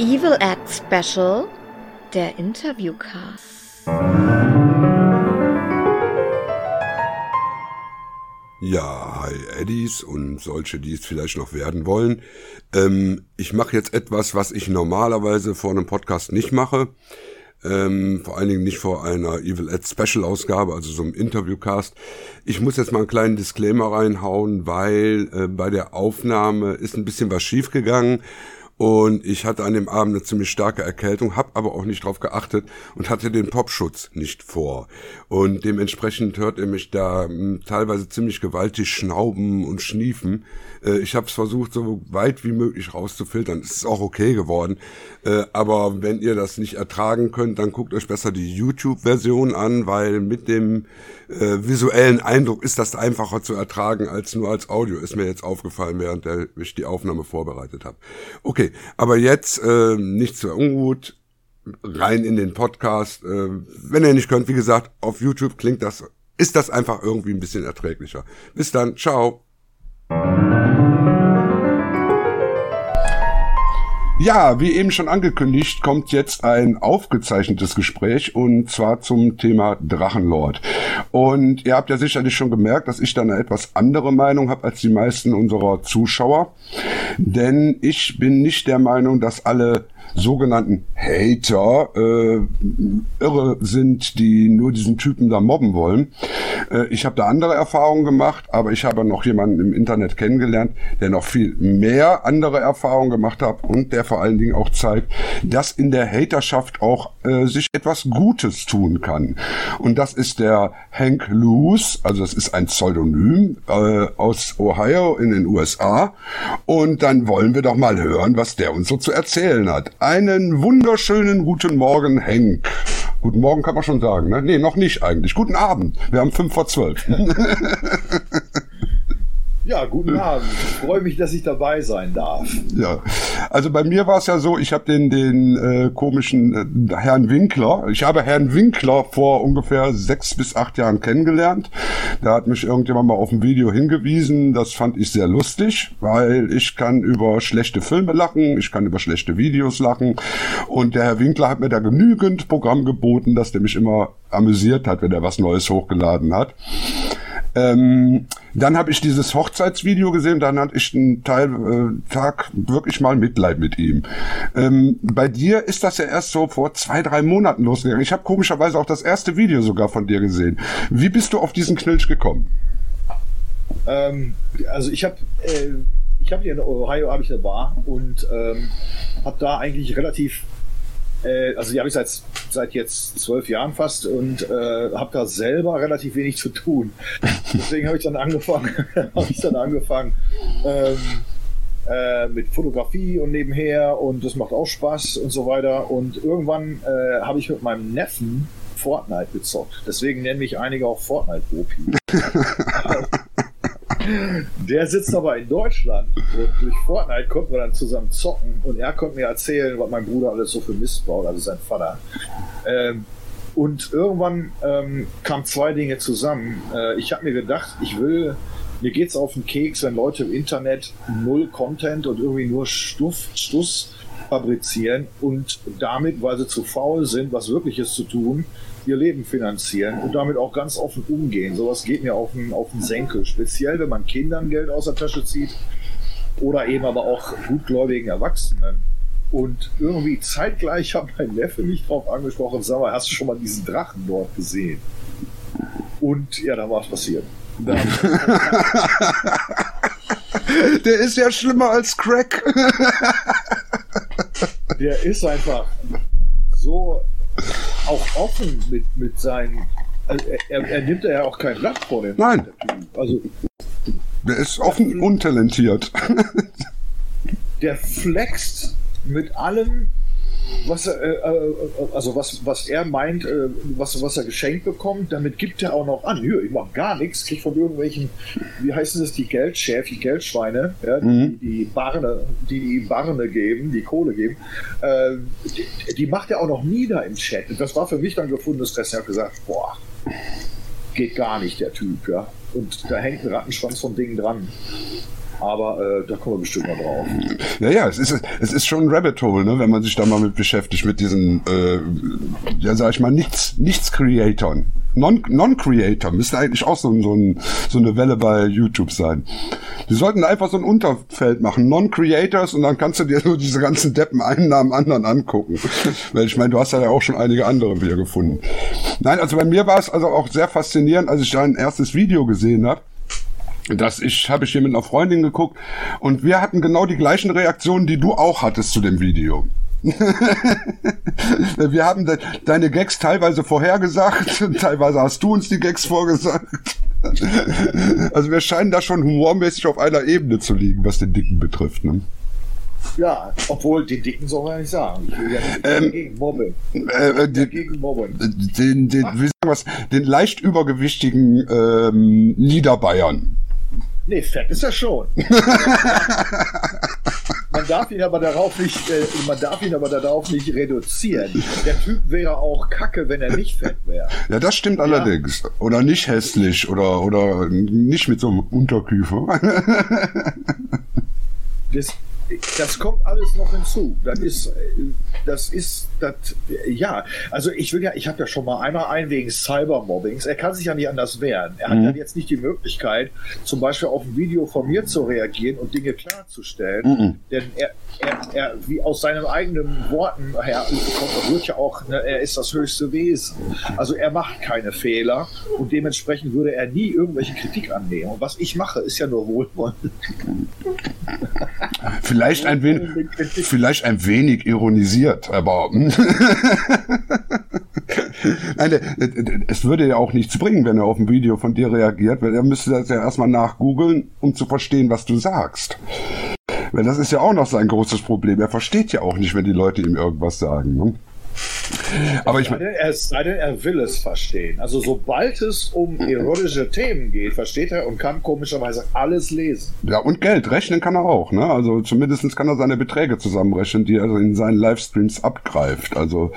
Evil Act Special, der Interviewcast. Ja, hi Eddies und solche, die es vielleicht noch werden wollen. Ähm, ich mache jetzt etwas, was ich normalerweise vor einem Podcast nicht mache. Ähm, vor allen Dingen nicht vor einer Evil Ed Special Ausgabe, also so einem Interviewcast. Ich muss jetzt mal einen kleinen Disclaimer reinhauen, weil äh, bei der Aufnahme ist ein bisschen was schiefgegangen und ich hatte an dem Abend eine ziemlich starke Erkältung, habe aber auch nicht drauf geachtet und hatte den Popschutz nicht vor. Und dementsprechend hört ihr mich da hm, teilweise ziemlich gewaltig schnauben und schniefen. Äh, ich habe es versucht, so weit wie möglich rauszufiltern. Es ist auch okay geworden. Äh, aber wenn ihr das nicht ertragen könnt, dann guckt euch besser die YouTube-Version an, weil mit dem äh, visuellen Eindruck ist das einfacher zu ertragen als nur als Audio. Ist mir jetzt aufgefallen, während ich die Aufnahme vorbereitet habe. Okay, aber jetzt äh, nichts für ungut. Rein in den Podcast. Äh, wenn ihr nicht könnt, wie gesagt, auf YouTube klingt das, ist das einfach irgendwie ein bisschen erträglicher. Bis dann, ciao. Ja, wie eben schon angekündigt, kommt jetzt ein aufgezeichnetes Gespräch und zwar zum Thema Drachenlord. Und ihr habt ja sicherlich schon gemerkt, dass ich da eine etwas andere Meinung habe als die meisten unserer Zuschauer. Denn ich bin nicht der Meinung, dass alle sogenannten Hater äh, irre sind, die nur diesen Typen da mobben wollen. Äh, ich habe da andere Erfahrungen gemacht, aber ich habe noch jemanden im Internet kennengelernt, der noch viel mehr andere Erfahrungen gemacht hat und der vor allen Dingen auch zeigt, dass in der Haterschaft auch äh, sich etwas Gutes tun kann. Und das ist der Hank Lewis, also das ist ein Pseudonym äh, aus Ohio in den USA. Und dann wollen wir doch mal hören, was der uns so zu erzählen hat. Einen wunderschönen guten Morgen, Henk. Guten Morgen kann man schon sagen, ne? Nee, noch nicht eigentlich. Guten Abend. Wir haben fünf vor zwölf. Ja, guten Abend. Ich freue mich, dass ich dabei sein darf. Ja, also bei mir war es ja so, ich habe den, den äh, komischen äh, Herrn Winkler, ich habe Herrn Winkler vor ungefähr sechs bis acht Jahren kennengelernt. Da hat mich irgendjemand mal auf ein Video hingewiesen. Das fand ich sehr lustig, weil ich kann über schlechte Filme lachen, ich kann über schlechte Videos lachen. Und der Herr Winkler hat mir da genügend Programm geboten, dass der mich immer amüsiert hat, wenn er was Neues hochgeladen hat. Ähm, dann habe ich dieses Hochzeitsvideo gesehen, dann hatte ich einen Teil, äh, Tag wirklich mal Mitleid mit ihm. Ähm, bei dir ist das ja erst so vor zwei, drei Monaten losgegangen. Ich habe komischerweise auch das erste Video sogar von dir gesehen. Wie bist du auf diesen Knilch gekommen? Ähm, also ich habe äh, ich habe hier in Ohio habe ich eine Bar und ähm, habe da eigentlich relativ äh, also die habe ich seit, seit jetzt zwölf Jahren fast und äh, habe da selber relativ wenig zu tun. Deswegen habe ich dann angefangen, habe ich dann angefangen ähm, äh, mit Fotografie und nebenher und das macht auch Spaß und so weiter. Und irgendwann äh, habe ich mit meinem Neffen Fortnite gezockt. Deswegen nennen mich einige auch Fortnite-Profi. Der sitzt aber in Deutschland und durch Fortnite konnten wir dann zusammen zocken und er konnte mir erzählen, was mein Bruder alles so für Mist baut, also sein Vater. Ähm, und irgendwann ähm, kamen zwei Dinge zusammen. Äh, ich habe mir gedacht, ich will, mir geht's auf den Keks, wenn Leute im Internet null Content und irgendwie nur Stuff, Stuss fabrizieren und damit, weil sie zu faul sind, was Wirkliches zu tun, ihr Leben finanzieren und damit auch ganz offen umgehen. Sowas geht mir auf den, auf den Senkel. Speziell, wenn man Kindern Geld aus der Tasche zieht oder eben aber auch gutgläubigen Erwachsenen. Und irgendwie zeitgleich hat mein Neffe mich drauf angesprochen, sag mal, hast du schon mal diesen Drachen dort gesehen? Und ja, da war es passiert. Der ist ja schlimmer als Crack. Der ist einfach so auch offen mit, mit seinen. Also er, er nimmt ja auch kein Blatt vor dem. Nein. Also, der ist offen der, untalentiert. Der flext mit allem, was, äh, äh, also was, was er meint, äh, was, was er geschenkt bekommt, damit gibt er auch noch an. Nö, ich mache gar nichts, krieg von irgendwelchen, wie heißen das, die Geldschäf, die Geldschweine, ja, Mhm. die, die Barne, die die Barne geben, die Kohle geben, äh, die, die macht er auch noch nie da im Chat. Und das war für mich dann gefundenes Stress. Er hat gesagt, boah, geht gar nicht, der Typ, ja. Und da hängt ein Rattenschwanz von Dingen dran. Aber äh, da kommen wir bestimmt mal drauf. Ja, ja, es ist, es ist schon ein Rabbit Hole, ne, wenn man sich da mal mit beschäftigt, mit diesen, äh, ja, sag ich mal, nichts, nichts Creatoren. Non- Non-Creator müsste eigentlich auch so, so, ein, so eine Welle bei YouTube sein. Die sollten einfach so ein Unterfeld machen, Non-Creators, und dann kannst du dir so diese ganzen Deppen einen nach dem anderen angucken. Weil ich meine, du hast ja auch schon einige andere wieder gefunden. Nein, also bei mir war es also auch sehr faszinierend, als ich dein erstes Video gesehen habe. Das ich habe ich hier mit einer Freundin geguckt und wir hatten genau die gleichen Reaktionen, die du auch hattest zu dem Video. wir haben de deine Gags teilweise vorhergesagt, teilweise hast du uns die Gags vorgesagt. Also wir scheinen da schon humormäßig auf einer Ebene zu liegen, was den Dicken betrifft. Ne? Ja, obwohl den Dicken soll man ja nicht sagen. Ich will ja nicht Ähm, dagegen mobben. Äh, äh, den, mobben. den, den, wie sagen wir's, den leicht übergewichtigen ähm, Niederbayern. Nee, fett ist er schon. man darf ihn aber darauf nicht, äh, man darf ihn aber darauf nicht reduzieren. Der Typ wäre auch kacke, wenn er nicht fett wäre. Ja, das stimmt allerdings. Oder nicht hässlich oder, oder nicht mit so einem Unterkiefer. Das, das kommt alles noch hinzu. Das ist, äh, das ist, das, ja. Also ich will ja, ich habe ja schon mal einmal ein wegen Cybermobbings. Er kann sich ja nicht anders wehren. Er Mhm. hat ja jetzt nicht die Möglichkeit, zum Beispiel auf ein Video von mir zu reagieren und Dinge klarzustellen. Mhm. Denn er, er, er, wie aus seinen eigenen Worten her, kommt, wird ja auch, ne, er ist das höchste Wesen. Also er macht keine Fehler und dementsprechend würde er nie irgendwelche Kritik annehmen. Und was ich mache, ist ja nur Wohlwollen. Vielleicht ein wenig, vielleicht ein wenig ironisiert, aber Nein, äh, äh, es würde ja auch nichts bringen, wenn er auf ein Video von dir reagiert, weil er müsste das ja erstmal nachgoogeln, um zu verstehen, was du sagst. Weil das ist ja auch noch sein großes Problem. Er versteht ja auch nicht, wenn die Leute ihm irgendwas sagen. Ne? Aber ich meine, er, sei denn, er will es verstehen. Also sobald es um erotische Themen geht, versteht er und kann komischerweise alles lesen. ja, und Geld, rechnen kann er auch, ne? Also zumindestens kann er seine Beträge zusammenrechnen, die er in seinen Livestreams abgreift. Also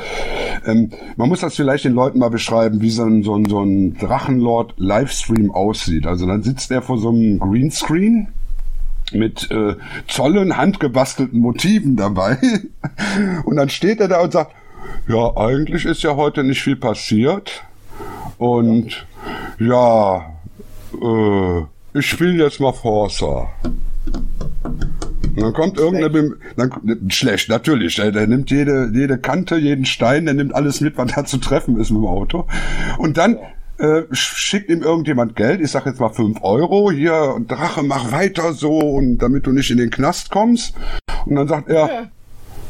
ähm, man muss das vielleicht den Leuten mal beschreiben, wie so ein, so ein, so ein Drachenlord-Livestream aussieht. Also dann sitzt er vor so einem Greenscreen mit äh, Zollen, handgebastelten Motiven dabei. Und dann steht er da und sagt, ja, eigentlich ist ja heute nicht viel passiert. Und ja, äh, ich spiele jetzt mal Forza. Und dann kommt irgendeine, Bem dann, schlecht, natürlich, der, der nimmt jede, jede Kante, jeden Stein, der nimmt alles mit, was da zu treffen ist mit dem Auto. Und dann äh, schickt ihm irgendjemand Geld, ich sag jetzt mal 5 Euro, hier, Drache, mach weiter so, und damit du nicht in den Knast kommst. Und dann sagt er,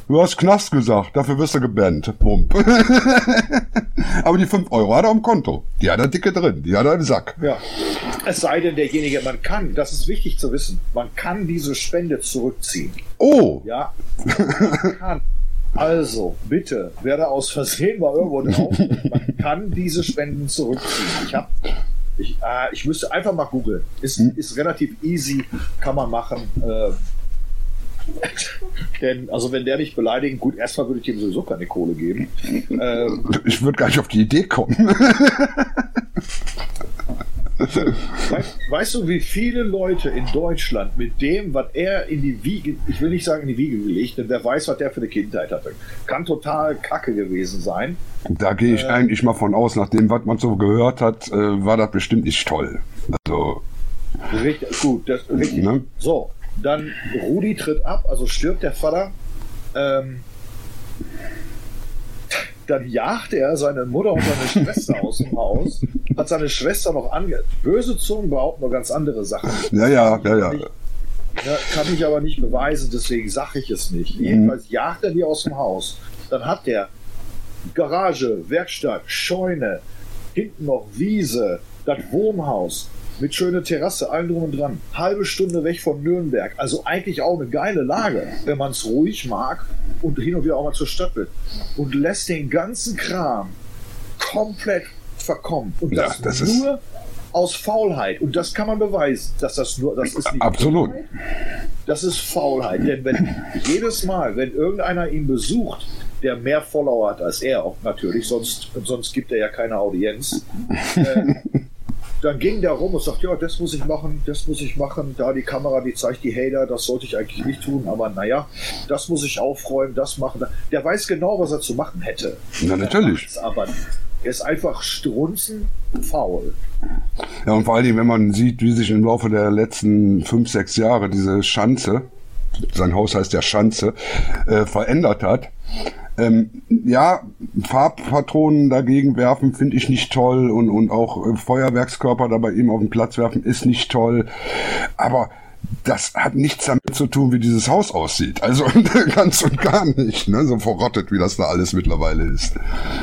du hast Knast gesagt, dafür wirst du gebannt. Pump. Aber die 5 Euro hat er am Konto. Die hat er dicke drin, die hat er im Sack. Ja. Es sei denn, derjenige, man kann, das ist wichtig zu wissen, man kann diese Spende zurückziehen. Oh, Ja, man kann. Also, bitte, wer da aus Versehen mal irgendwo drauf, man kann diese Spenden zurückziehen. Ich habe ich, äh, ich müsste einfach mal googeln. Ist, ist relativ easy, kann man machen. Äh, denn, also wenn der mich beleidigt, gut, erstmal würde ich ihm sowieso keine Kohle geben. Ähm, ich würde gar nicht auf die Idee kommen. Weißt, weißt du, wie viele Leute in Deutschland mit dem, was er in die Wiege, ich will nicht sagen in die Wiege gelegt, denn wer weiß, was der für eine Kindheit hatte, kann total kacke gewesen sein. Da gehe ich eigentlich mal von aus, nach dem, was man so gehört hat, äh, war das bestimmt nicht toll. Also, Richtig, gut, das, richtig. Ne? So, dann Rudi tritt ab, also stirbt der Vater. Ähm, dann jagt er seine Mutter und seine Schwester aus dem Haus, hat seine Schwester noch ange... Böse Zungen behaupten nur ganz andere Sachen. ja, ja, ja, ja. Ja, kann ich aber nicht beweisen, deswegen sage ich es nicht. Jedenfalls jagt er die aus dem Haus. Dann hat der Garage, Werkstatt, Scheune, hinten noch Wiese, das Wohnhaus, mit schöner Terrasse, allen drum und dran. Halbe Stunde weg von Nürnberg. Also eigentlich auch eine geile Lage, wenn man es ruhig mag und hin und wieder auch mal zur Stadt will. Und lässt den ganzen Kram komplett verkommen. Und Ja, das, das ist- nur aus Faulheit. Und das kann man beweisen, dass das nur, das ist nicht Absolut. Faulheit, Das ist Faulheit. Denn wenn jedes Mal, wenn irgendeiner ihn besucht, der mehr Follower hat als er, auch natürlich, sonst, sonst gibt er ja keine Audienz, äh, dann ging der rum und sagt, ja, das muss ich machen, das muss ich machen, da die Kamera, die zeigt die Hater, das sollte ich eigentlich nicht tun, aber naja, das muss ich aufräumen, das machen. Der weiß genau, was er zu machen hätte. Na, natürlich. Er Aber er ist einfach strunzen faul. Ja, und vor allen Dingen, wenn man sieht, wie sich im Laufe der letzten fünf, sechs Jahre diese Schanze, sein Haus heißt ja Schanze, äh, verändert hat. Ähm, ja, Farbpatronen dagegen werfen finde ich nicht toll und, und auch äh, Feuerwerkskörper da bei ihm auf den Platz werfen ist nicht toll. Aber das hat nichts damit zu tun, wie dieses Haus aussieht. Also ganz und gar nicht, ne? so verrottet, wie das da alles mittlerweile ist.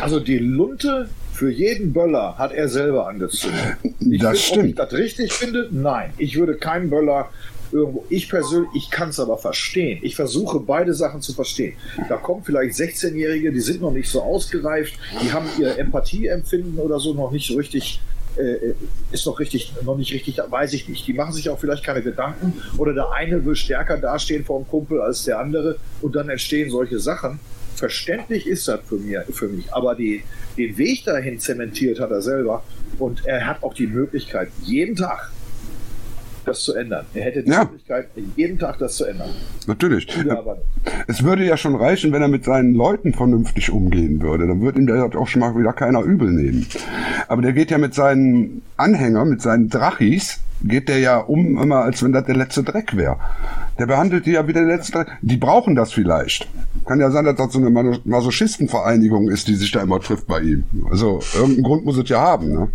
Also die Lunte für jeden Böller hat er selber angezündet. Ich Das will, Ob ich stimmt. das richtig finde? Nein. Ich würde keinen Böller irgendwo. Ich persönlich, ich kann es aber verstehen. Ich versuche beide Sachen zu verstehen. Da kommen vielleicht 16-Jährige, die sind noch nicht so ausgereift, die haben ihr Empathieempfinden oder so noch nicht so richtig. Äh, ist noch richtig, noch nicht richtig, weiß ich nicht. Die machen sich auch vielleicht keine Gedanken oder der eine will stärker dastehen vor dem Kumpel als der andere und dann entstehen solche Sachen. Verständlich ist das für, mir, für mich, aber die, den Weg dahin zementiert hat er selber und er hat auch die Möglichkeit, jeden Tag das zu ändern. Er hätte die Ja. Möglichkeit, jeden Tag das zu ändern. Natürlich. Es würde ja schon reichen, wenn er mit seinen Leuten vernünftig umgehen würde. Dann würde ihm das auch schon mal wieder keiner übel nehmen. Aber der geht ja mit seinen Anhängern, mit seinen Drachis, geht der ja um immer, als wenn das der letzte Dreck wäre. Der behandelt die ja wie der letzte Dreck. Die brauchen das vielleicht. Kann ja sein, dass das so eine Mas- Masochistenvereinigung ist, die sich da immer trifft bei ihm. Also irgendeinen Grund muss es ja haben. Ne?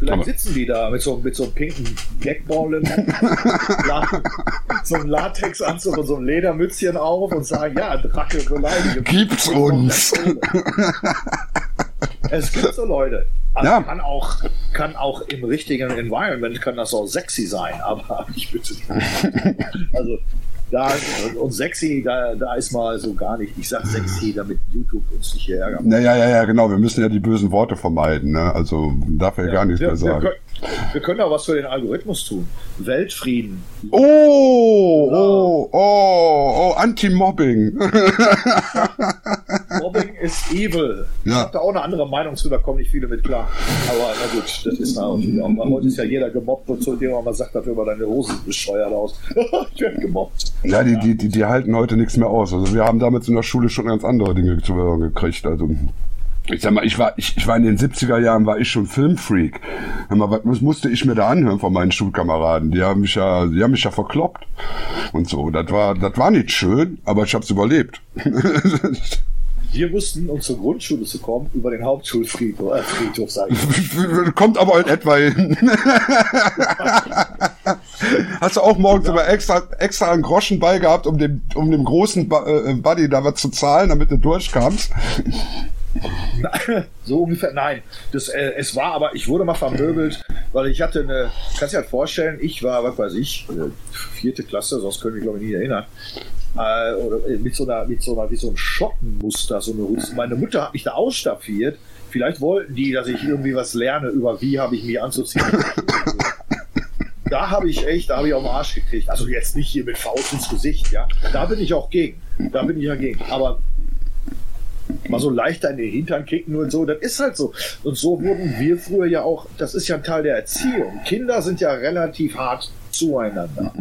Vielleicht sitzen die da mit so, mit so einem pinken Gagball, La- so einem Latexanzug und so einem Ledermützchen auf und sagen, ja, Drache beleidigen. Gibt's uns. Es gibt so Leute. Also Ja. kann, auch, kann auch im richtigen Environment kann das auch sexy sein, aber ich bitte nicht. Also da und sexy, da, da ist mal so gar nicht. Ich sag sexy, damit YouTube uns nicht hier ärgert. Naja, ja, ja, genau. Wir müssen ja die bösen Worte vermeiden. Ne? Also darf er gar nichts wir, mehr wir, sagen. können, wir können auch was für den Algorithmus tun. Weltfrieden. Oh, oh, oh, oh, Anti-Mobbing. Mobbing ist evil. Ich Ja. habe da auch eine andere Meinung zu, da kommen nicht viele mit klar. Aber na gut, das ist natürlich auch. Weil heute ist ja jeder gemobbt und zu dem man mal sagt, dafür über deine Hose bescheuert aus. ich werde gemobbt. ja, die, die, die, die halten heute nichts mehr aus. Also wir haben damals in der Schule schon ganz andere Dinge zu hören gekriegt. Also ich sag mal, ich war, ich, ich war in den 70er Jahren, war ich schon Filmfreak. Mal, was muss- musste ich mir da anhören von meinen Schulkameraden? Die haben mich ja, die haben mich ja verkloppt. Und so. Das war, das war nicht schön, aber ich hab's überlebt. Wir wussten, um zur Grundschule zu kommen, über den Hauptschulfriedhof, äh, Friedhof, sage ich. Kommt aber in etwa hin. Hast du auch morgens immer extra, extra einen Groschen bei gehabt, um dem, um dem großen äh, Buddy da was zu zahlen, damit du durchkamst? So ungefähr, nein. Das, äh, es war aber, ich wurde mal vermöbelt, weil ich hatte eine, kannst du dir das vorstellen, ich war, was weiß ich, äh, vierte Klasse, sonst können wir glaube ich nie erinnern, äh, oder, äh, mit so einer, mit so einer, wie so ein Schottenmuster, so eine. Meine Mutter hat mich da ausstaffiert. Vielleicht wollten die, dass ich irgendwie was lerne über wie habe ich mich anzuziehen. da habe ich echt, da habe ich auf den Arsch gekriegt. Also jetzt nicht hier mit Faust ins Gesicht, ja. Da bin ich auch gegen. Da bin ich ja gegen. Aber mal so leichter in den Hintern kicken und so, das ist halt so. Und so wurden wir früher ja auch, das ist ja ein Teil der Erziehung. Kinder sind ja relativ hart zueinander.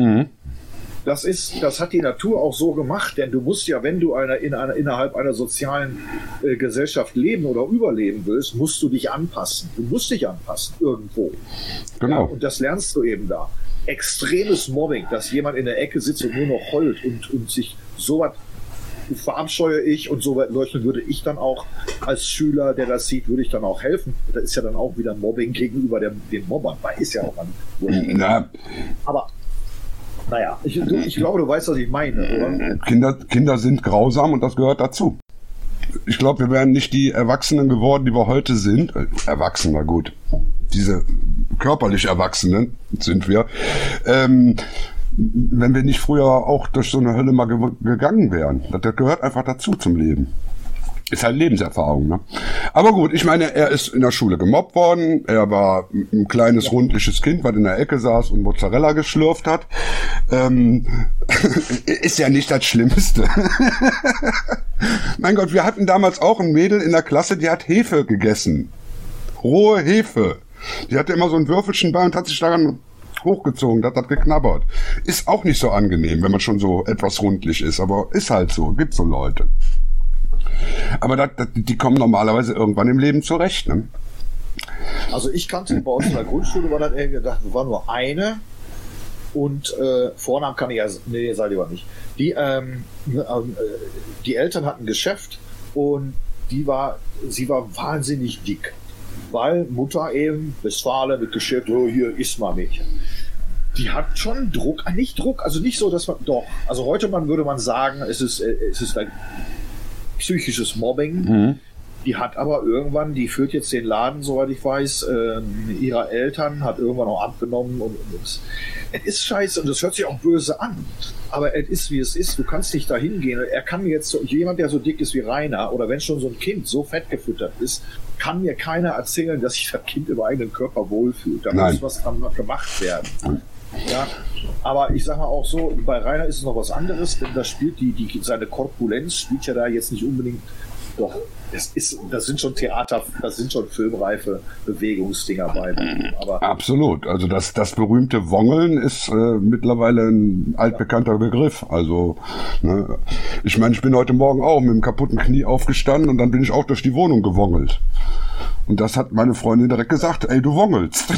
Das ist, das hat die Natur auch so gemacht, denn du musst ja, wenn du einer, in einer, innerhalb einer sozialen äh, Gesellschaft leben oder überleben willst, musst du dich anpassen. Du musst dich anpassen, irgendwo. Ja, Genau. und das lernst du eben da. Extremes Mobbing, dass jemand in der Ecke sitzt und nur noch heult und, und sich sowas verabscheue ich und so solchen würde ich dann auch als Schüler, der das sieht, würde ich dann auch helfen. Das ist ja dann auch wieder Mobbing gegenüber dem, den Mobbern, weil ist ja auch an. Na, Aber naja, ich, du, ich glaube, du weißt, was ich meine, oder? Kinder, Kinder sind grausam und das gehört dazu. Ich glaube, wir wären nicht die Erwachsenen geworden, die wir heute sind. Äh, Erwachsener, gut. Diese körperlich Erwachsenen sind wir, ähm, wenn wir nicht früher auch durch so eine Hölle mal ge gegangen wären. Das gehört einfach dazu zum Leben. Ist halt Lebenserfahrung, ne? Aber gut, ich meine, er ist in der Schule gemobbt worden. Er war ein kleines, rundliches Kind, was in der Ecke saß und Mozzarella geschlürft hat. Ähm, ist ja nicht das Schlimmste. mein Gott, wir hatten damals auch ein Mädel in der Klasse, die hat Hefe gegessen. Rohe Hefe. Die hatte immer so ein Würfelchen bei und hat sich daran hochgezogen, das hat geknabbert. Ist auch nicht so angenehm, wenn man schon so etwas rundlich ist, aber ist halt so, gibt so Leute. Aber das, das, die kommen normalerweise irgendwann im Leben zurecht. Ne? Also ich kannte bei uns in der Grundschule, war das eher gedacht, war nur eine und äh, Vornamen kann ich ja, nee, sei lieber nicht. Die, ähm, äh, die Eltern hatten ein Geschäft und die war, sie war wahnsinnig dick. Weil Mutter eben, Westfalen mit Geschäft, oh, hier ist mal Mädchen. Die hat schon Druck, äh, nicht Druck, also nicht so, dass man, doch, also heute man würde man sagen, es ist, äh, es ist ein psychisches Mobbing. Mhm. Die hat aber irgendwann, die führt jetzt den Laden, soweit ich weiß, äh, ihrer Eltern, hat irgendwann auch abgenommen und, und es, es ist scheiße und das hört sich auch böse an. Aber es ist wie es ist. Du kannst nicht da hingehen. Er kann jetzt so, jemand, der so dick ist wie Rainer, oder wenn schon so ein Kind so fett gefüttert ist, kann mir keiner erzählen, dass sich das Kind im eigenen Körper wohlfühlt. Da Nein. muss was dran gemacht werden. Ja, aber ich sage mal auch so, bei Rainer ist es noch was anderes, denn das spielt die, die, seine Korpulenz spielt ja da jetzt nicht unbedingt, doch, das ist, das sind schon Theater, das sind schon filmreife Bewegungsdinger bei. Aber Absolut. Also das, das berühmte Wongeln ist äh, mittlerweile ein altbekannter Begriff. Also, ne, ich meine, ich bin heute Morgen auch mit dem kaputten Knie aufgestanden und dann bin ich auch durch die Wohnung gewongelt. Und das hat meine Freundin direkt gesagt, ey, du wongelst.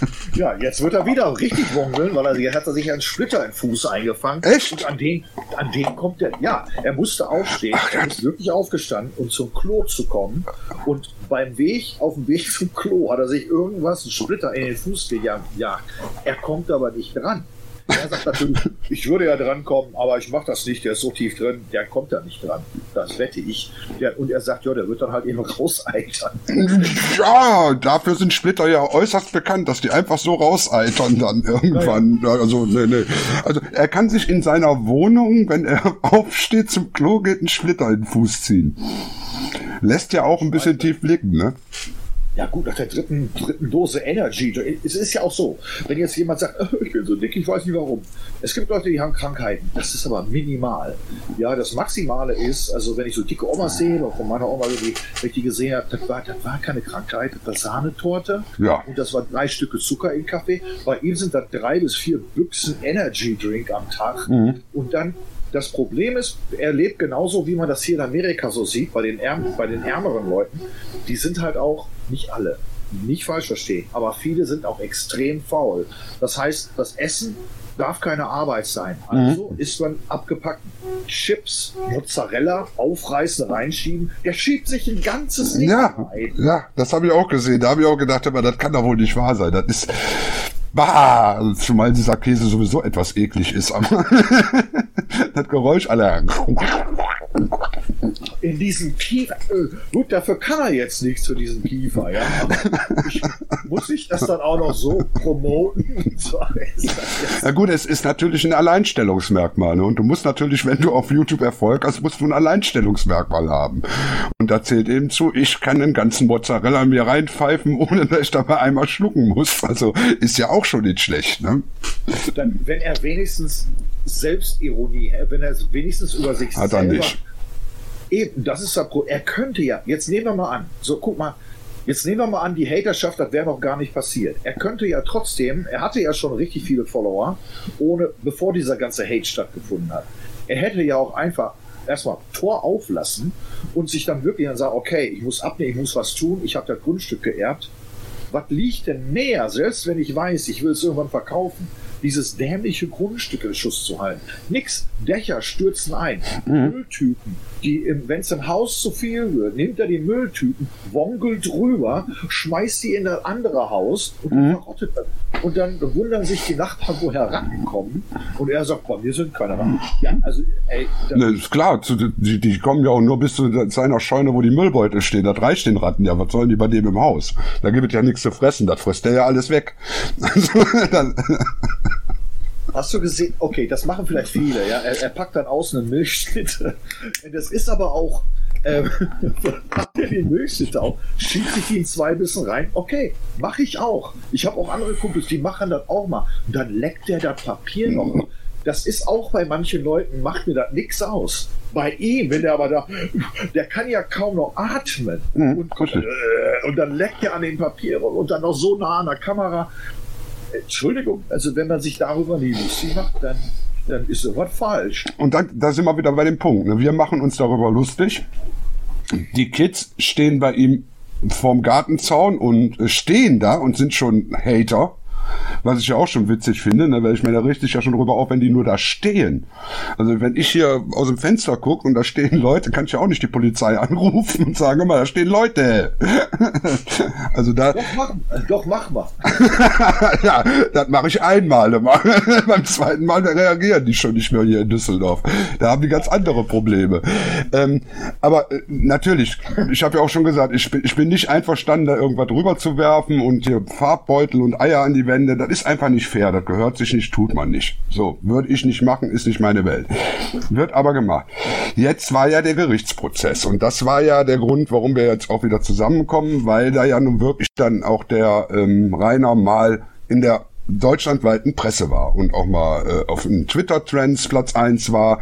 ja, jetzt wird er wieder richtig wongeln, weil er, jetzt hat er sich einen Splitter im Fuß eingefangen. Echt? Und an den, an den kommt er, ja, er musste aufstehen, Ach, er ist wirklich aufgestanden, um zum Klo zu kommen. Und beim Weg, auf dem Weg zum Klo, hat er sich irgendwas, einen Splitter in den Fuß gejagt. Ja, er kommt aber nicht dran. Er sagt natürlich, ich würde ja drankommen, aber ich mache das nicht, der ist so tief drin, der kommt da nicht dran. Das wette ich. Der, und er sagt, ja, der wird dann halt eben rauseitern. Ja, dafür sind Splitter ja äußerst bekannt, dass die einfach so rauseitern dann irgendwann. Ja, ja. Also, nee, nee. Also er kann sich in seiner Wohnung, wenn er aufsteht zum Klo geht, einen Splitter in den Fuß ziehen. Lässt ja auch ein bisschen tief blicken, ne? Ja gut, nach der dritten, dritten Dose Energy. Es ist ja auch so, wenn jetzt jemand sagt, ich bin so dick, ich weiß nicht warum. Es gibt Leute, die haben Krankheiten. Das ist aber minimal. Ja, das Maximale ist, also wenn ich so dicke Omas sehe, oder von meiner Oma, die, wenn ich die gesehen habe, das war, das war keine Krankheit, das war Sahnetorte. Ja. Und das war drei Stücke Zucker im Kaffee. Bei ihm sind das drei bis vier Büchsen Energy Drink am Tag. Mhm. Und dann das Problem ist, er lebt genauso, wie man das hier in Amerika so sieht, bei den, ärm, bei den ärmeren Leuten. Die sind halt auch, nicht alle, nicht falsch verstehen, aber viele sind auch extrem faul. Das heißt, das Essen darf keine Arbeit sein. Also mhm. isst man abgepackt Chips, Mozzarella, aufreißen, reinschieben. Der schiebt sich ein ganzes Ding ja, rein. Ja, das habe ich auch gesehen. Da habe ich auch gedacht, aber das kann doch wohl nicht wahr sein. Das ist Bah, also zumal dieser Käse sowieso etwas eklig ist, das Geräusch aller. In diesem Kiefer. Äh, gut, dafür kann er jetzt nichts für diesen Kiefer, ja. Aber ich, muss ich das dann auch noch so promoten? Na gut, es ist natürlich ein Alleinstellungsmerkmal. Ne? Und du musst natürlich, wenn du auf YouTube Erfolg hast, musst du ein Alleinstellungsmerkmal haben. Und da zählt eben zu, ich kann den ganzen Mozzarella mir reinpfeifen, ohne dass ich dabei einmal schlucken muss. Also ist ja auch schon nicht schlecht. Ne? Dann, wenn er wenigstens Selbstironie, wenn er wenigstens über sich Hat selber... Eben, das ist das Problem. Er könnte ja, jetzt nehmen wir mal an, so guck mal, Jetzt nehmen wir mal an, die Haterschaft, das wäre noch gar nicht passiert. Er könnte ja trotzdem, er hatte ja schon richtig viele Follower, ohne, bevor dieser ganze Hate stattgefunden hat. Er hätte ja auch einfach erstmal Tor auflassen und sich dann wirklich dann sagen, okay, ich muss abnehmen, ich muss was tun, ich habe das Grundstück geerbt. Was liegt denn näher, selbst wenn ich weiß, ich will es irgendwann verkaufen, dieses dämliche Grundstück in Schuss zu halten. Nix. Dächer stürzen ein. Mülltüten. Die, wenn es im Haus zu viel wird, nimmt er die Mülltüten, wongelt rüber, schmeißt die in das andere Haus und verrottet das. Und dann wundern sich die Nachbarn, woher Ratten kommen. Und er sagt, bei mir sind keine Ratten. Ja, also, ey, das, Ne, ist klar, die, die kommen ja auch nur bis zu seiner Scheune, wo die Müllbeutel stehen. Das reicht den Ratten ja. Was sollen die bei dem im Haus? Da gibt es ja nichts zu fressen. Das frisst der ja alles weg. Also, dann, Hast du gesehen? Okay, das machen vielleicht viele. Ja, er, er packt dann außen eine Milchschnitte. Das ist aber auch. Ähm, packt er die Milchschnitte auf, schiebt sich die in zwei Bissen rein. Okay, mache ich auch. Ich habe auch andere Kumpels, die machen das auch mal. Und dann leckt er das Papier noch. Das ist auch bei manchen Leuten, macht mir das nichts aus. Bei ihm, wenn der aber da, der kann ja kaum noch atmen. Mhm, und, äh, und dann leckt er an den Papieren und dann noch so nah an der Kamera. Entschuldigung, also wenn man sich darüber nie lustig macht, dann, dann ist sowas falsch. und dann, da sind wir wieder bei dem Punkt. Ne? Wir machen uns darüber lustig. Die Kids stehen bei ihm vorm Gartenzaun und äh, stehen da und sind schon Hater. Was ich ja auch schon witzig finde, ne, weil ich mir da richtig ja schon drüber auf, wenn die nur da stehen. Also wenn ich hier aus dem Fenster gucke und da stehen Leute, kann ich ja auch nicht die Polizei anrufen und sagen, mal, da stehen Leute. also da, Doch, mach, doch, mach mal. ja, das mache ich einmal. Immer. Beim zweiten Mal reagieren die schon nicht mehr hier in Düsseldorf. Da haben die ganz andere Probleme. Ähm, aber äh, natürlich, ich habe ja auch schon gesagt, ich bin, ich bin nicht einverstanden, da irgendwas drüber zu werfen und hier Farbbeutel und Eier an die Wände. Das ist einfach nicht fair. Das gehört sich nicht, tut man nicht. So, würde ich nicht machen, ist nicht meine Welt. Wird aber gemacht. Jetzt war ja der Gerichtsprozess und das war ja der Grund, warum wir jetzt auch wieder zusammenkommen, weil da ja nun wirklich dann auch der ähm, Rainer mal in der deutschlandweiten Presse war und auch mal äh, auf den Twitter-Trends Platz eins war.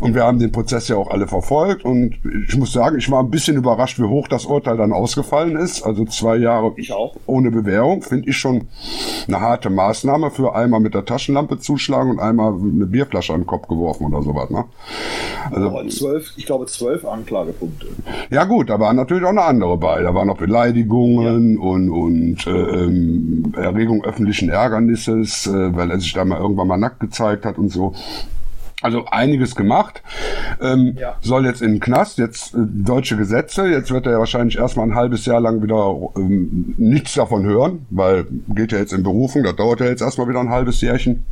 Und wir haben den Prozess ja auch alle verfolgt. Und ich muss sagen, ich war ein bisschen überrascht, wie hoch das Urteil dann ausgefallen ist. Also zwei Jahre ohne Bewährung finde ich schon eine harte Maßnahme für einmal mit der Taschenlampe zuschlagen und einmal eine Bierflasche an den Kopf geworfen oder sowas. Ne? Also, Aber zwölf, ich glaube, zwölf Anklagepunkte. ja gut, da waren natürlich auch eine andere bei. Da waren noch Beleidigungen und, und äh, ähm, Erregung öffentlichen Ärgernisses, äh, weil er sich da mal irgendwann mal nackt gezeigt hat und so. Also einiges gemacht. Ähm, Ja. Soll jetzt in den Knast, jetzt äh, deutsche Gesetze. Jetzt wird er ja wahrscheinlich erstmal ein halbes Jahr lang wieder ähm, nichts davon hören, weil geht ja jetzt in Berufung, das dauert ja jetzt erstmal wieder ein halbes Jährchen.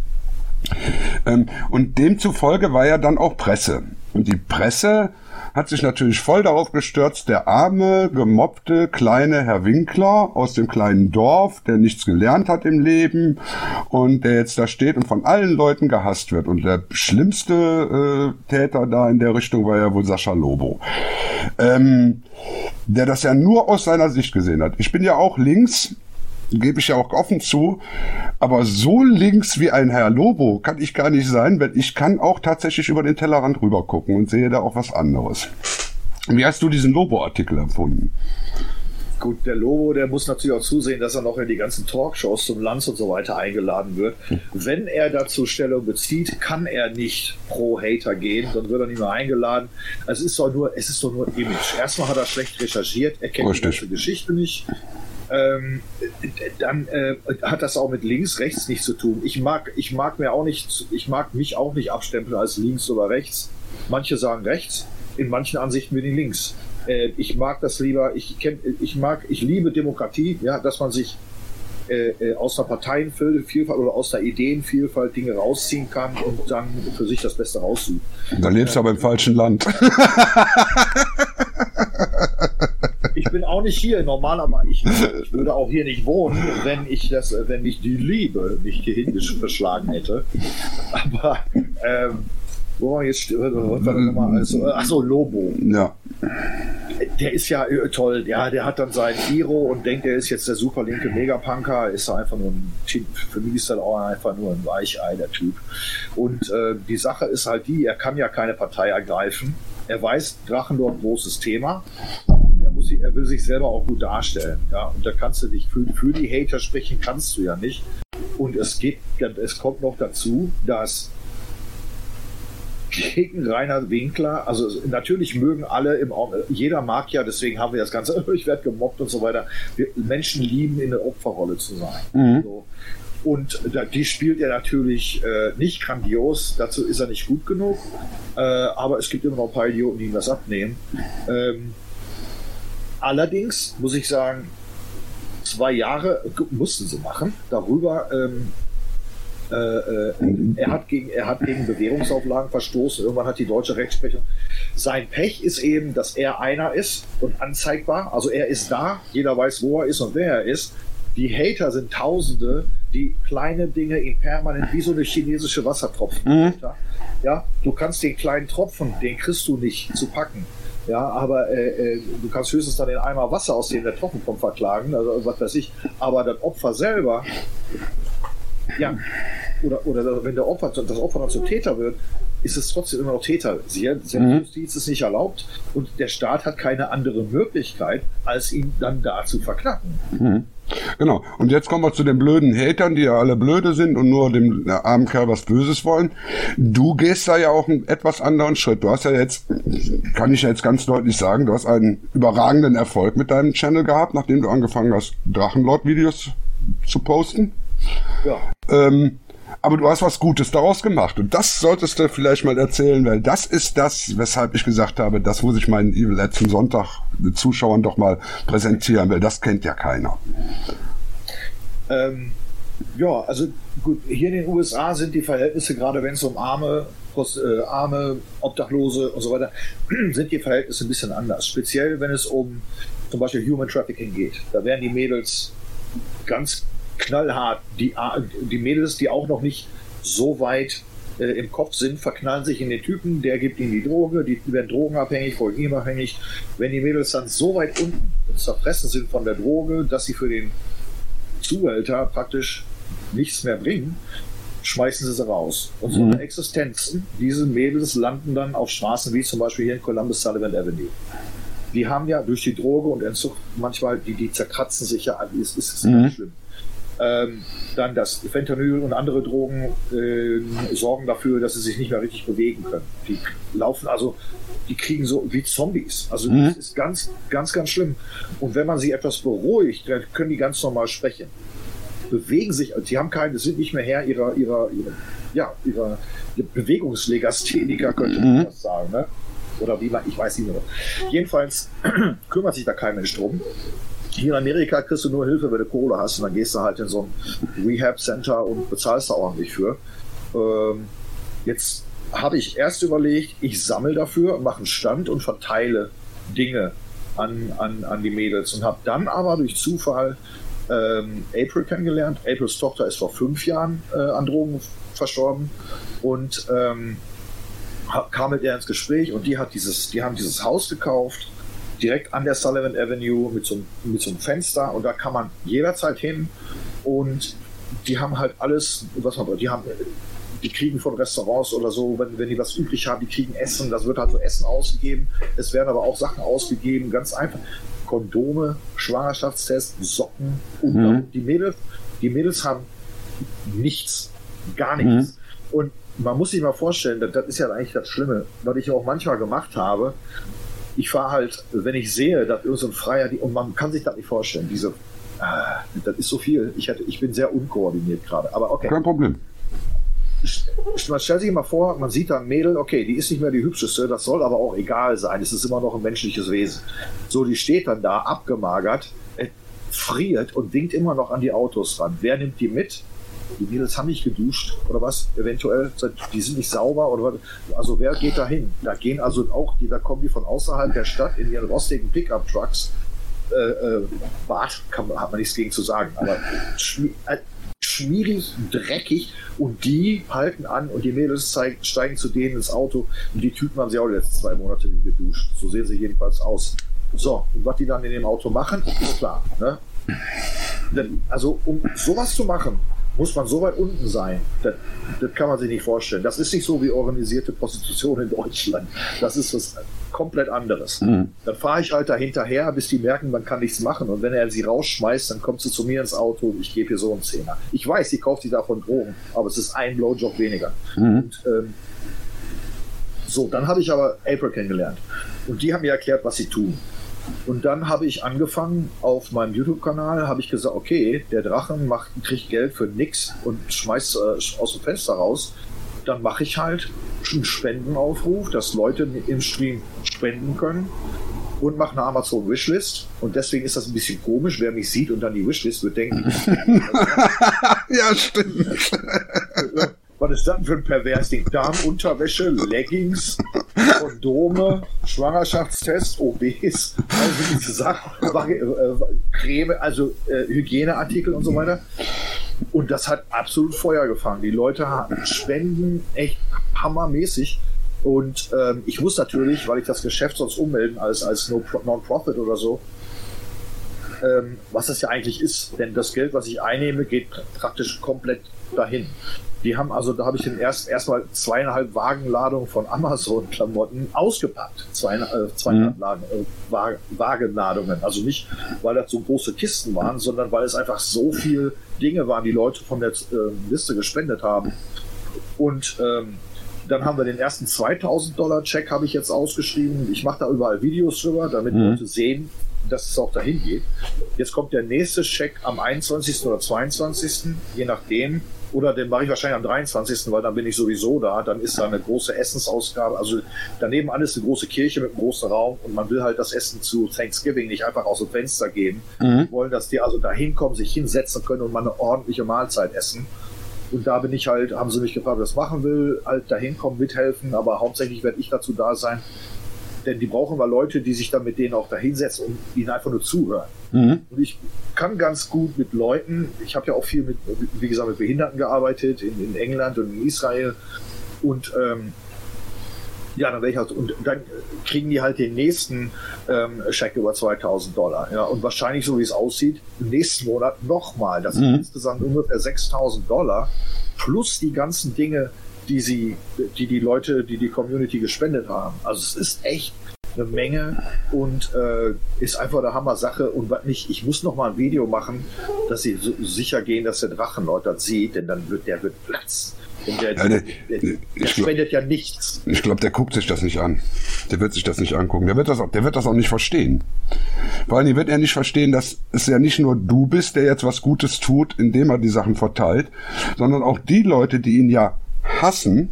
Ähm, und demzufolge war ja dann auch Presse. Und die Presse hat sich natürlich voll darauf gestürzt, der arme, gemobbte, kleine Herr Winkler aus dem kleinen Dorf, der nichts gelernt hat im Leben und der jetzt da steht und von allen Leuten gehasst wird. Und der schlimmste äh, Täter da in der Richtung war ja wohl Sascha Lobo. Ähm, der das ja nur aus seiner Sicht gesehen hat. Ich bin ja auch links, gebe ich ja auch offen zu. Aber so links wie ein Herr Lobo kann ich gar nicht sein, weil ich kann auch tatsächlich über den Tellerrand rüber gucken und sehe da auch was anderes. Wie hast du diesen Lobo-Artikel empfunden? Gut, der Lobo, der muss natürlich auch zusehen, dass er noch in die ganzen Talkshows zum Lanz und so weiter eingeladen wird. Wenn er dazu Stellung bezieht, kann er nicht pro Hater gehen, dann wird er nicht mehr eingeladen. Also es ist doch nur, es ist doch nur Image. Erstmal hat er schlecht recherchiert, er kennt Richtig. die ganze Geschichte nicht. Ähm, dann äh, hat das auch mit links, rechts nichts zu tun. Ich mag, ich mag mir auch nicht, ich mag mich auch nicht abstempeln als links oder rechts. Manche sagen rechts, in manchen Ansichten bin ich links. Äh, ich mag das lieber, ich kenn, ich mag, ich liebe Demokratie, ja, dass man sich äh, äh, aus der Parteienvielfalt oder aus der Ideenvielfalt Dinge rausziehen kann und dann für sich das Beste raussucht. Da lebst du aber im falschen Land. Ich bin auch nicht hier normalerweise. Ich, ich würde auch hier nicht wohnen, wenn ich das, wenn ich die Liebe nicht hierhin verschlagen hätte. Aber ähm, wo war jetzt? äh, nochmal? Also, äh, Achso, Lobo. Ja. Der ist ja äh, toll. Ja, der hat dann sein Iro und denkt, er ist jetzt der super linke Megapunker. Ist einfach nur ein, für mich ist er auch einfach nur ein Weichei, der Typ. Und äh, die Sache ist halt die, er kann ja keine Partei ergreifen. Er weiß, Drachendorf großes Thema. Er, muss sich, er will sich selber auch gut darstellen. Ja, und da kannst du dich für, für die Hater sprechen, kannst du ja nicht. Und es geht, es kommt noch dazu, dass gegen Rainer Winkler, also natürlich mögen alle im jeder mag ja, deswegen haben wir das Ganze, ich werde gemobbt und so weiter. Wir, Menschen lieben in der Opferrolle zu sein. Mhm. So. Und die spielt er natürlich äh, nicht grandios, dazu ist er nicht gut genug. Äh, aber es gibt immer noch ein paar Idioten, die ihm das abnehmen. Ähm, allerdings muss ich sagen, zwei Jahre mussten sie machen. Darüber ähm, äh, äh, er, hat gegen, er hat gegen Bewährungsauflagen verstoßen. Irgendwann hat die deutsche Rechtsprechung. Sein Pech ist eben, dass er einer ist und anzeigbar. Also er ist da, jeder weiß, wo er ist und wer er ist. Die Hater sind Tausende, die kleine Dinge ihm permanent wie so eine chinesische Wassertropfen. Mhm. Ja, du kannst den kleinen Tropfen, den kriegst du nicht zu packen. Ja, aber äh, äh, du kannst höchstens dann den Eimer Wasser, aus dem der Tropfen kommt, verklagen, also was weiß ich. Aber das Opfer selber, ja, oder, oder wenn der Opfer, das Opfer dann zum Täter wird, ist es trotzdem immer noch Täter. Selbstjustiz mhm. ist nicht erlaubt und der Staat hat keine andere Möglichkeit, als ihn dann da zu verknacken. Mhm. Genau. Und jetzt kommen wir zu den blöden Hatern, die ja alle blöde sind und nur dem armen Kerl was Böses wollen. Du gehst da ja auch einen etwas anderen Schritt. Du hast ja jetzt, kann ich ja jetzt ganz deutlich sagen, du hast einen überragenden Erfolg mit deinem Channel gehabt, nachdem du angefangen hast, Drachenlord-Videos zu posten. Ja. Ähm, aber du hast was Gutes daraus gemacht. Und das solltest du vielleicht mal erzählen, weil das ist das, weshalb ich gesagt habe, das muss ich meinen letzten Sonntag Zuschauern doch mal präsentieren, weil das kennt ja keiner. Ähm, ja, also gut, hier in den USA sind die Verhältnisse, gerade wenn es um arme, äh, arme, Obdachlose und so weiter, sind die Verhältnisse ein bisschen anders. Speziell, wenn es um zum Beispiel Human Trafficking geht. Da werden die Mädels ganz knallhart. Die, die Mädels, die auch noch nicht so weit äh, im Kopf sind, verknallen sich in den Typen, der gibt ihnen die Droge, die werden drogenabhängig, folgenabhängig. Wenn die Mädels dann so weit unten und zerfressen sind von der Droge, dass sie für den Zuhälter praktisch nichts mehr bringen, schmeißen sie sie raus. Und so mhm. eine Existenzen, diese Mädels landen dann auf Straßen wie zum Beispiel hier in Columbus Sullivan Avenue. Die haben ja durch die Droge und Entzug manchmal, die, die zerkratzen sich ja, es ist, ist mhm. schlimm. Ähm, dann das Fentanyl und andere Drogen äh, sorgen dafür, dass sie sich nicht mehr richtig bewegen können. Die laufen also, die kriegen so wie Zombies. Also mhm. das ist ganz, ganz, ganz schlimm. Und wenn man sie etwas beruhigt, dann können die ganz normal sprechen. Bewegen sich, die haben keine, sind nicht mehr Herr ihrer, ihrer, ihrer ja, ihrer Bewegungslegastheniker, könnte man mhm. das sagen. Ne? Oder wie man, ich weiß nicht mehr. Jedenfalls kümmert sich da kein Mensch drum. Hier in Amerika kriegst du nur Hilfe, wenn du Kohle hast und dann gehst du halt in so ein Rehab-Center und bezahlst da ordentlich für. Ähm, jetzt habe ich erst überlegt, ich sammle dafür, mache einen Stand und verteile Dinge an, an, an die Mädels und habe dann aber durch Zufall ähm, April kennengelernt. Aprils Tochter ist vor fünf Jahren äh, an Drogen verstorben und ähm, kam mit ihr ins Gespräch und die hat dieses, die haben dieses Haus gekauft direkt an der Sullivan Avenue mit so, mit so einem Fenster und da kann man jederzeit hin und die haben halt alles, was man die haben, die kriegen von Restaurants oder so, wenn, wenn die was übrig haben, die kriegen Essen, das wird halt so Essen ausgegeben. Es werden aber auch Sachen ausgegeben, ganz einfach. Kondome, Schwangerschaftstest, Socken und mhm. die Mädels, die Mädels haben nichts, gar nichts. Mhm. Und man muss sich mal vorstellen, das, das ist ja eigentlich das Schlimme, was ich auch manchmal gemacht habe ich fahre halt, wenn ich sehe, dass irgend so Freier, und man kann sich das nicht vorstellen, diese, ah, das ist so viel. Ich, hätte, ich bin sehr unkoordiniert gerade, aber okay. Kein Problem. Man stellt sich mal vor, man sieht da ein Mädel, okay, die ist nicht mehr die hübscheste, das soll aber auch egal sein, es ist immer noch ein menschliches Wesen. So, die steht dann da, abgemagert, äh, friert und winkt immer noch an die Autos ran. Wer nimmt die mit? Die Mädels haben nicht geduscht oder was, eventuell, die sind nicht sauber oder was. Also wer geht da hin? Da gehen also auch, die, da kommen die von außerhalb der Stadt in ihren rostigen Pickup-Trucks. Äh, äh, Bad hat man nichts gegen zu sagen, aber äh, schmierig, dreckig und die halten an und die Mädels zeigen, steigen zu denen ins Auto und die Typen haben sie auch die letzten zwei Monate nicht geduscht. So sehen sie jedenfalls aus. So, und was die dann in dem Auto machen, ist klar. Ne? Also, um sowas zu machen, muss man so weit unten sein? Das, das, kann man sich nicht vorstellen. Das ist nicht so wie organisierte Prostitution in Deutschland. Das ist was komplett anderes. Mhm. Dann fahre ich halt da hinterher, bis die merken, man kann nichts machen. Und wenn er sie rausschmeißt, dann kommt sie zu mir ins Auto und ich gebe ihr so einen Zehner. Ich weiß, sie kauft sich davon Drogen, aber es ist ein Blowjob weniger. Mhm. Und, ähm, so, dann habe ich aber April kennengelernt. Und die haben mir erklärt, was sie tun. Und dann habe ich angefangen auf meinem YouTube-Kanal, habe ich gesagt, okay, der Drachen macht, kriegt Geld für nix und schmeißt äh, aus dem Fenster raus. Dann mache ich halt einen Spendenaufruf, dass Leute im Stream spenden können und mache eine Amazon Wishlist. Und deswegen ist das ein bisschen komisch. Wer mich sieht und dann die Wishlist wird denken. ja, stimmt. Was ist das für ein pervers Ding? Damenunterwäsche, Leggings, Kondome, Schwangerschaftstest, OBs, also diese Sachen, äh, Creme, also äh, Hygieneartikel und so weiter. Und das hat absolut Feuer gefangen. Die Leute spenden echt hammermäßig. Und ähm, ich muss natürlich, weil ich das Geschäft sonst ummelden als, als Non-Profit oder so, ähm, was das ja eigentlich ist. Denn das Geld, was ich einnehme, geht praktisch komplett dahin. Die haben also, da habe ich den erst erstmal zweieinhalb Wagenladungen von Amazon-Klamotten ausgepackt. Zwei, äh, zweieinhalb mhm. Lagen, äh, Wagenladungen. Also nicht, weil das so große Kisten waren, sondern weil es einfach so viele Dinge waren, die Leute von der äh, Liste gespendet haben. Und ähm, dann haben wir den ersten 2000 Dollar Check habe ich jetzt ausgeschrieben. Ich mache da überall Videos drüber, damit mhm. Leute sehen, dass es auch dahin geht. Jetzt kommt der nächste Check am 21. oder 22. je nachdem. Oder den mache ich wahrscheinlich am 23., weil dann bin ich sowieso da. Dann ist da eine große Essensausgabe. Also daneben alles eine große Kirche mit einem großen Raum und man will halt das Essen zu Thanksgiving nicht einfach aus dem Fenster geben. Mhm. Wollen, dass die also da hinkommen, sich hinsetzen können und mal eine ordentliche Mahlzeit essen. Und da bin ich halt, haben sie mich gefragt, was machen will, halt dahin kommen, mithelfen, aber hauptsächlich werde ich dazu da sein, denn die brauchen wir Leute, die sich dann mit denen auch da hinsetzen und ihnen einfach nur zuhören. Mhm. Und ich kann ganz gut mit Leuten, ich habe ja auch viel mit, wie gesagt, mit Behinderten gearbeitet in, in England und in Israel und ähm, ja, dann ich halt, und dann kriegen die halt den nächsten ähm, Scheck über 2000 Dollar. Ja, und wahrscheinlich, so wie es aussieht, im nächsten Monat nochmal. Das mhm. sind insgesamt ungefähr 6000 Dollar plus die ganzen Dinge, die sie, die die Leute, die die Community gespendet haben. Also es ist echt eine Menge und äh, ist einfach eine Hammer-Sache. Und was nicht, ich muss noch mal ein Video machen, dass sie so sicher gehen, dass der Drachenlord das sieht, denn dann wird der wird Platz. Und der, ja, der, der, der spendet ja nichts. Ich glaube, der guckt sich das nicht an. Der wird sich das nicht angucken. Der wird das auch, der wird das auch nicht verstehen. Vor allem wird er nicht verstehen, dass es ja nicht nur du bist, der jetzt was Gutes tut, indem er die Sachen verteilt, sondern auch die Leute, die ihn ja hassen,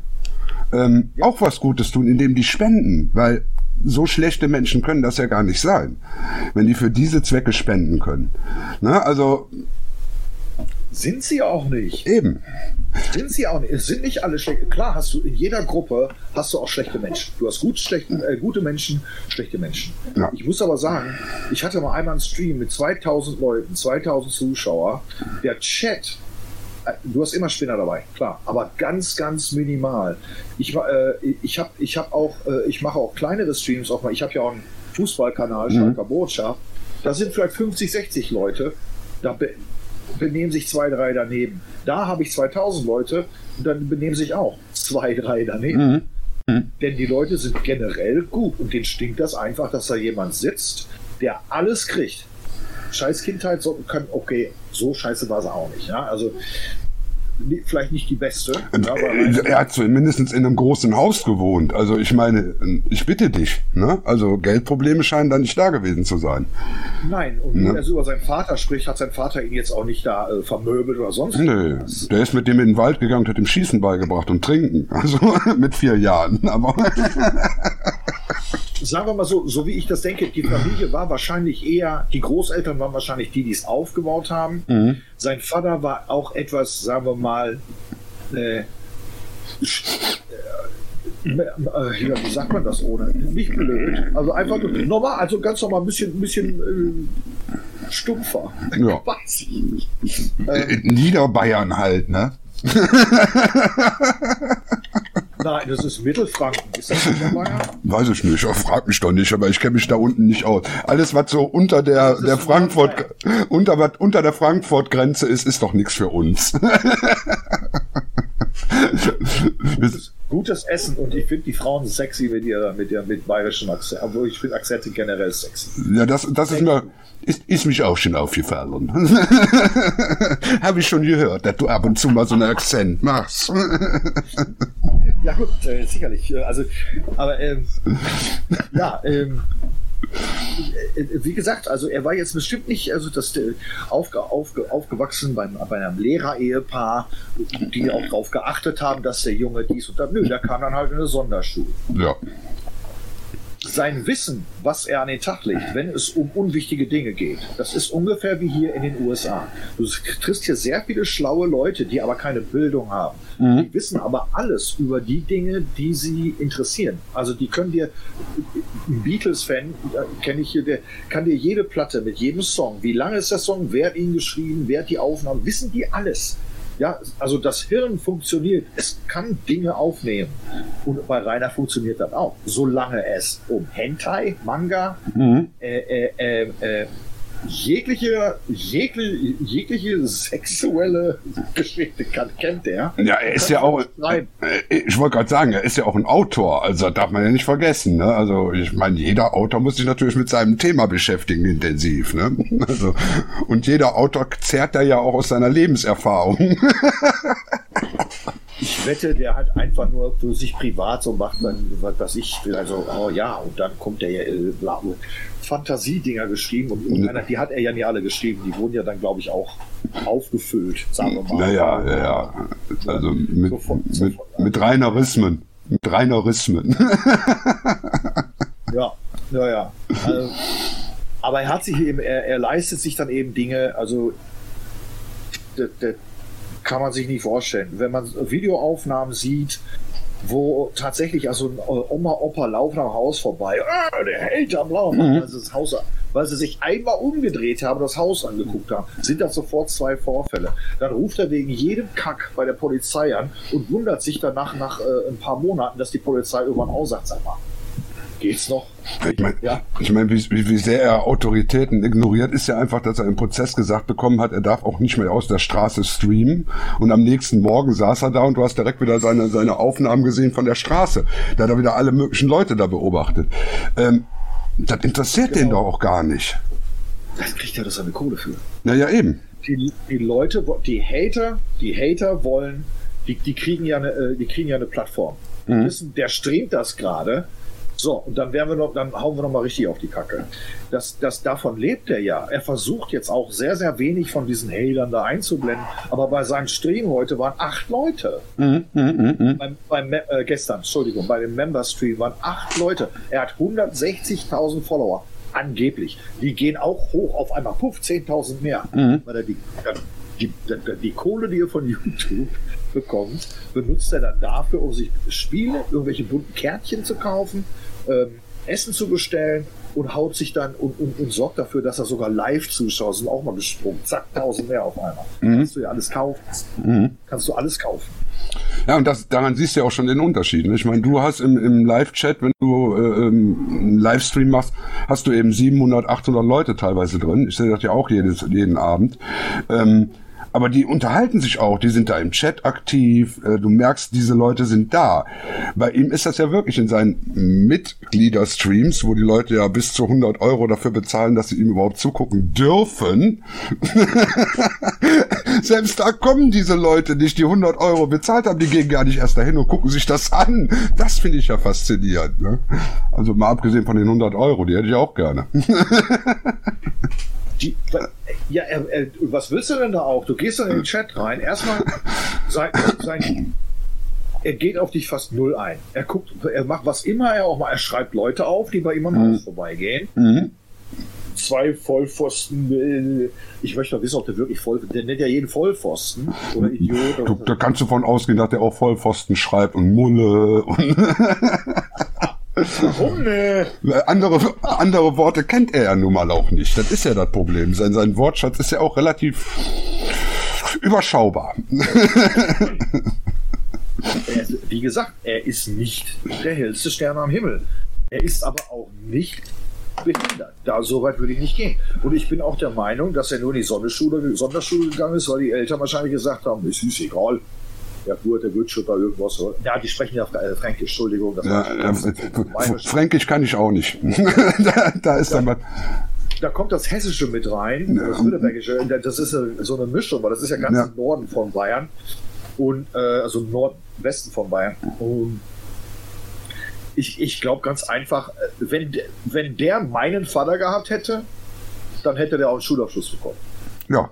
ähm, ja. auch was Gutes tun, indem die spenden. Weil so schlechte Menschen können das ja gar nicht sein, wenn die für diese Zwecke spenden können. Ne? Also sind sie auch nicht. Eben. Sind sie auch nicht. Es sind nicht alle schlechte. Klar hast du in jeder Gruppe hast du auch schlechte Menschen. Du hast gut, schlechte, äh, gute Menschen, schlechte Menschen. Ja. Ich muss aber sagen, ich hatte mal einmal einen Stream mit 2000 Leuten, 2000 Zuschauer. Der Chat, du hast immer Spinner dabei, klar, aber ganz, ganz minimal. Ich, äh, ich habe ich hab auch, äh, ich mache auch kleinere Streams auch mal. Ich habe ja auch einen Fußballkanal, Schalker mhm. Botschaft. Da sind vielleicht 50, 60 Leute. Da benehmen sich zwei, drei daneben. Da habe ich 2000 Leute und dann benehmen sich auch zwei, drei daneben. Mhm. Mhm. Denn die Leute sind generell gut und denen stinkt das einfach, dass da jemand sitzt, der alles kriegt. Scheiß Kindheit so, kann, okay, so scheiße war sie auch nicht. Ja? Also vielleicht nicht die beste. Ja, er hat zumindest in einem großen Haus gewohnt. Also ich meine, ich bitte dich. Ne? Also Geldprobleme scheinen da nicht da gewesen zu sein. Nein, und ne? wenn er so über seinen Vater spricht, hat sein Vater ihn jetzt auch nicht da äh, vermöbelt oder sonst Nö, was. der ist mit dem in den Wald gegangen und hat ihm Schießen beigebracht und Trinken. Also mit vier Jahren. Aber sagen wir mal so, so wie ich das denke, die Familie war wahrscheinlich eher, die Großeltern waren wahrscheinlich die, die es aufgebaut haben. Mhm. Sein Vater war auch etwas, sagen wir mal, äh, äh, ja, wie sagt man das ohne? Nicht blöd. Also einfach normal, also ganz normal ein bisschen, ein bisschen äh, stumpfer. Ja. Weiß ich nicht. Ähm, Niederbayern halt, ne? Nein, das ist Mittelfranken. Ist das Niederbayern? Weiß ich nicht. Frag mich doch nicht, aber ich kenne mich da unten nicht aus. Alles, was so unter der, der Frankfurt, unter, was unter der Frankfurt-Grenze ist, ist doch nichts für uns. Gutes Essen und ich finde die Frauen sexy mit ihrer, mit ihrem mit bayerischen Akzent. Obwohl ich finde Akzente generell sexy. Ja, das, das ist mir, ist, ist mich auch schon aufgefallen. Habe ich schon gehört, dass du ab und zu mal so einen Akzent machst. ja gut, äh, sicherlich. Also, aber ähm, ja, ähm, äh, wie gesagt, also er war jetzt bestimmt nicht, also das äh, aufge, aufge, aufgewachsen beim, bei einem Lehrer-Ehepaar, die auch darauf geachtet haben, dass der Junge dies und das. Nö, der kam dann halt in eine Sonderschule. Ja. Sein Wissen, was er an den Tag legt, wenn es um unwichtige Dinge geht, das ist ungefähr wie hier in den USA. Du triffst hier sehr viele schlaue Leute, die aber keine Bildung haben. Mhm. Die wissen aber alles über die Dinge, die sie interessieren. Also die können dir, ein Beatles-Fan, kenne ich hier, der kann dir jede Platte mit jedem Song, wie lange ist der Song, wer hat ihn geschrieben, wer hat die Aufnahmen, wissen die alles. Ja, also das Hirn funktioniert, es kann Dinge aufnehmen. Und bei Rainer funktioniert das auch. Solange es um Hentai, Manga, Mhm. äh, äh, äh, äh, jegliche, jegliche, jegliche sexuelle Geschichte kann, kennt der. Ja, er ist ja auch, äh, ich wollte gerade sagen, er ist ja auch ein Autor, also darf man ja nicht vergessen. Ne? Also ich meine, jeder Autor muss sich natürlich mit seinem Thema beschäftigen, intensiv. Ne? Also, und jeder Autor zehrt da ja auch aus seiner Lebenserfahrung. Ich wette, der hat einfach nur für sich privat so macht man, was weiß ich, also, oh ja, und dann kommt der äh, bla, Fantasiedinger geschrieben und irgendeiner, die hat er ja nicht alle geschrieben, die wurden ja dann, glaube ich, auch aufgefüllt, sagen wir mal. Naja, ja, ja. Also mit, Sofort- mit, sofort. mit Reinerismen. Mit Reinerismen. Ja, ja, ja. Also, aber er hat sich eben, er, er leistet sich dann eben Dinge, also das, das kann man sich nicht vorstellen. Wenn man Videoaufnahmen sieht, wo tatsächlich also ein Oma, Opa laufen am Haus vorbei, ah, der hält am Laufen, weil, sie das Haus, weil sie sich einmal umgedreht haben, das Haus angeguckt haben, sind das sofort zwei Vorfälle. Dann ruft er wegen jedem Kack bei der Polizei an und wundert sich danach nach äh, ein paar Monaten, dass die Polizei irgendwann sag mal, geht's noch? Ich meine, Ja. ich mein, wie, wie, sehr er Autoritäten ignoriert, ist ja einfach, dass er im Prozess gesagt bekommen hat, er darf auch nicht mehr aus der Straße streamen. Und am nächsten Morgen saß er da und du hast direkt wieder seine, seine Aufnahmen gesehen von der Straße. Da hat er wieder alle möglichen Leute da beobachtet. Ähm, das interessiert den Genau. doch auch gar nicht. Das kriegt er doch seine Kohle für. Naja, eben. die, die Leute, die Hater, die Hater wollen, die, die kriegen ja eine, äh, die kriegen ja eine Plattform. Die wissen, der streamt das gerade. So, und dann werden wir noch, dann hauen wir noch mal richtig auf die Kacke. Das, das, davon lebt er ja. Er versucht jetzt auch sehr, sehr wenig von diesen Hatern da einzublenden. Aber bei seinem Stream heute waren acht Leute. Mhm, mhm, mhm. Beim, beim Me- äh, gestern, Entschuldigung, bei dem Member-Stream waren acht Leute. Er hat 160.000 Follower. Angeblich. Die gehen auch hoch auf einmal. Puff, 10.000 mehr. Weil er die, die, die, die Kohle, die er von YouTube bekommt, benutzt er dann dafür, um sich Spiele, irgendwelche bunten Kärtchen zu kaufen, ähm, Essen zu bestellen und haut sich dann und, und, und sorgt dafür, dass er sogar Live-Zuschauer sind auch mal gesprungen. Zack, 1000 mehr auf einmal. Kannst du ja alles kaufen. Kannst du alles kaufen. Ja, und das, daran siehst du ja auch schon den Unterschied. Ne? Ich meine, du hast im, im Live-Chat, wenn du äh, ähm, einen Livestream machst, hast du eben 700, 800 Leute teilweise drin. Ich sehe das ja auch jedes, jeden Abend. Ähm, aber die unterhalten sich auch, die sind da im Chat aktiv, äh, du merkst, diese Leute sind da. Bei ihm ist das ja wirklich in seinen Mitgliederstreams, wo die Leute ja bis zu 100 Euro dafür bezahlen, dass sie ihm überhaupt zugucken dürfen. Selbst da kommen diese Leute nicht, die 100 Euro bezahlt haben, die gehen gar nicht erst dahin und gucken sich das an. Das finde ich ja faszinierend. Ne? Also mal abgesehen von den 100 Euro, die hätte ich auch gerne. Die, ja, er, er, was willst du denn da auch? Du gehst dann in den Chat rein. Erstmal sein, sein, er geht auf dich fast null ein. Er guckt, er macht was immer er auch mal. Er schreibt Leute auf, die bei ihm am Haus vorbeigehen. Mhm. Zwei Vollpfosten. Ich möchte doch wissen, ob der wirklich voll. Der nennt ja jeden Vollpfosten oder Idiot. Du, Oder da kannst du von ausgehen, dass der auch Vollpfosten schreibt und Mulle und Warum ne? andere, andere Worte kennt er ja nun mal auch nicht. Das ist ja das Problem. Sein, sein Wortschatz ist ja auch relativ überschaubar. Er, ist- wie gesagt, er ist nicht der hellste Stern am Himmel. Er ist aber auch nicht behindert. Da so weit würde ich nicht gehen. Und ich bin auch der Meinung, dass er nur in die Sonderschule, Sonderschule gegangen ist, weil die Eltern wahrscheinlich gesagt haben, es ist egal. Ja gut, der wird schon da irgendwas. Ja, die sprechen ja äh, Fränkisch, Entschuldigung. Das Ja, ja, das ist bayerisch. Fränkisch kann ich auch nicht. da, da ist dann mal. da kommt das Hessische mit rein, das Württembergische. Das ist äh, so eine Mischung, weil das ist ja ganz Ja. im Norden von Bayern und äh, also im Nordwesten von Bayern. Und Ich, ich glaube ganz einfach, äh, wenn, wenn der meinen Vater gehabt hätte, dann hätte der auch einen Schulabschluss bekommen. Ja.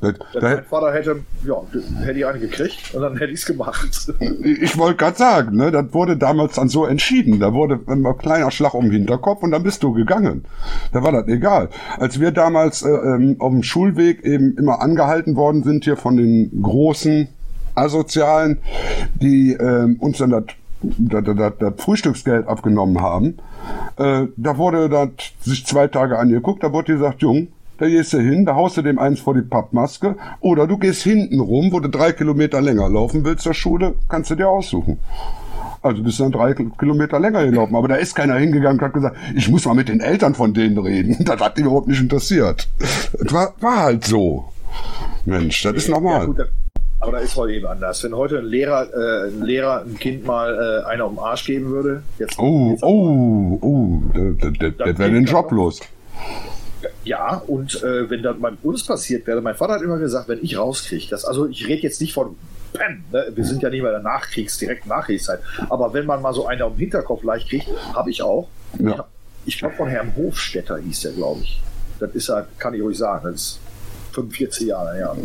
Da, mein Vater hätte, ja, hätte ich einen gekriegt und dann hätte ich es gemacht. ich wollte gerade sagen, ne, das wurde damals dann so entschieden. Da wurde ein kleiner Schlag um den Hinterkopf und dann bist du gegangen. Da war das egal. Als wir damals äh, ähm, auf dem Schulweg eben immer angehalten worden sind hier von den großen Asozialen, die ähm, uns dann das das, das, das Frühstücksgeld abgenommen haben, äh, da wurde das sich zwei Tage angeguckt, da wurde gesagt, Jung, da gehst du hin, da haust du dem eins vor die Pappmaske, oder du gehst hinten rum, wo du drei Kilometer länger laufen willst zur Schule, kannst du dir aussuchen. Also bist dann drei Kilometer länger gelaufen, aber da ist keiner hingegangen und hat gesagt, ich muss mal mit den Eltern von denen reden. Das hat die überhaupt nicht interessiert. Das war, war halt so. Mensch, das ist normal. Ja, gut, aber da ist heute eben anders. Wenn heute ein Lehrer, äh, ein Lehrer ein Kind mal äh, einer um den Arsch geben würde, jetzt, Oh, jetzt oh, oh, das wäre den Job los. Ja, und äh, wenn das bei uns passiert wäre, mein Vater hat immer gesagt, wenn ich rauskriege, das, also ich rede jetzt nicht von Bam, ne? wir sind ja nicht mehr in der Nachkriegs-, direkt Nachkriegszeit, aber wenn man mal so einen auf den Hinterkopf leicht kriegt, habe ich auch. Ja. Ich, glaube von Herrn Hofstetter hieß der, glaube ich. Das ist ja, kann ich ruhig sagen, das ist 45 Jahre her.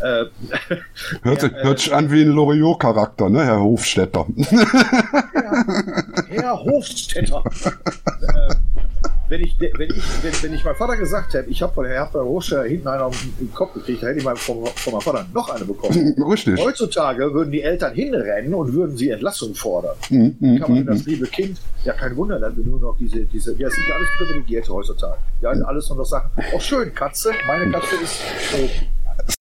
Äh, Hört, sich, Ja, äh, hört sich an wie ein Loriot-Charakter, ne, Herr Hofstetter. Herr Hofstetter. äh, wenn ich, wenn ich, wenn, wenn ich meinem Vater gesagt hätte, ich habe von Herrn Hofstetter hinten einen auf den Kopf gekriegt, dann hätte ich mal von, von meinem Vater noch eine bekommen. Richtig. Heutzutage würden die Eltern hinrennen und würden sie Entlassung fordern. Mhm, mhm, Kann man mhm. das liebe Kind, ja kein Wunder, wir nur noch diese, diese, ja, sind ja alles Privilegierte heutzutage. Ja, alles nur noch Sachen. Oh schön, Katze, meine Katze ist tot.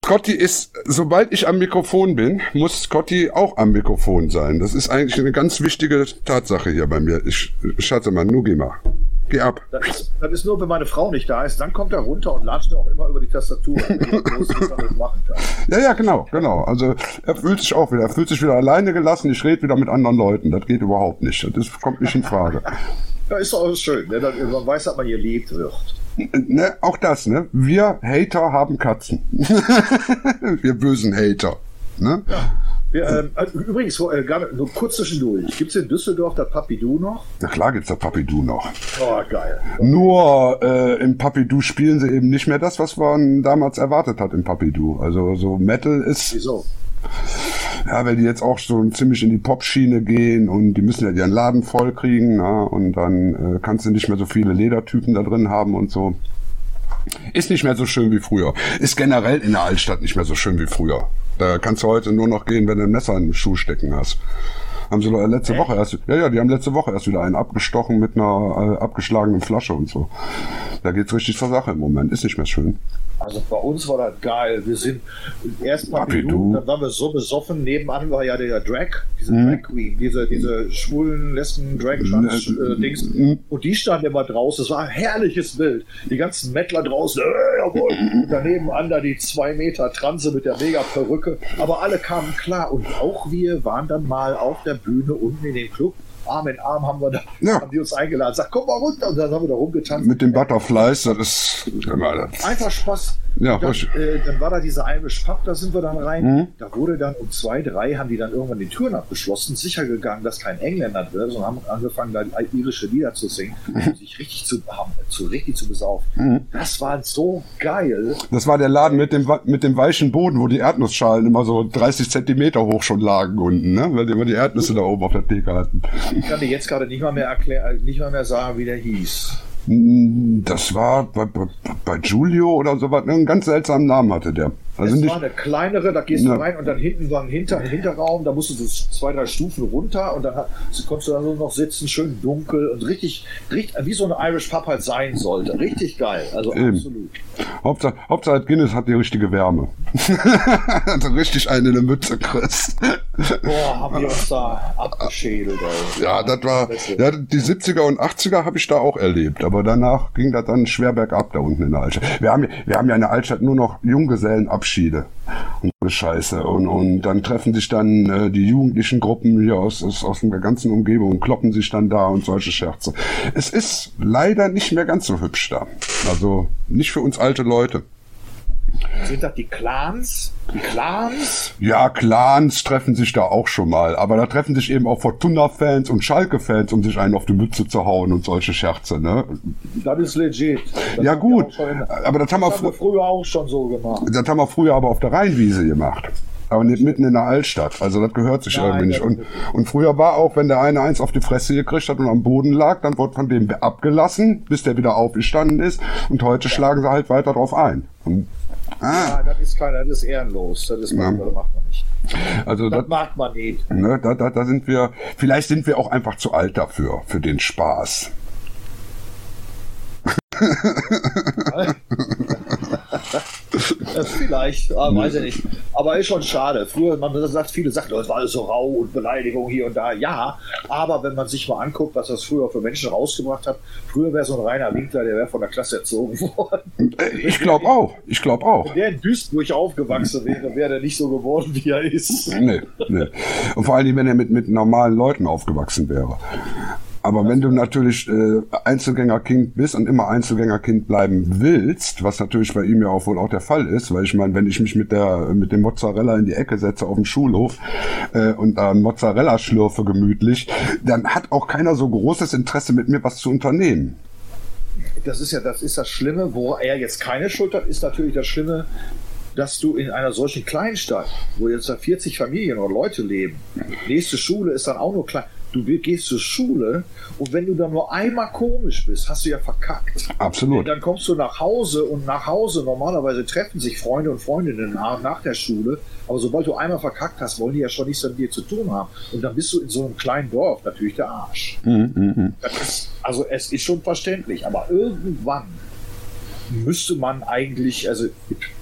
Scotty ist, sobald ich am Mikrofon bin, muss Scotty auch am Mikrofon sein. Das ist eigentlich eine ganz wichtige Tatsache hier bei mir. Ich, Schatze mal, nu geh ab. Das ist, das ist nur, wenn meine Frau nicht da ist, dann kommt er runter und latscht mir auch immer über die Tastatur. Ja, ja, genau, genau. Also er fühlt sich auch wieder, er fühlt sich wieder alleine gelassen. Ich rede wieder mit anderen Leuten. Das geht überhaupt nicht. Das kommt nicht in Frage. Ja, ist doch schön, ne? Man weiß, dass man geliebt wird. Ne, auch das, ne? Wir Hater haben Katzen. Wir bösen Hater. Ne? Wir, ähm, also übrigens, äh, gar, nur kurz zwischendurch. Gibt es in Düsseldorf das Papidou noch? Na klar gibt's da Papidou noch. Oh, geil. Nur äh, im Papidou spielen sie eben nicht mehr das, was man damals erwartet hat im Papidou. Also so Metal ist, Wieso? ja, weil die jetzt auch so ziemlich in die Pop-Schiene gehen und die müssen ja ihren Laden voll kriegen, na, und dann äh, kannst du nicht mehr so viele Ledertypen da drin haben und so. Ist nicht mehr so schön wie früher. Ist generell in der Altstadt nicht mehr so schön wie früher. Da kannst du heute nur noch gehen, wenn du ein Messer den Schuh stecken hast. Haben sie doch letzte Woche erst, ja, ja, die haben letzte Woche erst wieder einen abgestochen mit einer äh, abgeschlagenen Flasche und so. Da geht's richtig zur Sache im Moment. Ist nicht mehr schön. Also bei uns war das geil. Wir sind erst Papidou. Papidou, dann waren wir so besoffen. Nebenan war ja der Drag, diese Mhm. Drag Queen, diese, diese schwulen, lesben drag äh, Dings. Mhm. Und die standen immer draußen. Es war ein herrliches Bild. Die ganzen Mettler draußen, äh, jawohl. Und daneben an da die zwei Meter Transe mit der mega Perücke. Aber alle kamen klar. Und auch wir waren dann mal auf der Bühne unten in dem Club. Arm in Arm haben wir da, Ja. haben die uns eingeladen. Sag, komm mal runter. Und dann haben wir da rumgetanzt. Mit den Butterflies, das ist immer das. Einfach Spaß. Ja, dann, äh, dann war da dieser Irish Pub, da sind wir dann rein. Mhm. Da wurde dann um zwei, drei, haben die dann irgendwann die Türen abgeschlossen, sicher gegangen, dass kein Engländer drin ist und haben angefangen, da irische Lieder zu singen und sich richtig zu, haben, zu, richtig zu besaufen. Mhm. Das war so geil. Das war der Laden mit dem, mit dem weichen Boden, wo die Erdnussschalen immer so 30 Zentimeter hoch schon lagen unten, ne? Weil die immer die Erdnüsse da oben auf der Theke hatten. Ich kann dir jetzt gerade nicht mal mehr erklären, nicht mal mehr sagen, wie der hieß. Mm, Das war bei, bei, Giulio oder sowas. ne? Einen ganz seltsamen Namen hatte der. Also es nicht, war eine kleinere, da gehst du rein und dann hinten war ein, Hinter, ein Hinterraum, da musst du so zwei, drei Stufen runter und dann konntest du da so noch sitzen, schön dunkel und richtig, richtig, wie so eine Irish Pub halt sein sollte. Richtig geil, also Eben. absolut. Hauptsache, Hauptsache Guinness hat die richtige Wärme. Hat richtig eine in der Mütze kriegst. Boah, haben wir uns da abgeschädelt, ey. Ja, das war, ja, die 70er und 80er habe ich da auch erlebt, aber danach ging das dann schwer bergab da unten in der Altstadt. Wir haben, wir haben ja in der Altstadt nur noch Junggesellenabschiede und Scheiße und, und dann treffen sich dann äh, die jugendlichen Gruppen hier aus, aus, aus der ganzen Umgebung und kloppen sich dann da und solche Scherze. Es ist leider nicht mehr ganz so hübsch da. Also nicht für uns alte Leute. Sind das die Clans? Die Clans? Ja, Clans treffen sich da auch schon mal, aber da treffen sich eben auch Fortuna-Fans und Schalke-Fans, um sich einen auf die Mütze zu hauen und solche Scherze, ne? Das ist legit. Das ja gut, schon aber das haben, wir haben wir fr früher auch schon so gemacht. das haben wir früher aber auf der Rheinwiese gemacht. Aber nicht mitten in der Altstadt. Also das gehört sich Nein, irgendwie nicht. Und, und früher war auch, wenn der eine eins auf die Fresse gekriegt hat und am Boden lag, dann wurde von dem abgelassen, bis der wieder aufgestanden ist. Und heute schlagen sie halt weiter drauf ein. Und, ah, Ja, das ist keiner, das ist ehrenlos. Das, ist, Ja. das macht man nicht. also Das das, mag man nicht. ne, da, da, da sind wir, vielleicht sind wir auch einfach zu alt dafür, für den Spaß. Äh, Vielleicht, ah, weiß ich nicht. Aber ist schon schade. Früher, man sagt, viele sagen, das war alles so rau und Beleidigung hier und da. Ja, aber wenn man sich mal anguckt, was das früher für Menschen rausgebracht hat, früher wäre so ein reiner Winkler, der wäre von der Klasse erzogen worden. Äh, Ich glaube auch, ich glaube auch. Wenn der in Duisburg aufgewachsen wäre, wäre der nicht so geworden, wie er ist. Nee, nee. Und vor allem, wenn er mit, mit normalen Leuten aufgewachsen wäre. Aber wenn du natürlich äh, Einzelgängerkind bist und immer Einzelgängerkind bleiben willst, was natürlich bei ihm ja auch wohl auch der Fall ist, weil ich meine, wenn ich mich mit der mit dem Mozzarella in die Ecke setze auf dem Schulhof äh, und da Mozzarella schlürfe gemütlich, dann hat auch keiner so großes Interesse mit mir was zu unternehmen. Das ist ja, das ist das Schlimme, wo er jetzt keine Schuld hat, ist natürlich das Schlimme, dass du in einer solchen Kleinstadt, wo jetzt da 40 Familien oder Leute leben, nächste Schule ist dann auch nur klein. Du gehst zur Schule und wenn du dann nur einmal komisch bist, hast du ja verkackt. Absolut. Dann kommst du nach Hause und nach Hause, normalerweise treffen sich Freunde und Freundinnen nach, nach der Schule, aber sobald du einmal verkackt hast, wollen die ja schon nichts mit dir zu tun haben. Und dann bist du in so einem kleinen Dorf natürlich der Arsch. Das ist, also es ist schon verständlich, aber irgendwann müsste man eigentlich, also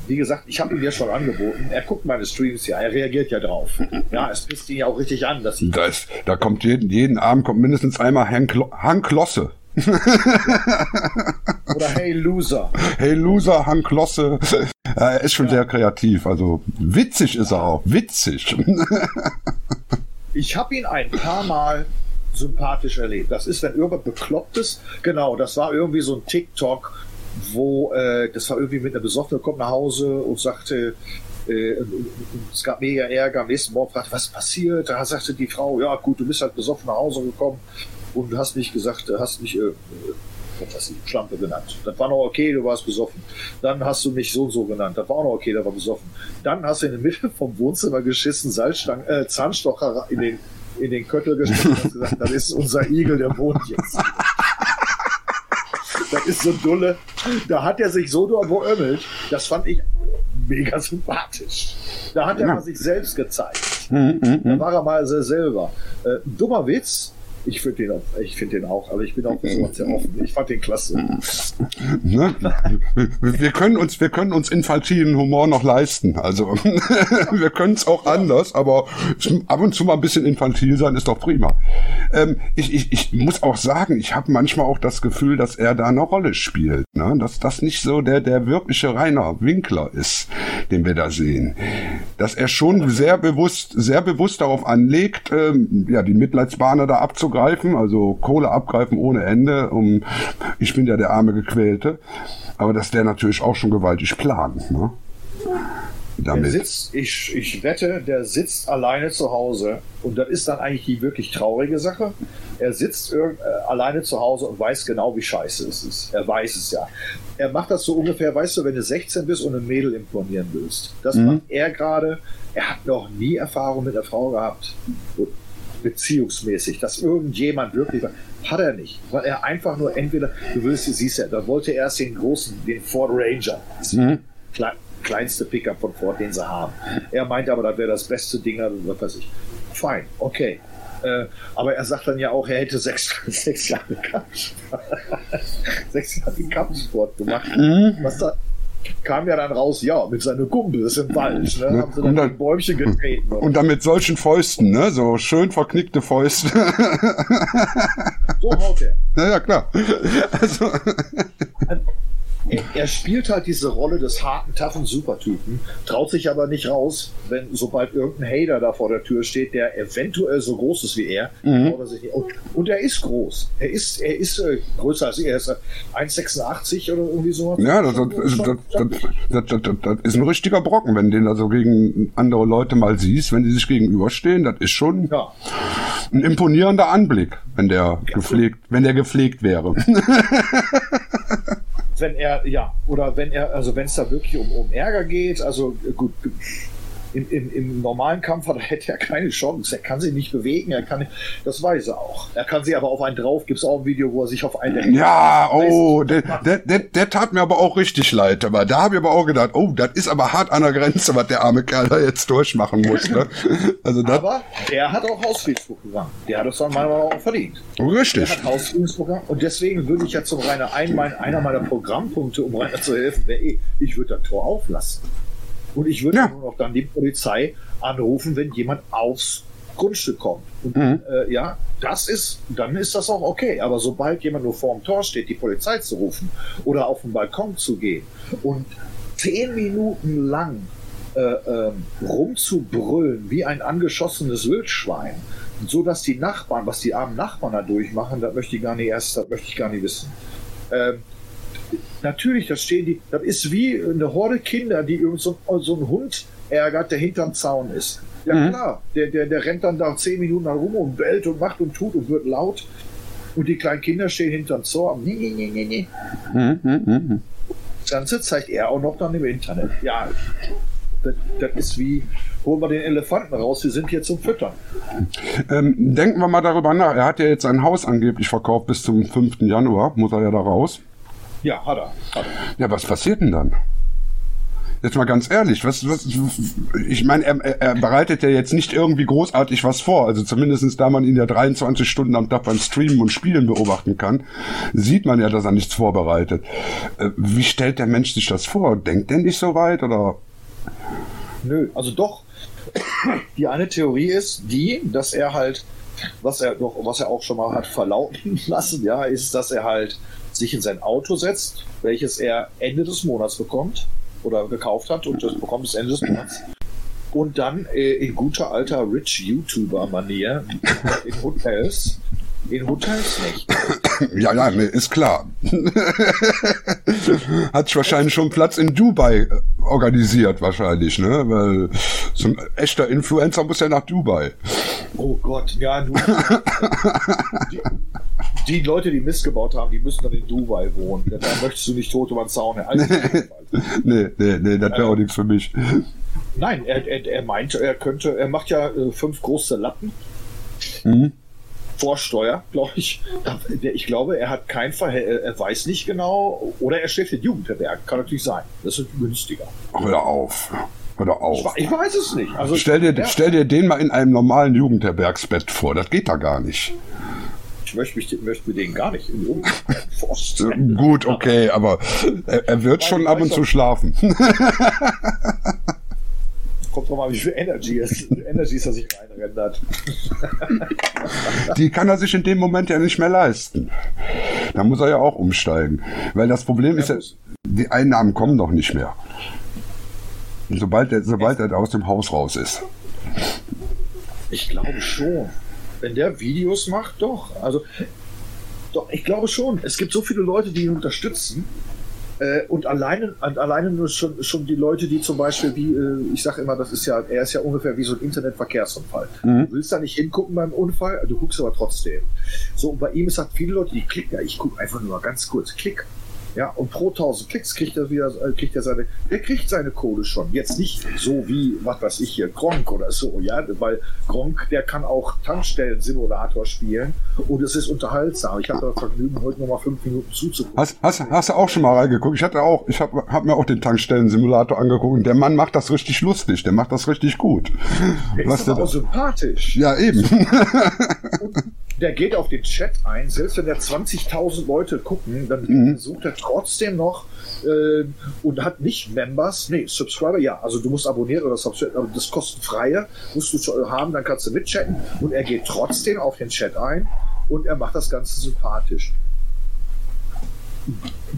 wie gesagt, ich habe ihm ja schon angeboten, er guckt meine Streams ja, er reagiert ja drauf. Ja, es pisst ihn ja auch richtig an, dass ich Da, ist, da kommt jeden, jeden Abend kommt mindestens einmal Hank, Lo- Hank Losse. oder hey Loser. Hey Loser, Hank Losse. Ja, er ist schon sehr kreativ. Also witzig ist er auch. Witzig. Ich habe ihn ein paar Mal sympathisch erlebt. Das ist, wenn irgendwas Beklopptes, genau, das war irgendwie so ein TikTok, wo, äh, das war irgendwie mit einer Besoffenen, kommt nach Hause und sagte, äh, es gab mega Ärger, am nächsten Morgen fragte, was passiert? Da sagte die Frau, ja gut, du bist halt besoffen nach Hause gekommen und hast nicht gesagt, hast mich, äh, was weiß ich, Schlampe genannt. Das war noch okay, du warst besoffen. Dann hast du mich so und so genannt. Das war auch noch okay, der war besoffen. Dann hast du in der Mitte vom Wohnzimmer geschissen, Salzstangen, äh, Zahnstocher in den, in den Köttel gesteckt und hast gesagt, das ist unser Igel, der wohnt jetzt. Das ist so dulle. Da hat er sich so dort beömmelt. Das fand ich mega sympathisch. Da hat er Ja. mal sich selbst gezeigt. Da war er mal sehr selber. Äh, dummer Witz. Ich finde den, auch- ich finde den auch, aber ich bin auch für sowas sehr offen. Ich fand den klasse. ne? wir, können uns, wir können uns infantilen Humor noch leisten. Also wir können es auch anders, aber ab und zu mal ein bisschen infantil sein ist doch prima. Ähm, ich, ich, ich muss auch sagen, ich habe manchmal auch das Gefühl, dass er da eine Rolle spielt. Ne? Dass das nicht so der, der wirkliche Rainer Winkler ist, den wir da sehen. Dass er schon sehr bewusst, sehr bewusst darauf anlegt, ähm, ja, die Mitleidsbahner da abzugreifen, also Kohle abgreifen ohne Ende, um ich bin ja der arme Gequälte. Aber dass der natürlich auch schon gewaltig plant, ne? Der Damit. sitzt, ich, ich wette, der sitzt alleine zu Hause und das ist dann eigentlich die wirklich traurige Sache. Er sitzt äh, alleine zu Hause und weiß genau, wie scheiße es ist. Er weiß es ja. Er macht das so ungefähr, weißt du, wenn du 16 bist und ein Mädel imponieren willst. Das macht er gerade. Er hat noch nie Erfahrung mit einer Frau gehabt. So Beziehungsmäßig, dass irgendjemand wirklich. Hat er nicht. Weil er einfach nur entweder, du willst, siehst ja, da wollte er erst den großen, den Ford Ranger. Kle kleinste Pickup von Ford, den sie haben. Er meinte aber, das wäre das beste Ding, also was weiß ich. Fein, okay. Äh, aber er sagt dann ja auch, er hätte sechs, sechs Jahre Kampfsport, sechs Jahre Kampfsport gemacht. Was da kam ja dann raus, ja, mit seinen Kumpels im Wald, ne, haben sie Und dann, dann- die Bäumchen getreten. Und dann mit solchen Fäusten, ne? So schön verknickte Fäuste. so haut er. ja, ja, klar. Also, er, spielt halt diese Rolle des harten, taffen Supertypen, traut sich aber nicht raus, wenn sobald irgendein Hater da vor der Tür steht, der eventuell so groß ist wie er. nicht. Und, und er ist groß. Er ist, er ist äh, größer als ich. Er ist äh, 1,86 oder irgendwie sowas. Ja, das, das, das, Schon- das, das, das, das, das ist ein richtiger Brocken, wenn du den also gegen andere Leute mal siehst, wenn die sich gegenüberstehen, das ist schon ja. ein imponierender Anblick, wenn der gepflegt, wenn der gepflegt wäre. wenn er, ja, oder wenn er, also wenn es da wirklich um, um Ärger geht, also äh, gut, im, im, im normalen Kampf hat, hätte er keine Chance. Er kann sich nicht bewegen, er kann, das weiß er auch. Er kann sich aber auf einen drauf, gibt es auch ein Video, wo er sich auf einen Ja, oh, der, der, der, der tat mir aber auch richtig leid. Aber da habe ich aber auch gedacht, oh, das ist aber hart an der Grenze, was der arme Kerl da jetzt durchmachen muss. Ne? Also Aber der hat auch Hausfriedensprogramm. Der hat es dann meiner Meinung nach auch verdient. Der richtig. hat Hausfriedensprogramm. Und deswegen würde ich ja zum Rainer ein, mein, einer meiner Programmpunkte, um Rainer zu helfen, wäre eh, ich würde das Tor auflassen. Und ich würde Ja. nur noch dann die Polizei anrufen, wenn jemand aufs Grundstück kommt. Und Mhm. äh, ja, das ist, dann ist das auch okay. Aber sobald jemand nur vor dem Tor steht, die Polizei zu rufen oder auf den Balkon zu gehen und zehn Minuten lang äh, ähm, rumzubrüllen wie ein angeschossenes Wildschwein, so dass die Nachbarn, was die armen Nachbarn da durchmachen, das möchte ich gar nicht erst, das möchte ich gar nicht wissen. Ähm, natürlich, da stehen die, das ist wie eine Horde Kinder, die irgend so, so einen Hund ärgert, der hinterm Zaun ist. Ja Mhm. klar, der, der, der rennt dann da zehn Minuten lang rum und bellt und macht und tut und wird laut. Und die kleinen Kinder stehen hinterm Zaun. Nee, nee, nee, nee, nee. Mhm, mhm, mhm. Das Ganze zeigt er auch noch dann im Internet. Ja, das, das ist wie, holen wir den Elefanten raus, wir sind hier zum Füttern. Ähm, denken wir mal darüber nach. Er hat ja jetzt sein Haus angeblich verkauft bis zum 5. Januar. Muss er ja da raus. Ja, hat er. Hat er. Ja, was passiert denn dann? Jetzt mal ganz ehrlich, was, was, ich meine, er, er er bereitet ja jetzt nicht irgendwie großartig was vor. Also zumindestens da man ihn ja 23 Stunden am Tag beim Streamen und Spielen beobachten kann, sieht man ja, dass er nichts vorbereitet. Äh, Wie stellt der Mensch sich das vor? Denkt der nicht so weit oder? Nö, also doch. Die eine Theorie ist die, dass er halt, was er doch, was er auch schon mal hat verlauten lassen, ja, ist, dass er halt sich in sein Auto setzt, welches er Ende des Monats bekommt oder gekauft hat und das bekommt es Ende des Monats. Und dann äh, in guter alter Rich YouTuber-Manier in Hotels, in Hotels nicht. Ja, ja, nee, ist klar. Hat sich wahrscheinlich schon Platz in Dubai äh, organisiert, wahrscheinlich, ne? Weil so ein echter Influencer muss ja nach Dubai. Oh Gott, ja, du. die, die Leute, die Mist gebaut haben, die müssen dann in Dubai wohnen. Da möchtest du nicht tot über den Zaun. Also, Nee, nee, nee, das wäre auch nichts für mich. Nein, er, er, er meinte, er könnte, er macht ja äh, fünf große Lappen. Mhm. Vorsteuer, glaube ich. Ich glaube, er hat kein Verhältnis, er weiß nicht genau, oder er schläft in Jugendherbergen. Kann natürlich sein. Das ist günstiger. Hör auf. Hör Ich, auf. wa- ich weiß es nicht. Also, Stell dir, ja, stell dir den mal in einem normalen Jugendherbergsbett vor. Das geht da gar nicht. ich möchte, mich, möchte mir den gar nicht in Jugendherbergen vorstellen. Gut, okay, aber er, er wird schon ab und zu schlafen. Kommt doch mal, wie viel Energy es, Energy es er sich reinrendert. Die kann er sich in dem Moment ja nicht mehr leisten. Da muss er ja auch umsteigen. Weil das Problem ist ja, die Einnahmen kommen doch nicht mehr. Sobald er, sobald er aus dem Haus raus ist. Ich glaube schon. Wenn der Videos macht, doch. Also, doch, ich glaube schon. Es gibt so viele Leute, die ihn unterstützen. Äh, und alleine, alleine nur schon, schon die Leute, die zum Beispiel, wie, äh, ich sage immer, das ist ja, er ist ja ungefähr wie so ein Internetverkehrsunfall. Mhm. Du willst da nicht hingucken beim Unfall, du guckst aber trotzdem. So, und bei ihm ist halt viele Leute, die klicken, ja, ich gucke einfach nur mal ganz kurz, klick. Ja, und pro 1000 Klicks kriegt er wieder, äh, kriegt er seine, der kriegt seine Kohle schon. Jetzt nicht so wie, was weiß ich hier, Gronk oder so, ja, weil Gronk, der kann auch Tankstellen-Simulator spielen und es ist unterhaltsam. Ich hatte das Vergnügen, heute nochmal fünf Minuten zuzugucken. Hast, hast, hast du auch schon mal reingeguckt? Ich hatte auch, ich habe hab mir auch den Tankstellen-Simulator angeguckt und der Mann macht das richtig lustig, der macht das richtig gut. Der Was ist der auch sympathisch. ja, eben. Der geht auf den Chat ein, selbst wenn da 20.000 Leute gucken, dann Mhm. sucht er trotzdem noch äh, und hat nicht Members, nee, Subscriber, ja, also du musst abonnieren oder Subscribe, aber das kostenfreie musst du haben, dann kannst du mitchatten und er geht trotzdem auf den Chat ein und er macht das Ganze sympathisch.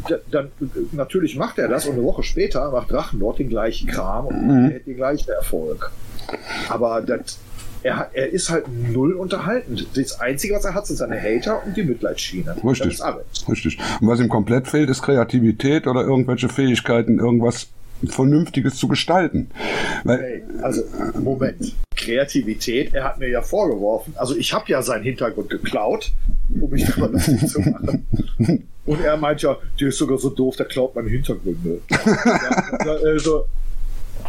da, dann natürlich macht er das und eine Woche später macht Drachen dort den gleichen Kram und Mhm. er hat den gleichen Erfolg. Aber das, er, er ist halt null unterhaltend. Das Einzige, was er hat, sind seine Hater und die Mitleidsschiene. Das Richtig. Richtig. Und was ihm komplett fehlt, ist Kreativität oder irgendwelche Fähigkeiten, irgendwas Vernünftiges zu gestalten. Weil, Hey, also, Moment. Kreativität, er hat mir ja vorgeworfen, also ich habe ja seinen Hintergrund geklaut, um mich darüber lustig zu machen. Und er meint ja, der ist sogar so doof, der klaut meine Hintergründe. also,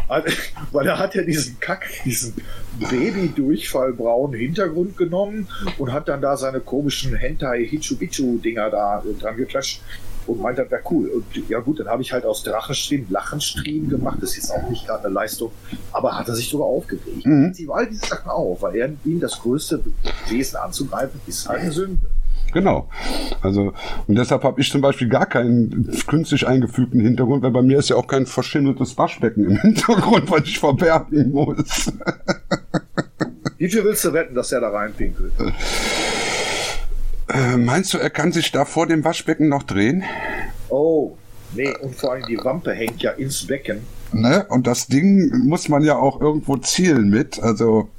weil er hat ja diesen Kack, diesen Baby-Durchfall-braunen Hintergrund genommen und hat dann da seine komischen Hentai-Hichu-Bichu-Dinger da äh, dran geklatscht und meint, das wäre cool. Und ja gut, dann habe ich halt aus Drachenstriemen Lachenstriemen gemacht. Das ist jetzt auch nicht gerade eine Leistung, aber hat er sich sogar aufgeregt. Mhm. Sie all diese Sachen auf, weil er ihm das größte Wesen anzugreifen ist halt eine Sünde. Genau. Also, und deshalb habe ich zum Beispiel gar keinen künstlich eingefügten Hintergrund, weil bei mir ist ja auch kein verschimmeltes Waschbecken im Hintergrund, was ich verbergen muss. Wie viel willst du wetten, dass er da reinpinkelt? Äh, meinst du, er kann sich da vor dem Waschbecken noch drehen? Oh, nee, und vor allem die Wampe hängt ja ins Becken. Ne? Und das Ding muss man ja auch irgendwo zielen mit. Also,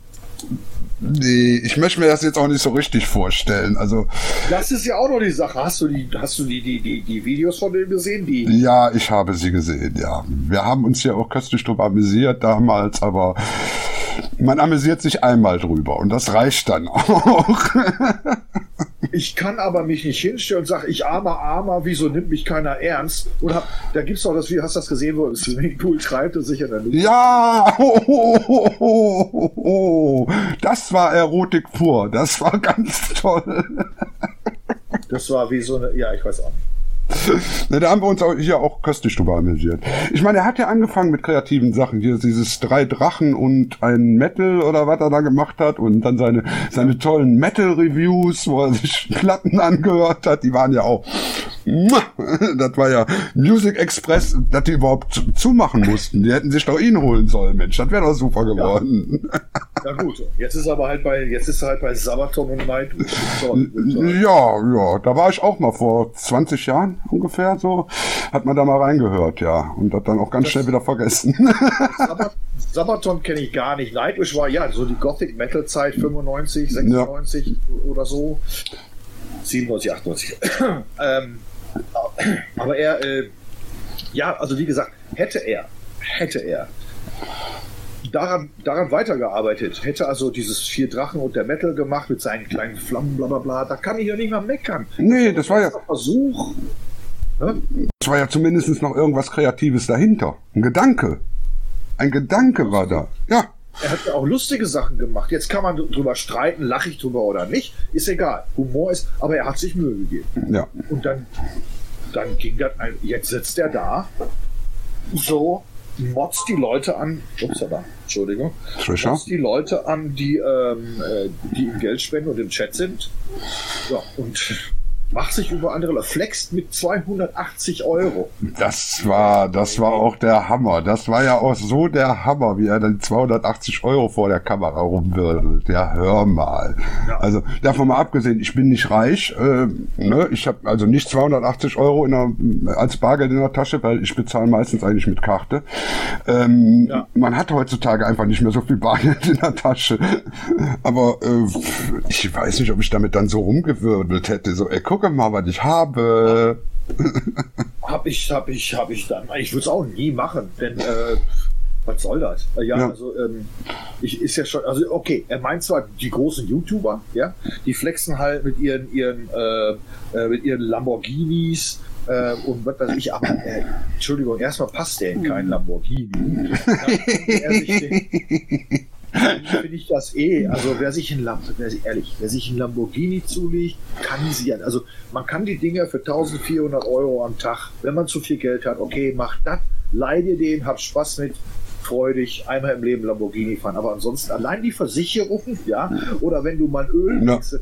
nee, ich möchte mir das jetzt auch nicht so richtig vorstellen. Also, Das ist ja auch noch die Sache. Hast du die, hast du die, die, die, die Videos von dem gesehen? Die, ja, ich habe sie gesehen, ja. Wir haben uns ja auch köstlich drüber amüsiert damals, aber man amüsiert sich einmal drüber und das reicht dann auch. Ich kann aber mich nicht hinstellen und sage, ich armer, armer, wieso nimmt mich keiner ernst? Und hab, da gibt's doch das Video, hast du das gesehen, wo er im Swimmingpool treibt und sich in der Luft. Ja, oh, oh, oh, oh, oh. das war Erotik pur. Das war ganz toll. Das war wie so eine, ja, ich weiß auch nicht. Ne, da haben wir uns auch hier auch köstlich drüber amüsiert. Ich meine, er hat ja angefangen mit kreativen Sachen. Hier dieses drei Drachen und ein Metal oder was er da gemacht hat und dann seine, seine tollen Metal-Reviews, wo er sich Platten angehört hat, die waren ja auch, das war ja Music Express, dass die überhaupt zu- zumachen mussten. Die hätten sich doch ihn holen sollen, Mensch. Das wäre doch super geworden. Na gut, jetzt ist er aber halt bei, jetzt ist halt bei Sabaton und toll. Ja, ja, da war ich auch mal vor 20 Jahren ungefähr so. Hat man da mal reingehört, ja. Und das dann auch ganz schnell wieder vergessen. Sabat- Sabaton kenne ich gar nicht. Nightwish war ja so die Gothic Metal Zeit 95, 96 oder so. 97, 98. ähm, aber er, äh, ja, also wie gesagt, hätte er, hätte er daran, daran weitergearbeitet, hätte also dieses vier Drachen und der Metal gemacht mit seinen kleinen Flammen, bla bla bla, da kann ich ja nicht mehr meckern. nee, das war ja, Versuch. Ne? das war ja zumindest noch irgendwas Kreatives dahinter. Ein Gedanke. Ein Gedanke war da. Ja. Er hat ja auch lustige Sachen gemacht. Jetzt kann man drüber streiten, lache ich drüber oder nicht. Ist egal. Humor ist, aber er hat sich Mühe gegeben. Ja. Und dann, dann ging das ein, jetzt sitzt er da, so, motzt die Leute an, upsala, Entschuldigung, Trisha? motzt die Leute an, die, ähm, äh, die ihm Geld spenden und im Chat sind. Ja, und macht sich über andere, flext mit 280 Euro. Das war, das war auch der Hammer. Das war ja auch so der Hammer, wie er dann 280 Euro vor der Kamera rumwirbelt. Ja, hör mal. Ja. Also davon mal abgesehen, ich bin nicht reich. Äh, ne? Ich habe also nicht 280 Euro in der, als Bargeld in der Tasche, weil ich bezahle meistens eigentlich mit Karte. Ähm, Ja. Man hat heutzutage einfach nicht mehr so viel Bargeld in der Tasche. Aber äh, ich weiß nicht, ob ich damit dann so rumgewirbelt hätte. So, ey, gucke mal, was ich habe. Hab ich, hab ich, hab ich dann. Ich würde es auch nie machen, denn äh, was soll das? Äh, Ja, Ja. also ähm, ich ist ja schon, also okay, er meint zwar die großen YouTuber, ja, die flexen halt mit ihren ihren äh, äh, mit ihren Lamborghinis äh, und was weiß ich, aber äh, Entschuldigung, erstmal passt der in keinen Lamborghini. Dann finde ich das eh. Also wer sich ein wer, ehrlich, wer sich ein Lamborghini zulegt, kann sie ja. Also man kann die Dinger für 1400 Euro am Tag, wenn man zu viel Geld hat, okay, macht das, leih dir den, hab Spaß mit, freu dich, einmal im Leben Lamborghini fahren. Aber ansonsten allein die Versicherung, ja, oder wenn du mal Öl Ja. wechsel,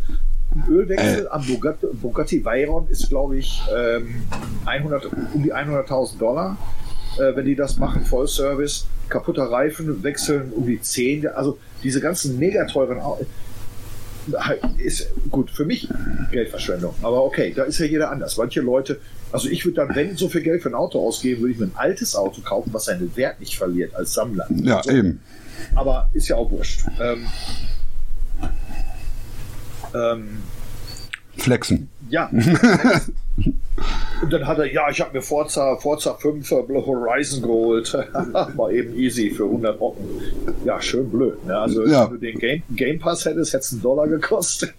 ein Ölwechsel am Bugatti, Bugatti Veyron ist, glaube ich, ähm, 100, um die 100.000 Dollar äh, wenn die das machen, Vollservice, kaputter Reifen, wechseln um die 10, also diese ganzen mega teuren ist gut für mich Geldverschwendung. Aber okay, da ist ja jeder anders. Manche Leute, Also ich würde dann, wenn so viel Geld für ein Auto ausgeben, würde ich mir ein altes Auto kaufen, was seinen Wert nicht verliert als Sammler. Ja, so. eben. Aber ist ja auch wurscht. Ähm, ähm, Flexen. ja. Und dann hat er, ja, ich habe mir Forza, Forza 5 Horizon geholt. Mal eben easy für 100 Brocken. Ja, schön blöd. Ne? Also, Ja. wenn du den Game, Game Pass hättest, hätte es einen Dollar gekostet.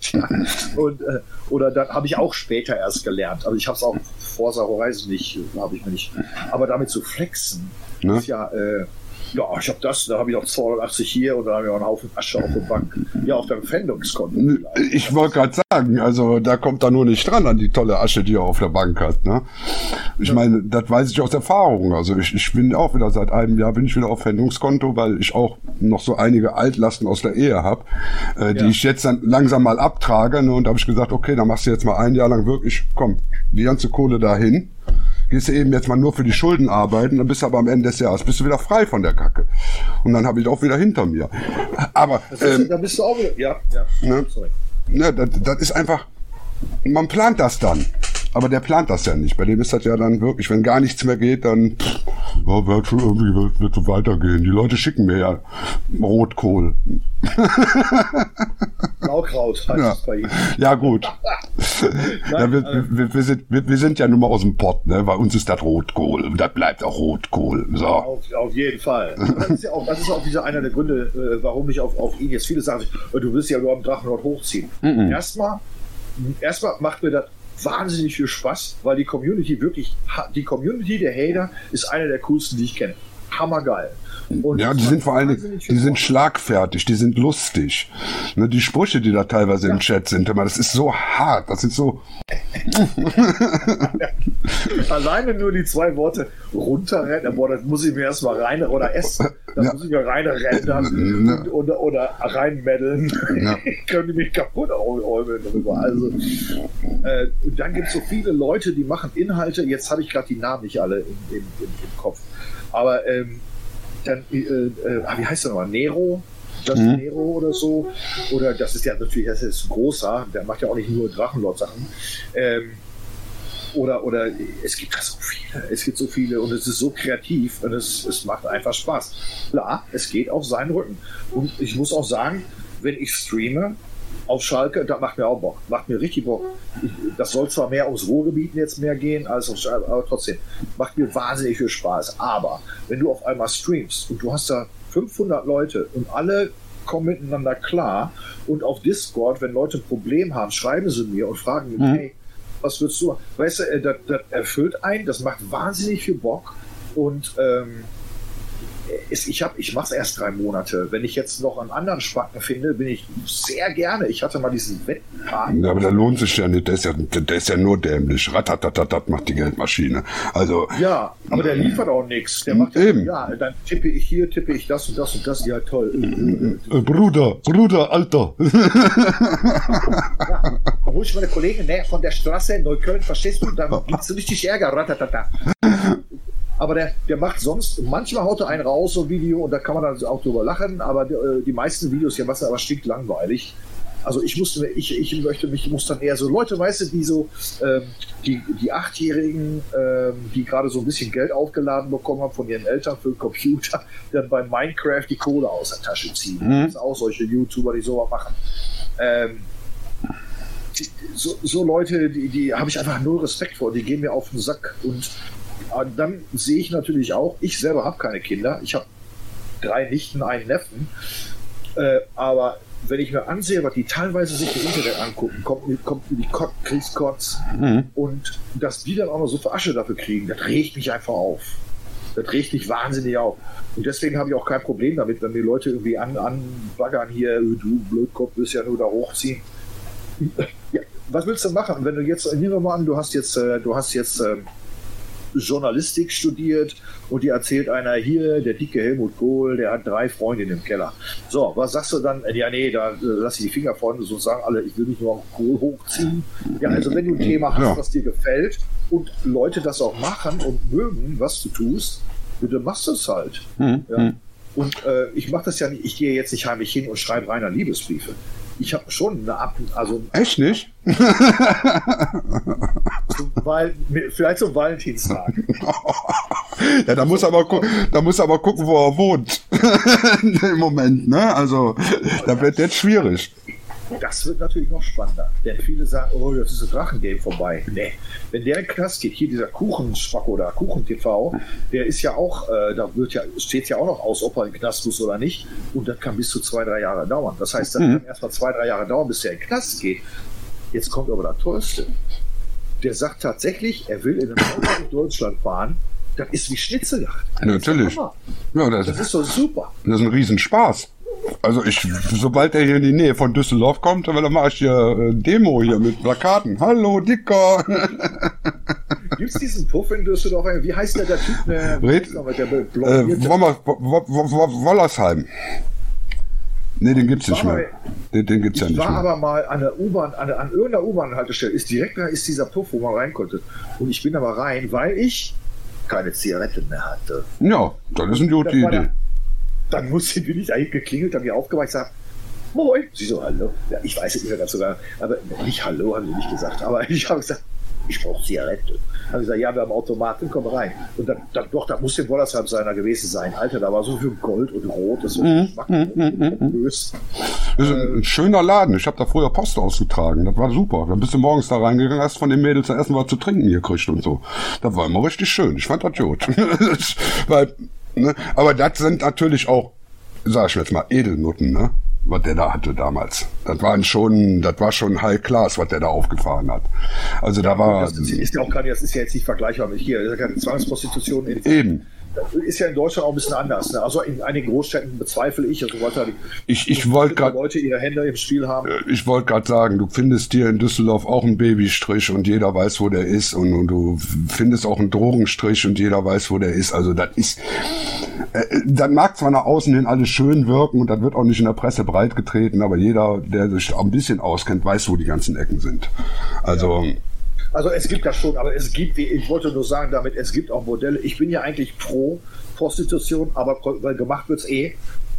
Und, äh, oder dann habe ich auch später erst gelernt. Also, ich habe es auch Forza Horizon nicht, habe ich mir nicht. Aber damit zu flexen, Ne? ist ja, äh, ja, ich habe das, da habe ich noch 280 hier und da habe ich auch einen Haufen Asche auf der Bank. Ja, auf deinem Fendungskonto. vielleicht. Ich wollte gerade sagen, also da kommt da nur nicht dran an die tolle Asche, die er auf der Bank hat. Ne? Ich meine, das weiß ich aus Erfahrung. Also ich, ich bin auch wieder seit einem Jahr bin ich wieder auf Pfändungskonto, weil ich auch noch so einige Altlasten aus der Ehe habe, äh, die Ja. ich jetzt dann langsam mal abtrage. Ne? Und da habe ich gesagt, okay, dann machst du jetzt mal ein Jahr lang wirklich, komm, die ganze Kohle dahin. Gehst du eben jetzt mal nur für die Schulden arbeiten, dann bist du aber am Ende des Jahres bist du wieder frei von der Kacke. Und dann habe ich auch wieder hinter mir. Aber ähm, da bist du auch wieder. Ja, ja. Ne? Sorry. Ne, das, das ist einfach, man plant das dann. Aber der plant das ja nicht. Bei dem ist das ja dann wirklich, wenn gar nichts mehr geht, dann pff, ja, wird schon irgendwie wird, wird so weitergehen. Die Leute schicken mir ja Rotkohl. Blaukraut heißt Ja. es bei ihm. Ja gut. ja, wir, wir, wir, sind, wir, sind ja nun mal aus dem Pott, ne? Bei uns ist das Rotkohl. Und das bleibt auch Rotkohl. So. Auf, auf jeden Fall. Das ist ja auch, das ist auch dieser einer der Gründe, äh, warum ich auf, auf ihn jetzt viele sagen, du willst ja nur am Drachenlord hochziehen. Erstmal, erstmal macht mir das wahnsinnig viel Spaß, weil die Community wirklich, die Community der Hater ist eine der coolsten, die ich kenne. Hammergeil. Und Ja, die sind vor allen Dingen, die sind schlagfertig, die sind lustig. Ne, die Sprüche, die da teilweise im Chat sind, immer, das ist so hart, das sind so, Alleine nur die zwei Worte runterrennen, boah, das muss ich mir erstmal rein oder essen, das Ja. muss ich mir reinrennen Ja. oder, oder reinmeddeln. Ja. Ich könnte mich kaputt äumeln darüber. Also, äh, und dann gibt es so viele Leute, die machen Inhalte, jetzt habe ich gerade die Namen nicht alle im, im, im, im Kopf. Aber ähm, dann, äh, äh, ah, wie heißt der nochmal? Nero? Justin Mhm. Nero oder so. Oder das ist ja natürlich, das ist großer, der macht ja auch nicht nur Drachenlord-Sachen. Ähm, oder, oder es gibt da so viele, es gibt so viele und es ist so kreativ und es, es macht einfach Spaß. Klar, es geht auf seinen Rücken. Und ich muss auch sagen, wenn ich streame auf Schalke, das macht mir auch Bock. Macht mir richtig Bock. Das soll zwar mehr ums Ruhrgebiet jetzt mehr gehen als auf Schalke, aber trotzdem macht mir wahnsinnig viel Spaß. Aber wenn du auf einmal streamst und du hast da 500 Leute und alle kommen miteinander klar und auf Discord, wenn Leute ein Problem haben, schreiben sie mir und fragen mich, Mhm. hey, was würdest du? Weißt du, äh, das, das erfüllt einen, das macht wahnsinnig viel Bock und ähm, es, ich, hab, ich mache es erst drei Monate. Wenn ich jetzt noch einen anderen Spacken finde, bin ich sehr gerne. Ich hatte mal diesen Wettenpark. ja, aber der lohnt sich ja nicht, der ist ja, der ist ja nur dämlich. Ratatatatat macht die Geldmaschine. Also, Ja, aber der liefert auch nichts. Der macht ja, Eben. ja, dann tippe ich hier, tippe ich das und das und das. Ja, toll. äh, Bruder, Bruder, Alter. Ja, hol ich meine Kollegen ne, von der Straße in Neukölln, verstehst du? Dann gibt's richtig Ärger. Ratatata. Aber der, der macht sonst, manchmal haut er einen raus, so ein Video, und da kann man dann auch drüber lachen, aber äh, die meisten Videos, ja, was aber stinkt langweilig. Also ich musste, mir- ich, ich möchte mich, muss dann eher so Leute, weißt du, die so, ähm, die, die Achtjährigen, ähm, die gerade so ein bisschen Geld aufgeladen bekommen haben von ihren Eltern für den Computer, dann bei Minecraft die Kohle aus der Tasche ziehen. Mhm. Das sind auch solche YouTuber, die sowas machen. Ähm, die, so, so Leute, die, die habe ich einfach null Respekt vor, die gehen mir auf den Sack. Und äh, dann sehe ich natürlich auch, ich selber habe keine Kinder, ich habe drei Nichten, einen Neffen, äh, aber wenn ich mir ansehe, was die teilweise sich im Internet angucken, kommt mir, kommt mir die Kot Kriegskotz und dass die dann auch noch so viel Asche dafür kriegen, das regt mich einfach auf. Das regt mich wahnsinnig auf. Und deswegen habe ich auch kein Problem damit, wenn mir Leute irgendwie an, anbaggern hier, du Blödkopf, willst ja nur da hochziehen. Ja, was willst du machen, wenn du jetzt, nehmen wir mal an, du hast jetzt, äh, du hast jetzt ähm, Journalistik studiert und dir erzählt einer hier, der dicke Helmut Kohl, der hat drei Freundinnen im Keller. So, was sagst du dann? Ja, nee, da äh, lass ich die Finger von, so sagen alle, ich will nicht nur Kohl hochziehen. Ja, also wenn du ein Thema hast, Ja. was dir gefällt und Leute das auch machen und mögen, was du tust, bitte machst du es halt. Ja. Und äh, ich mache das ja nicht, ich gehe jetzt nicht heimlich hin und schreibe reiner Liebesbriefe. Ich habe schon eine Ab also Echt nicht? vielleicht zum Valentinstag. ja, da muss aber da muss aber gucken, wo er wohnt. Im Moment, ne? Also, da wird jetzt schwierig. Das wird natürlich noch spannender. Denn viele sagen, oh, jetzt ist das Drachengame vorbei. Nee. Wenn der in Knast geht, hier dieser Kuchenschwack oder Kuchen-TV, der ist ja auch, äh, da wird ja, steht ja auch noch aus, ob er in Knast muss oder nicht. Und das kann bis zu zwei, drei Jahre dauern. Das heißt, das kann erstmal zwei, drei Jahre dauern, bis er in Knast geht. Jetzt kommt aber das Tollste. Der sagt tatsächlich, er will in einem Auto durch Deutschland fahren. Das ist wie Schnitzeljagd. Das Natürlich. der. Ja, das, Das ist so super. das ist ein Riesenspaß. Also ich, sobald er hier in die Nähe von Düsseldorf kommt, dann mache ich hier äh, Demo hier mit Plakaten. Hallo, Dicker. Gibt es diesen Puff in Düsseldorf? Wie heißt der, der Typ? Der, Red- der Äh, Wollersheim. Nee, den gibt's nicht war mehr. Den, den gibt's ja Ich nicht war mehr. aber mal an der U-Bahn, an, an irgendeiner U-Bahn-Haltestelle, ist direkt da ist dieser Puff, wo man rein konnte. Und ich bin aber rein, weil ich keine Zigaretten mehr hatte. Ja, das ist eine gute war Idee. Der- Dann musste bin ich eigentlich geklingelt, dann mir aufgewacht, ich sag, Moin. Sie so, hallo. Ja, ich weiß es nicht mehr ganz sogar, aber nicht hallo, haben sie nicht gesagt. Aber ich habe gesagt, ich brauche Zigarette. Haben sie gesagt, ja, wir haben Automaten, komm rein. Und dann, dann doch, da muss in Wollersheim seiner gewesen sein. Alter, da war so viel Gold und Rot, das Mhm, war böse. Das ist ein, ein schöner Laden. Ich habe da früher Post ausgetragen. Das war super. Dann bist du morgens da reingegangen, hast von den Mädels erst mal was zu trinken gekriegt und so. Das war immer richtig schön. Ich fand das gut. Weil, ne? Aber das sind natürlich auch, sag ich jetzt mal, Edelnutten, ne? Was der da hatte damals. Das waren schon, das war schon High Class, was der da aufgefahren hat. Also da war Das ist, ja auch keine, das ist ja jetzt nicht vergleichbar mit hier. Das ist ja keine Zwangsprostitution. In, eben. Ist ja in Deutschland auch ein bisschen anders. Ne? Also in einigen Großstädten bezweifle ich, also weiter die Ich, ich wollte gerade Leute ihre Hände im Spiel haben. Ich wollte gerade sagen, du findest hier in Düsseldorf auch einen Babystrich und jeder weiß, wo der ist. Und, und du findest auch einen Drogenstrich und jeder weiß, wo der ist. Also das ist, äh, das mag zwar nach außen hin alles schön wirken und das wird auch nicht in der Presse breitgetreten, aber jeder, der sich auch ein bisschen auskennt, weiß, wo die ganzen Ecken sind. Also Also es gibt das schon, aber es gibt, ich wollte nur sagen damit, es gibt auch Modelle. Ich bin ja eigentlich pro Prostitution, aber weil gemacht wird's eh.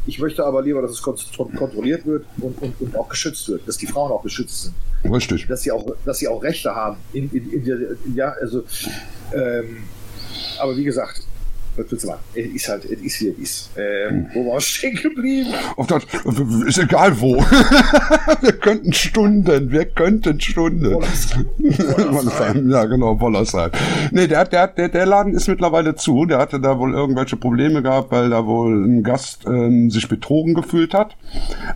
Ich möchte aber lieber, dass es kon kon- kontrolliert wird und, und, und auch geschützt wird, dass die Frauen auch geschützt sind, richtig. dass sie auch, dass sie auch Rechte haben. In, in, in der, ja, also, ähm, aber wie gesagt, was willst du machen? Es ist halt, es ist wie es ist. Ähm, wo war ich stehen geblieben? Auf das, ist egal wo. wir könnten Stunden, wir könnten Stunden. Wollersheim, ja genau, Wollersheim. Nee, der, der, der, der Laden ist mittlerweile zu. Der hatte da wohl irgendwelche Probleme gehabt, weil da wohl ein Gast ähm, sich betrogen gefühlt hat.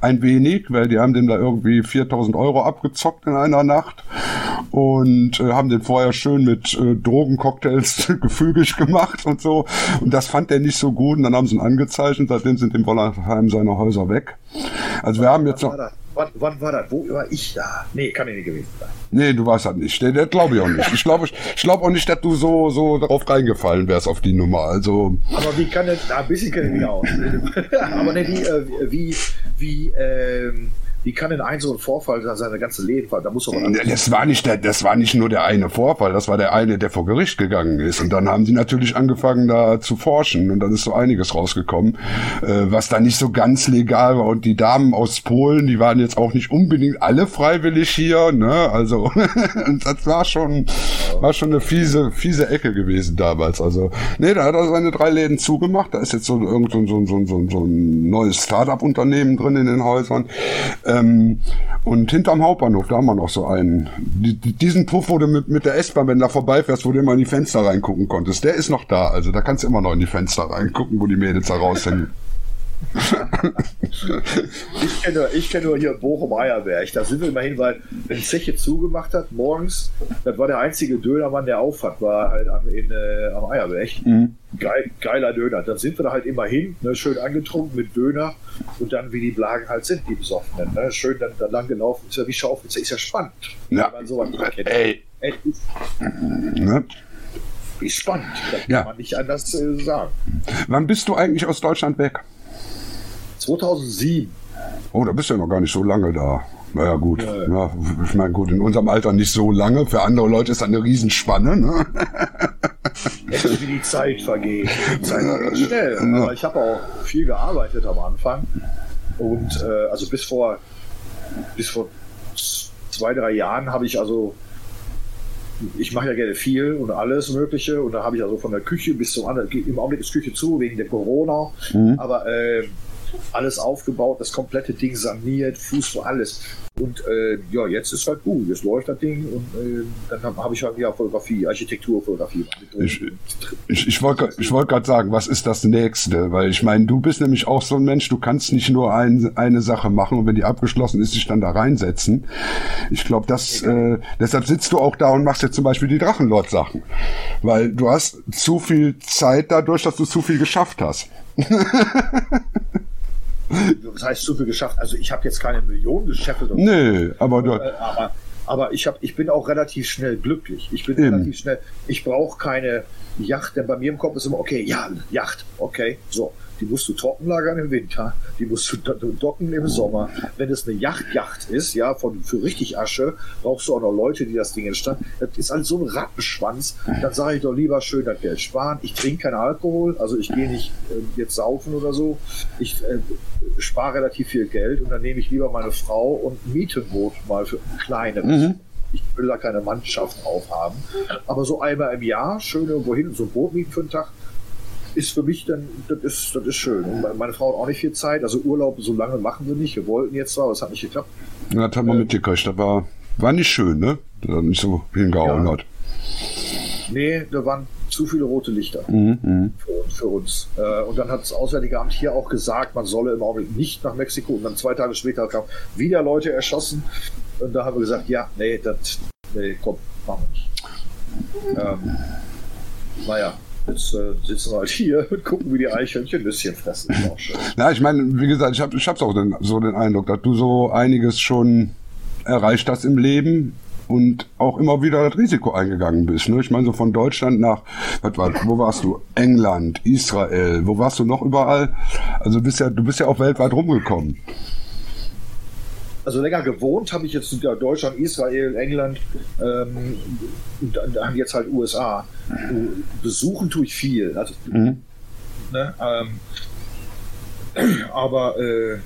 Ein wenig, weil die haben dem da irgendwie 4000 Euro abgezockt in einer Nacht und äh, haben den vorher schön mit äh, Drogencocktails gefügig gemacht und so. Und das fand er nicht so gut und dann haben sie ihn angezeigt und seitdem sind in Wollersheim seine Häuser weg. Also wir haben jetzt noch... das? Wann, wann war das? Wo war ich da? Nee, kann ich nicht gewesen sein. Nee, du weißt das nicht. Der glaube ich auch nicht. Ich glaube ich glaub auch nicht, dass du so, so darauf reingefallen wärst auf die Nummer. Also, Aber wie kann denn, na, ein bisschen kenne ich mich aus. Aber ne, wie, äh, wie, wie, ähm, wie kann denn ein so ein Vorfall seine ganze Leben? Da muss doch was das war nicht der, das war nicht nur der eine Vorfall, das war der eine, der vor Gericht gegangen ist. Und dann haben sie natürlich angefangen, da zu forschen. Und dann ist so einiges rausgekommen, äh, was da nicht so ganz legal war. Und die Damen aus Polen, die waren jetzt auch nicht unbedingt alle freiwillig hier, ne? Also, das war schon, war schon eine fiese, fiese Ecke gewesen damals. Also, nee, da hat er seine drei Läden zugemacht. Da ist jetzt so irgend so, so, so, so, so ein neues Start-up-Unternehmen drin in den Häusern. Ähm, und hinterm Hauptbahnhof, da haben wir noch so einen. Die, die- diesen Puff, wo du mit, mit der S-Bahn, wenn du da vorbeifährst, wo du immer in die Fenster reingucken konntest, der ist noch da. Also da kannst du immer noch in die Fenster reingucken, wo die Mädels da raushängen. Ich kenne ich kenn nur hier Bochum-Eierberg. Da sind wir immerhin, weil wenn Zeche zugemacht hat, morgens, das war der einzige Dönermann, der auf hat, war halt am, in, äh, am Eierberg. Geil, geiler Döner. Dann sind wir da halt immer hin, ne, schön angetrunken mit Döner und dann, wie die Blagen halt sind, die Besoffenen. Ne, schön dann, dann lang gelaufen. Ist ja wie Schaufel. Ist ja spannend. Ja. Wenn man sowas kennt. Ey. Ey, Ne? ist spannend. Das Ja. kann man nicht anders äh, sagen. Wann bist du eigentlich aus Deutschland weg? 2007. Oh, da bist du ja noch gar nicht so lange da. Naja, gut. Ja. Ja, ich meine, gut, in unserem Alter nicht so lange. Für andere Leute ist das eine Riesenspanne. Ne? Echt wie die Zeit vergeht. Die Zeit vergeht schnell. Aber ich habe auch viel gearbeitet am Anfang. Und äh, also bis vor bis vor zwei, drei Jahren habe ich also ich mache ja gerne viel und alles Mögliche und da habe ich also von der Küche bis zum anderen, im Augenblick ist Küche zu wegen der Corona, mhm. aber äh, alles aufgebaut, das komplette Ding saniert, Fuß alles. Und äh, ja, jetzt ist halt gut, jetzt läuft das Ding und äh, dann habe hab ich halt ja Fotografie, Architekturfotografie. Ich, ich, ich wollte ich wollt gerade sagen, was ist das nächste? Weil ich meine, du bist nämlich auch so ein Mensch, du kannst nicht nur ein, eine Sache machen und wenn die abgeschlossen ist, dich dann da reinsetzen. Ich glaube, das äh, deshalb sitzt du auch da und machst jetzt zum Beispiel die Drachenlord-Sachen. Weil du hast zu viel Zeit dadurch, dass du zu viel geschafft hast. das heißt zu viel geschafft. Also ich habe jetzt keine Millionen gescheffelt. Nee, aber, du, äh, aber aber ich habe ich bin auch relativ schnell glücklich. Ich bin Eben. relativ schnell. Ich brauche keine Yacht, denn bei mir im Kopf ist immer okay, ja, Yacht, okay, so die musst du trocken lagern im Winter, die musst du docken im Sommer. Wenn es eine Yacht-Yacht ist, ja, von, für richtig Asche, brauchst du auch noch Leute, die das Ding entstanden. Das ist halt so ein Rattenschwanz. Dann sage ich doch lieber schön das Geld sparen. Ich trinke keinen Alkohol, also ich gehe nicht äh, jetzt saufen oder so. Ich äh, spare relativ viel Geld und dann nehme ich lieber meine Frau und miete ein Boot mal für ein kleines. Mhm ich will da keine Mannschaft aufhaben. Aber so einmal im Jahr schön irgendwo hin, so ein Boot mieten für einen Tag, ist für mich dann, das ist, das ist schön. Und meine Frau hat auch nicht viel Zeit, also Urlaub so lange machen wir nicht. Wir wollten jetzt zwar, aber es hat nicht geklappt. Ja, das haben wir äh, mitgekriegt, das war, war nicht schön, ne? Das hat nicht so hingehauen ja. hat. Nee, da waren zu viele rote Lichter mhm, mhm. für, für, uns. Äh, und dann hat das Auswärtige Amt hier auch gesagt, man solle im Augenblick nicht nach Mexiko. Und dann zwei Tage später kamen wieder Leute erschossen. Und da haben wir gesagt, ja, nee, das, nee, komm, machen wir nicht. Ähm, naja, Jetzt äh, sitzen wir halt hier und gucken, wie die Eichhörnchen ein bisschen fressen. Ja, ich meine, wie gesagt, ich habe ich auch den, so den Eindruck, dass du so einiges schon erreicht hast im Leben und auch immer wieder das Risiko eingegangen bist. Ne? Ich meine, so von Deutschland nach, was war, wo warst du? England, Israel, wo warst du noch überall? Also bist ja, du bist ja auch weltweit rumgekommen. Also länger gewohnt habe ich jetzt in Deutschland, Israel, England ähm, und dann jetzt halt USA. Besuchen tue ich viel. Also, mhm. ne, ähm, aber äh,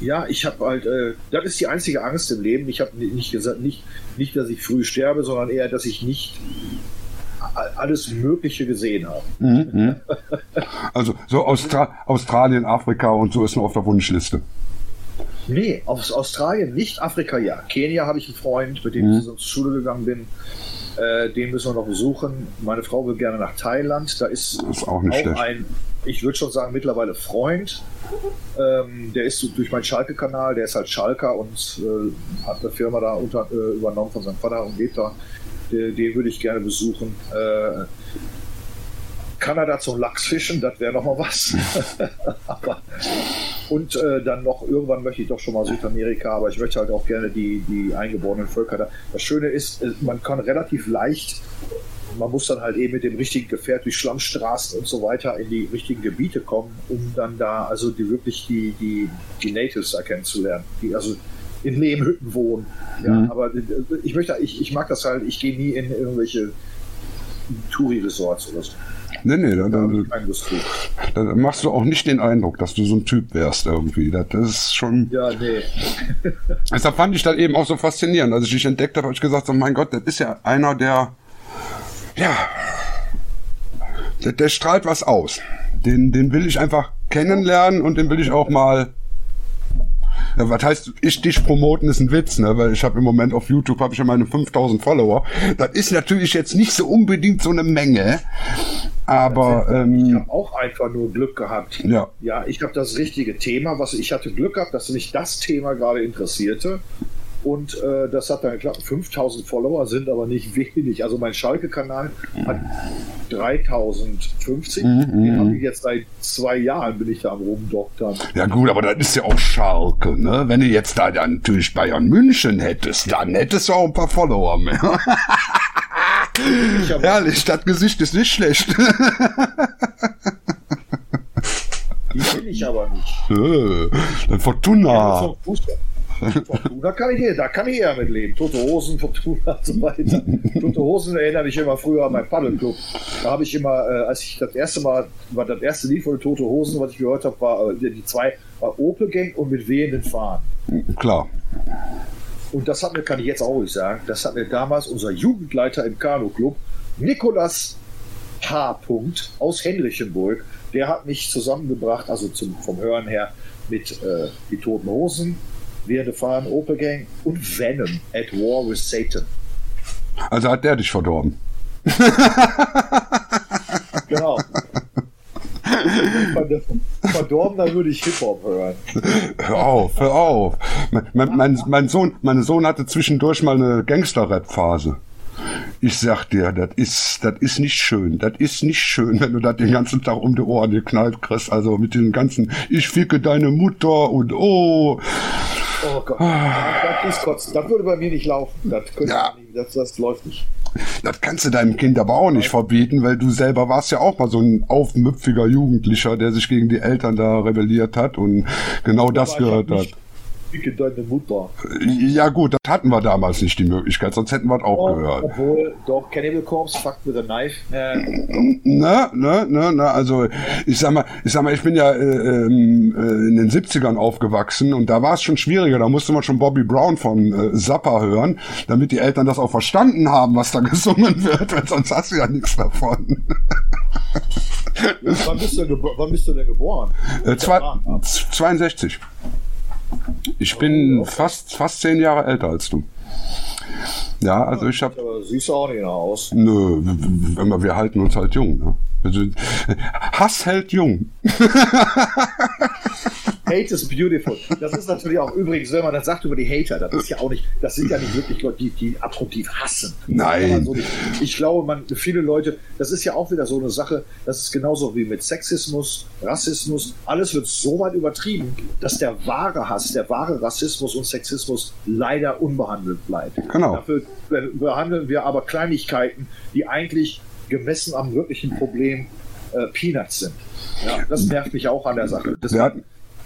ja, ich habe halt, äh, das ist die einzige Angst im Leben. Ich habe nicht gesagt, nicht, nicht, dass ich früh sterbe, sondern eher, dass ich nicht alles Mögliche gesehen habe. Mhm. mhm. Also so Austra Australien, Afrika und so ist noch auf der Wunschliste. Nee, aus Australien nicht, Afrika ja. Kenia habe ich einen Freund, mit dem mhm. ich zur Schule gegangen bin. Äh, den müssen wir noch besuchen. Meine Frau will gerne nach Thailand. Da ist, ist auch, nicht auch ein, ich würde schon sagen, mittlerweile Freund. Ähm, der ist durch meinen Schalke-Kanal, der ist halt Schalker und äh, hat eine Firma da unter, äh, übernommen von seinem Vater und lebt da. Den, den würde ich gerne besuchen. Kanada zum Lachsfischen, das wäre nochmal was. aber, und äh, dann noch, irgendwann möchte ich doch schon mal Südamerika, aber ich möchte halt auch gerne die, die eingeborenen Völker da. Das Schöne ist, äh, man kann relativ leicht, man muss dann halt eben mit dem richtigen Gefährt durch Schlammstraßen und so weiter in die richtigen Gebiete kommen, um dann da also die wirklich die, die, die Natives da kennenzulernen, die also in Lehmhütten wohnen. Ja, mhm. aber äh, ich möchte, ich, ich mag das halt, ich gehe nie in irgendwelche Touri-Resorts oder so. Nee, nee, da, da, da, machst du auch nicht den Eindruck, dass du so ein Typ wärst irgendwie. Das, das ist schon. Ja, nee. Deshalb fand ich das eben auch so faszinierend. Als ich dich entdeckt habe, habe ich gesagt, so, mein Gott, das ist ja einer, der. Ja. Der, der strahlt was aus. Den, den will ich einfach kennenlernen und den will ich auch mal ja, was heißt, ich dich promoten ist ein Witz, ne? Weil ich habe im Moment auf YouTube habe ich ja meine 5000 Follower. Das ist natürlich jetzt nicht so unbedingt so eine Menge, aber ähm, ich habe auch einfach nur Glück gehabt. Ja, ja, ich habe das richtige Thema, was ich hatte Glück gehabt, dass mich das Thema gerade interessierte und äh, das hat dann geklappt. 5000 Follower sind aber nicht wenig. Also mein Schalke-Kanal hat 3050. Mhm, Den habe ich jetzt seit zwei Jahren bin ich da am rumdoktern. Ja gut, aber das ist ja auch Schalke, ne? Wenn du jetzt da dann natürlich Bayern München hättest, dann hättest du auch ein paar Follower mehr. Herrlich, das Gesicht ist nicht schlecht. Die will ich aber nicht. Äh, Fortuna. Ja, da kann ich, da kann ich eher mit leben. Tote Hosen, Fortuna und so weiter. Tote Hosen erinnere mich immer früher an meinen Paddelclub. Da habe ich immer, äh, als ich das erste Mal, war das erste Lied von Tote Hosen, was ich gehört habe, war äh, die zwei, war Opel Gang und mit wehenden Fahnen. Klar. Und das hat mir, kann ich jetzt auch nicht sagen, das hat mir damals unser Jugendleiter im Kanu-Club, Nikolas H. aus Henrichenburg, der hat mich zusammengebracht, also zum, vom Hören her, mit äh, Die Toten Hosen, Wir Fahren, Opel Gang und Venom at War with Satan. Also hat der dich verdorben. genau. Verdorben, dann würde ich Hip-Hop hören. Hör auf, hör auf. Mein, mein, mein, mein, Sohn, mein Sohn hatte zwischendurch mal eine Gangster-Rap-Phase. Ich sag dir, das ist, das ist nicht schön. Das ist nicht schön, wenn du das den ganzen Tag um die Ohren geknallt kriegst. Also mit den ganzen, ich ficke deine Mutter und oh. Oh Gott, das ist kotzen. Das würde bei mir nicht laufen. Das, ja. nicht, das, das läuft nicht. Das kannst du deinem Kind aber auch nicht verbieten, weil du selber warst ja auch mal so ein aufmüpfiger Jugendlicher, der sich gegen die Eltern da rebelliert hat und genau das gehört hat ficke deine Mutter. Ja gut, das hatten wir damals nicht die Möglichkeit, sonst hätten wir es auch gehört. Obwohl, doch, Cannibal Corpse, fucked with a knife. Äh. Ne, ne, ne, ne, also ich sag mal, ich sag mal, ich bin ja äh, ähm, äh, in den 70ern aufgewachsen und da war es schon schwieriger, da musste man schon Bobby Brown von äh, Zappa hören, damit die Eltern das auch verstanden haben, was da gesungen wird, weil sonst hast du ja nichts davon. wann, bist du wann bist du denn geboren? Äh, zwei, 62. Ich bin fast, fast zehn Jahre älter als du. Ja, also ich habe. Siehst du auch nicht aus. Nö, wir, wir halten uns halt jung. Ne? Also, Hass hält jung. Hate is beautiful. Das ist natürlich auch übrigens, wenn man das sagt über die Hater, das ist ja auch nicht, das sind ja nicht wirklich Leute, die, die abgrundtief hassen. Nein. So ich glaube, man, viele Leute, das ist ja auch wieder so eine Sache, das ist genauso wie mit Sexismus, Rassismus, alles wird so weit übertrieben, dass der wahre Hass, der wahre Rassismus und Sexismus leider unbehandelt bleibt. Genau. Dafür behandeln wir aber Kleinigkeiten, die eigentlich gemessen am wirklichen Problem äh, Peanuts sind. Ja, das nervt mich auch an der Sache. Das wir, hatten,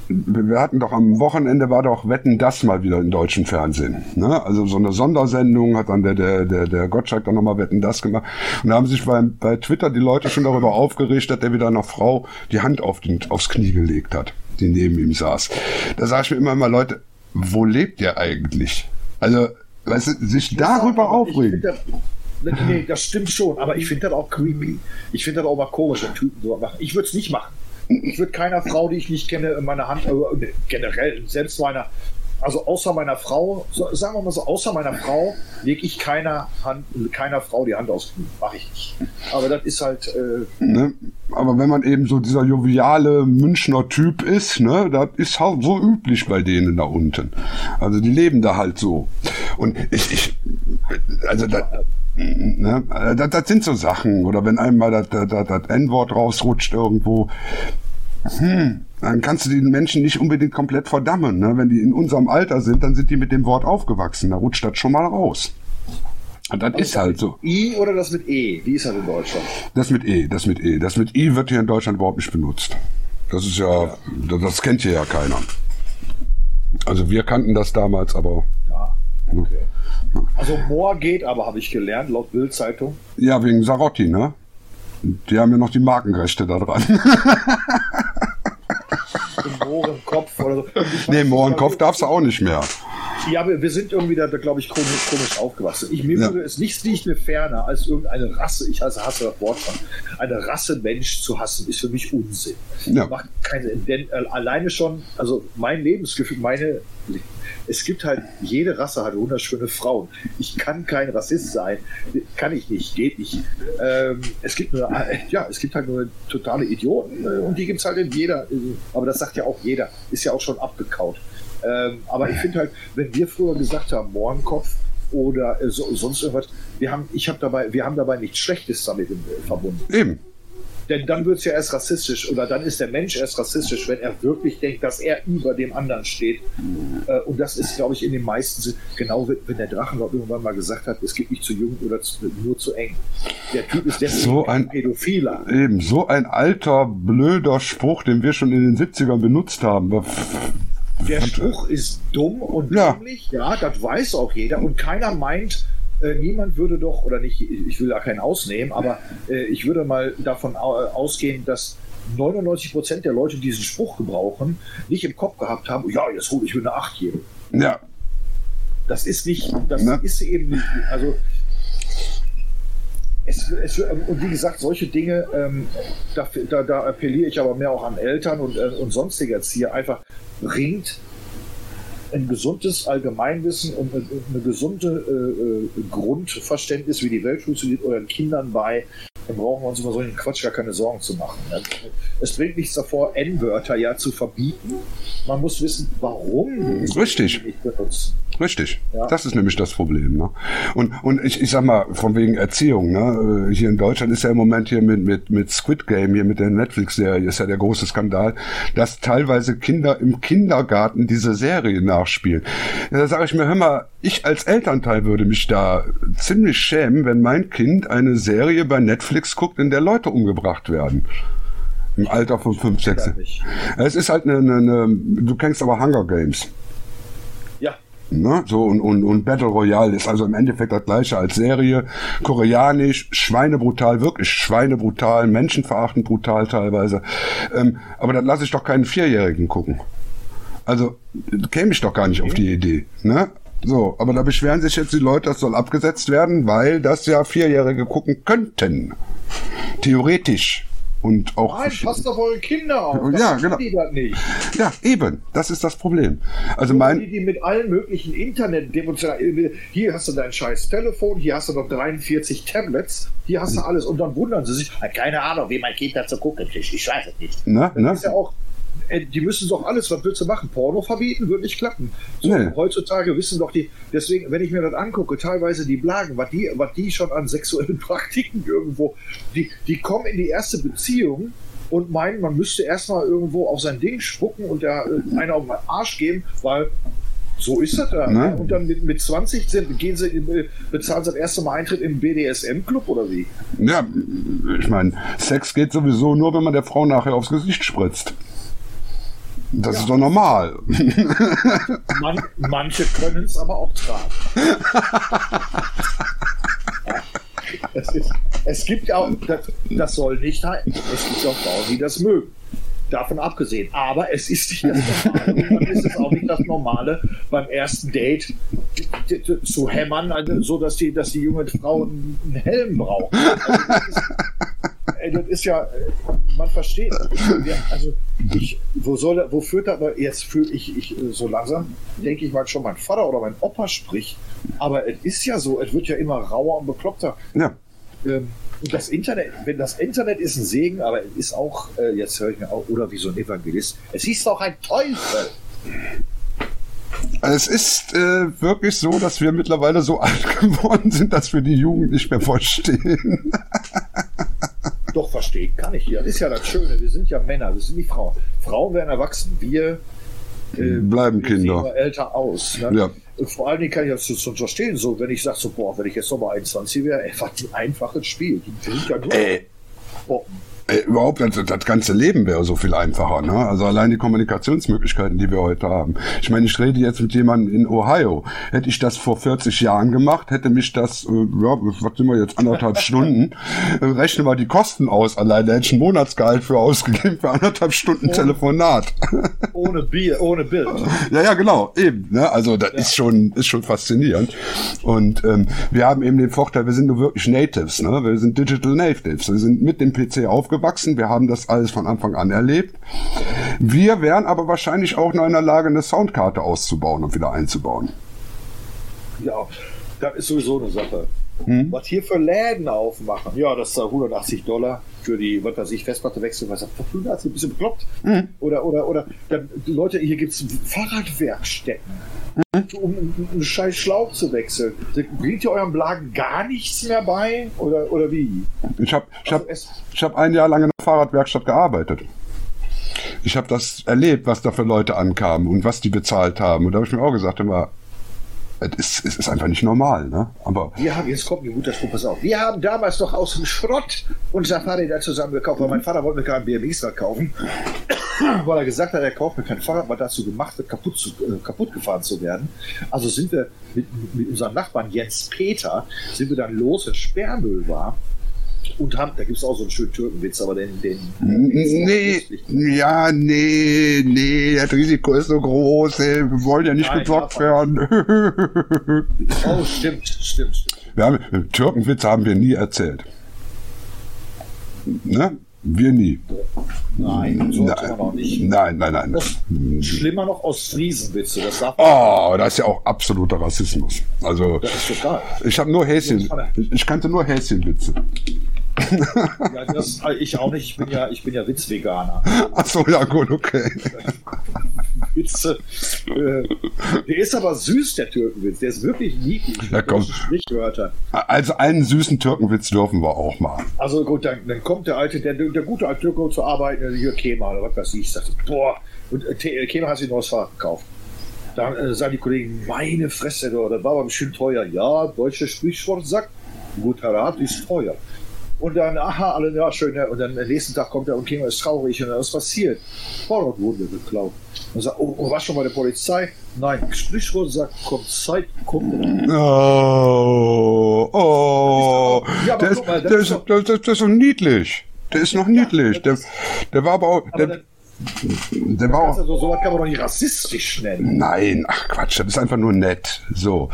wir hatten doch am Wochenende war doch Wetten das mal wieder im deutschen Fernsehen. Ne? Also so eine Sondersendung hat dann der, der, der, der Gottschalk dann nochmal Wetten das gemacht. Und da haben sich bei, bei Twitter die Leute schon darüber aufgeregt, dass der wieder einer Frau die Hand auf den, aufs Knie gelegt hat, die neben ihm saß. Da sage ich mir immer mal, Leute, wo lebt ihr eigentlich? Also, weißt du, sich darüber aufregen. Nee, das stimmt schon, aber ich finde das auch creepy. Ich finde das auch mal komisch, wenn Typen so machen. Ich würde es nicht machen. Ich würde keiner Frau, die ich nicht kenne, meine Hand, äh, generell, selbst meiner, also außer meiner Frau, so, sagen wir mal so, außer meiner Frau lege ich keiner Hand, keiner Frau die Hand aus. Mache ich nicht. Aber das ist halt. Äh, ne? Aber wenn man eben so dieser joviale Münchner Typ ist, ne, das ist halt so üblich bei denen da unten. Also die leben da halt so. Und ich, ich also da, Ne? Das, das, sind so Sachen. Oder wenn einmal das, das, das N-Wort rausrutscht irgendwo, hm, dann kannst du den Menschen nicht unbedingt komplett verdammen. Ne? Wenn die in unserem Alter sind, dann sind die mit dem Wort aufgewachsen. Da rutscht das schon mal raus. Und das ist halt so. I oder das mit E? Wie ist das in Deutschland? Das mit E, das mit E. Das mit I wird hier in Deutschland überhaupt nicht benutzt. Das ist ja, ja. Das, das kennt hier ja keiner. Also wir kannten das damals, aber. Ja, okay. Also Moor geht aber, habe ich gelernt, laut Bild-Zeitung. Ja, wegen Sarotti, ne? Die haben ja noch die Markenrechte da dran. Mohrenkopf oder so. Nee, Mohrenkopf darfst du auch nicht mehr. Ja, aber wir sind irgendwie da, da glaube ich, komisch, komisch aufgewachsen. Ich mir ja. würde es nichts liegt mir ferner, als irgendeine Rasse, ich hasse, hasse das Wort schon, eine Rasse Mensch zu hassen, ist für mich Unsinn. Ja. Macht keine, denn äh, alleine schon, also mein Lebensgefühl, meine es gibt halt, jede Rasse hat wunderschöne Frauen. Ich kann kein Rassist sein. Kann ich nicht, geht nicht. Ähm, es gibt nur, ja, es gibt halt nur totale Idioten äh, und die gibt es halt in jeder. Aber das sagt ja auch jeder. Ist ja auch schon abgekaut. Ähm, aber ich finde halt, wenn wir früher gesagt haben, Mohrenkopf oder äh, so, sonst irgendwas, wir haben, ich habe dabei, wir haben dabei nichts Schlechtes damit äh, verbunden. Eben. Denn dann wird es ja erst rassistisch oder dann ist der Mensch erst rassistisch, wenn er wirklich denkt, dass er über dem anderen steht. Äh, und das ist, glaube ich, in den meisten Sinn, genau wenn der Drachenlord irgendwann mal gesagt hat, es geht nicht zu jung oder zu, nur zu eng. Der Typ ist deswegen so ein Pädophiler. Eben, so ein alter, blöder Spruch, den wir schon in den 70ern benutzt haben. Der Spruch ist dumm und ja. dämlich, ja, das weiß auch jeder und keiner meint, äh, niemand würde doch, oder nicht, ich will da keinen ausnehmen, aber äh, ich würde mal davon au ausgehen, dass 99 Prozent der Leute, die diesen Spruch gebrauchen, nicht im Kopf gehabt haben, ja, jetzt hole ich mir eine Achtjährige. Ja. Das ist nicht, das Ne? ist eben nicht, also es, es, und wie gesagt, solche Dinge, ähm, da, da, da appelliere ich aber mehr auch an Eltern und, äh, und sonstige Erzieher, einfach bringt ein gesundes Allgemeinwissen und eine, eine gesunde äh, äh, Grundverständnis, wie die Welt funktioniert, euren Kindern bei. Dann brauchen wir uns über solchen Quatsch gar keine Sorgen zu machen. Ja. Es bringt nichts davor, N-Wörter ja zu verbieten. Man muss wissen, warum wir Richtig. nicht benutzen. Richtig. Ja. Das ist nämlich das Problem. Ne? Und, und ich, ich sag mal, von wegen Erziehung, ne? äh, hier in Deutschland ist ja im Moment hier mit, mit, mit Squid Game, hier mit der Netflix-Serie, ist ja der große Skandal, dass teilweise Kinder im Kindergarten diese Serie nachspielen. Ja, da sage ich mir, hör mal, ich als Elternteil würde mich da ziemlich schämen, wenn mein Kind eine Serie bei Netflix guckt, in der Leute umgebracht werden. Im Alter von 5, 6. Ja, nicht. Es ist halt eine, eine, eine, du kennst aber Hunger Games. Ja, Ne? So und, und, und Battle Royale ist also im Endeffekt das gleiche als Serie. Koreanisch, schweinebrutal, wirklich schweinebrutal, menschenverachtend brutal teilweise. Ähm, aber dann lasse ich doch keinen Vierjährigen gucken. Also käme ich doch gar nicht auf die Idee. Ne? So, aber da beschweren sich jetzt die Leute, das soll abgesetzt werden, weil das ja Vierjährige gucken könnten. Theoretisch. Und auch. Nein, passt auf eure Kinder auf. Ja, genau. Die das nicht. Ja, eben. Das ist das Problem. Also Die, mein. die mit allen möglichen Internet demonstrieren. Hier hast du dein scheiß Telefon, hier hast du noch 43 Tablets, hier hast du alles. Und dann wundern sie sich, "Ah, keine Ahnung, wie mein Kind dazu gucken. Ich, ich weiß es nicht. Ne, Das ne? ist ja auch, äh, die müssen doch alles, was willst du machen? Porno verbieten, wird nicht klappen. So, Nee. Heutzutage wissen doch die, deswegen, wenn ich mir das angucke, teilweise die Blagen, was die, was die schon an sexuellen Praktiken irgendwo, die, die kommen in die erste Beziehung und meinen, man müsste erstmal irgendwo auf sein Ding spucken und der äh, einer auf den Arsch geben, weil so ist das da. Ne? Und dann mit, mit 20 sind, gehen sie, äh, bezahlen sie das erste Mal Eintritt im BDSM-Club oder wie? Ja, ich meine, Sex geht sowieso nur, wenn man der Frau nachher aufs Gesicht spritzt. Das ist doch normal. Man, manche können es aber auch tragen. es, ist, es gibt ja auch, das, das soll nicht heißen, es gibt auch Frauen, die das mögen. Davon abgesehen. Aber es ist nicht das Normale. Und dann ist es auch nicht das Normale, beim ersten Date zu hämmern, also so dass die, dass die junge Frau einen Helm braucht. Also das, ist, das ist ja, man versteht. Also ich, wo soll, wo führt das jetzt fühle ich, ich so langsam, denke ich mal schon mein Vater oder mein Opa spricht. Aber es ist ja so, es wird ja immer rauer und bekloppter. Ja. Ähm, das Internet, wenn das Internet ist ein Segen, aber es ist auch, äh, jetzt höre ich mir auch, oder wie so ein Evangelist, es ist auch ein Teufel. Es ist äh, wirklich so, dass wir mittlerweile so alt geworden sind, dass wir die Jugend nicht mehr verstehen. Doch verstehen kann ich ja. Das ist ja das Schöne. Wir sind ja Männer, wir sind nicht Frauen. Frauen werden erwachsen. Wir äh, Bleiben Kinder. älter aus. Ne? Ja. Und vor allen Dingen kann ich das schon verstehen, so wenn ich sage, so, boah, wenn ich jetzt nochmal 21 wäre, ey, was ein einfaches Spiel. Die sind ja nur. Boppen. Äh, überhaupt, das, das ganze Leben wäre so viel einfacher. Ne? Also allein die Kommunikationsmöglichkeiten, die wir heute haben. Ich meine, ich rede jetzt mit jemandem in Ohio. Hätte ich das vor 40 Jahren gemacht, hätte mich das, äh, ja, was sind wir jetzt, anderthalb Stunden, äh, rechnen wir die Kosten aus. Allein da hätte ich ein Monatsgehalt für ausgegeben für anderthalb Stunden Telefonat. Ohne Bier, ohne Bild. Ja, ja, genau, eben. Ne? Also das ist schon ist schon faszinierend. Und ähm, wir haben eben den Vorteil, wir sind nur wirklich Natives, ne? Wir sind Digital Natives. Wir sind mit dem PC aufgewachsen. Wir haben das alles von Anfang an erlebt. Wir wären aber wahrscheinlich auch noch in der Lage, eine Soundkarte auszubauen und wieder einzubauen. Ja, das ist sowieso eine Sache. Hm? Was hier für Läden aufmachen, ja, das ist 180 Dollar für die, was weiß ich, Festplatte wechseln, was das, 180, ein bisschen bekloppt. Hm? Oder, oder, oder, dann, Leute, hier gibt es Fahrradwerkstätten, Hm? Um einen scheiß Schlauch zu wechseln. Bringt ihr eurem Laden gar nichts mehr bei? Oder, oder wie? Ich habe ich Also hab, ich hab ein Jahr lang in der Fahrradwerkstatt gearbeitet. Ich habe das erlebt, was da für Leute ankamen und was die bezahlt haben. Und da habe ich mir auch gesagt, immer, Es ist, ist einfach nicht normal, ne? Aber Wir haben, jetzt kommt ein guter Spruch, pass auf. Wir haben damals noch aus dem Schrott unser Fahrräder zusammen gekauft, weil mein Vater wollte mir keinen BMX-Rad kaufen, weil er gesagt hat, er kauft mir kein Fahrrad, weil dazu gemacht wird, kaputt, zu, äh, kaputt gefahren zu werden. Also sind wir mit, mit unserem Nachbarn Jens Peter, sind wir dann los, wenn Sperrmüll war. Und haben, da gibt es auch so einen schönen Türkenwitz, aber den, den, Nee, ja, nee, nee, das Risiko ist so groß, ey. wir wollen ja nicht Nein, davon. werden. Oh, stimmt, stimmt, stimmt. wir haben, Türkenwitze haben wir nie erzählt. Ne? Wir nie. Nein, sollte man auch nicht. Nein, nein, nein. Schlimmer noch aus Friesenwitze, das sagt Oh, das ist ja auch absoluter Rassismus. Also, das ist total. ich habe nur Häschen. Ich kannte nur Häschenwitze. Ja, das, ich auch nicht, ich bin ja, ich bin ja Witzveganer. Achso, ja, gut, okay. Witze. Äh, der ist aber süß, der Türkenwitz. Der ist wirklich niedlich. Ja, komm. Sprichwörter. Also einen süßen Türkenwitz dürfen wir auch mal. Also gut, dann, dann kommt der alte, der, der gute alte Türke zu arbeiten, hier Kema oder was weiß ich. Ich sagte, boah, und äh, Te- Kema hat sich ein neues Fahrrad gekauft. Dann äh, sagen die Kollegen, meine Fresse, das war aber bestimmt teuer. Ja, deutsches Sprichwort sagt, guter Rat ist teuer. Und dann, aha, alle, ja, schön. ja. Und dann am nächsten Tag kommt er und Kema ist traurig und dann ist passiert. Fahrrad wurde geklaut. Und sagt, oh, oh, warst schon bei der Polizei? Nein, Sprichwort sagt, kommt Zeit, kommt Oh, oh. Ja, aber der, ist, mal, der, ist ist, doch- der, der, der ist so niedlich. Der ist noch niedlich. Der, der war aber auch. Aber Der, der war auch also, sowas kann man doch nicht rassistisch nennen. Nein, ach Quatsch, das ist einfach nur nett. So.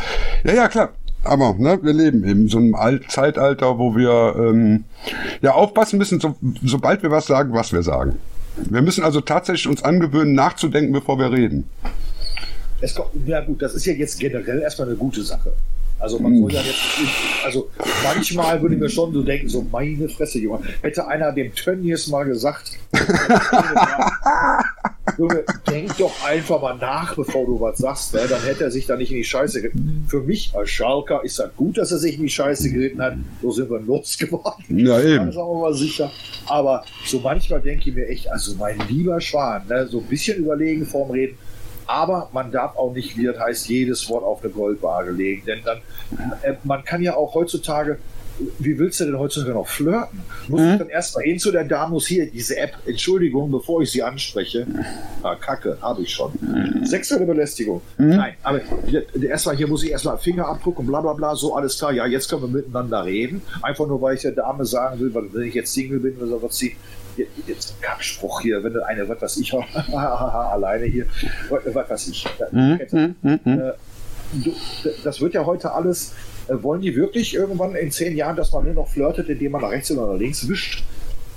Ja, ja, klar. Aber ne, wir leben in so einem Alt Zeitalter, wo wir ähm, ja aufpassen müssen, so, sobald wir was sagen, was wir sagen. Wir müssen also tatsächlich uns angewöhnen, nachzudenken, bevor wir reden. Es kommt, ja gut, das ist ja jetzt generell erstmal eine gute Sache. Also man soll ja jetzt, also manchmal würde ich mir schon so denken, so meine Fresse, Junge, hätte einer dem Tönnies mal gesagt, Junge, denk doch einfach mal nach, bevor du was sagst, ne? dann hätte er sich da nicht in die Scheiße geritten. Für mich als Schalker ist das gut, dass er sich in die Scheiße geritten hat, so sind wir losgeworden. Ja, eben. Sagen wir mal sicher. Aber so manchmal denke ich mir echt, also mein lieber Schwan, ne, so ein bisschen überlegen vorm Reden. Aber man darf auch nicht, wie das heißt, jedes Wort auf eine Goldwaage legen. Denn dann, äh, man kann ja auch heutzutage, wie willst du denn heutzutage noch flirten? Muss ich dann erstmal hin zu der Dame, muss hier diese App, Entschuldigung, bevor ich sie anspreche. Ah, Kacke, habe ich schon. Sexuelle Belästigung. Nein, aber erstmal hier muss ich erstmal Fingerabdruck und bla bla bla, so alles klar. Ja, jetzt können wir miteinander reden. Einfach nur, weil ich der Dame sagen will, weil wenn ich jetzt Single bin oder so, was sie jetzt Kackspruch hier, wenn du eine, was weiß ich, alleine hier, was weiß ich. Äh, du, das wird ja heute alles, äh, wollen die wirklich irgendwann in zehn Jahren, dass man nur noch flirtet, indem man nach rechts oder nach links wischt?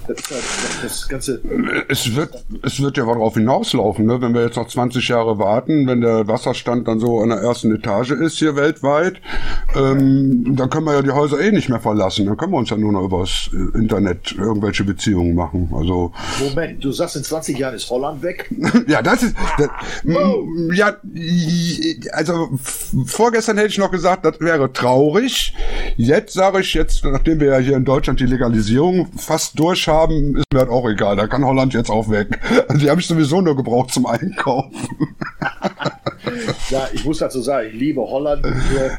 Das, ja- das, das Ganze, Es wird, es wird ja darauf hinauslaufen, ne? wenn wir jetzt noch 20 Jahre warten, wenn der Wasserstand dann so an der ersten Etage ist hier weltweit, ähm, dann können wir ja die Häuser eh nicht mehr verlassen. Dann können wir uns ja nur noch übers äh, Internet irgendwelche Beziehungen machen. Also Moment, du sagst, in 20 Jahren ist Holland weg? ja, das ist das, m- ja, also vorgestern hätte ich noch gesagt, das wäre traurig. Jetzt sage ich jetzt, nachdem wir ja hier in Deutschland die Legalisierung fast durch haben, ist mir das auch egal. Da kann Holland jetzt auch weg. Also die habe ich sowieso nur gebraucht zum Einkaufen. Ja, ich muss dazu sagen, ich liebe Holland.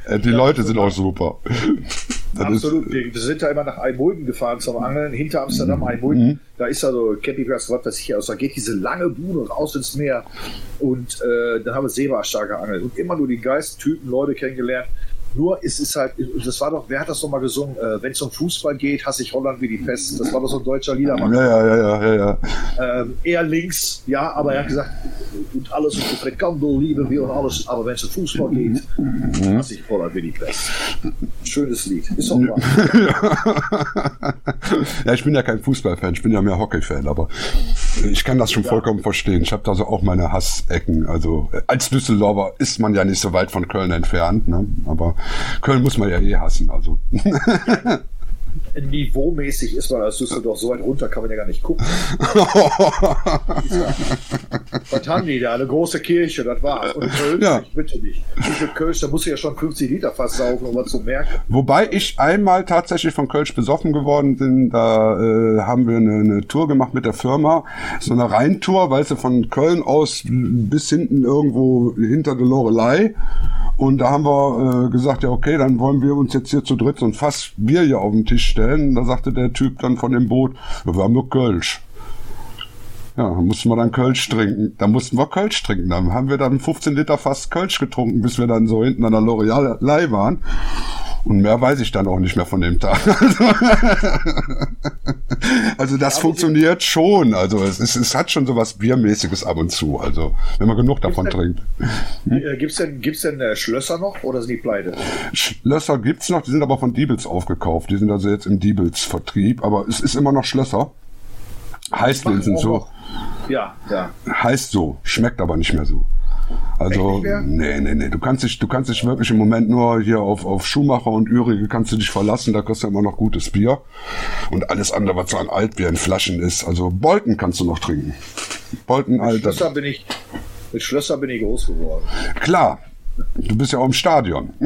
Äh, Die Leute sind auch super. Das Absolut. Wir wir sind da immer nach Almulden gefahren zum Angeln, hinter Amsterdam, Mhm. Almulden. Da ist da so Campingplatz, was weiß ich aus. Da geht diese lange Bude raus ins Meer. Und äh, dann haben wir Seebarstar geangelt. Und immer nur die geilsten Typen, Leute kennengelernt. Nur es ist halt, das war doch, wer hat das noch mal gesungen? Äh, Wenn es um Fußball geht, hasse ich Holland wie die Pest. Das war doch so ein deutscher Liedermann. ja, ja, ja, ja, ja, ja. Ähm, eher links, ja, aber er hat gesagt, und alles und Frikandel lieben wir und alles, aber wenn es um Fußball geht, Mhm. hasse ich Holland wie die Pest. Schönes Lied. Ist doch wahr. ja, ich bin ja kein Fußballfan, ich bin ja mehr Hockeyfan, aber ich kann das schon vollkommen verstehen. Ich habe da so auch meine Hassecken. Also äh, als Düsseldorfer ist man ja nicht so weit von Köln entfernt, ne? aber Köln muss man ja eh hassen. Also niveaumäßig ist man als Düsseldorf so weit runter, kann man ja gar nicht gucken. Was haben die da? Eine große Kirche, das war's. Und Köln, Ja. ich bitte dich. Wie Kölsch, da musst du ja schon 50 Liter fast saufen, um was zu merken. Wobei ich einmal tatsächlich von Kölsch besoffen geworden bin. Da äh, haben wir eine, eine Tour gemacht mit der Firma. So eine Rheintour, weißt du, von Köln aus bis hinten irgendwo hinter der Lorelei. Und da haben wir äh, gesagt, ja okay, dann wollen wir uns jetzt hier zu dritt so ein Fass Bier hier auf den Tisch stellen. Da sagte der Typ dann von dem Boot, wir haben nur Kölsch. Ja, da mussten wir dann Kölsch trinken. Da mussten wir Kölsch trinken. Dann haben wir dann 15 Liter fast Kölsch getrunken, bis wir dann so hinten an der L'Oreal waren. Und mehr weiß ich dann auch nicht mehr von dem Tag. also das funktioniert schon. Also es, ist, es hat schon so was Biermäßiges ab und zu. Also wenn man genug davon Gibt's trinkt. Äh, gibt's denn, gibt's denn äh, Schlösser noch oder sind die pleite? Schlösser gibt's noch, die sind aber von Diebels aufgekauft. Die sind also jetzt im Diebels-Vertrieb. Aber es ist immer noch Schlösser. Heißt wenigstens so. noch. Ja, ja. Heißt so, schmeckt aber nicht mehr so. Also, nee, nee, nee. Du kannst dich, du kannst dich wirklich im Moment nur hier auf, auf Schumacher und Ürige kannst du dich verlassen. Da kriegst du immer noch gutes Bier. Und alles andere, was so an Altbier in Flaschen ist. Also, Bolten kannst du noch trinken. Bolten, Alter. Schlösser bin ich, mit Schlösser bin ich groß geworden. Klar. Du bist ja auch im Stadion.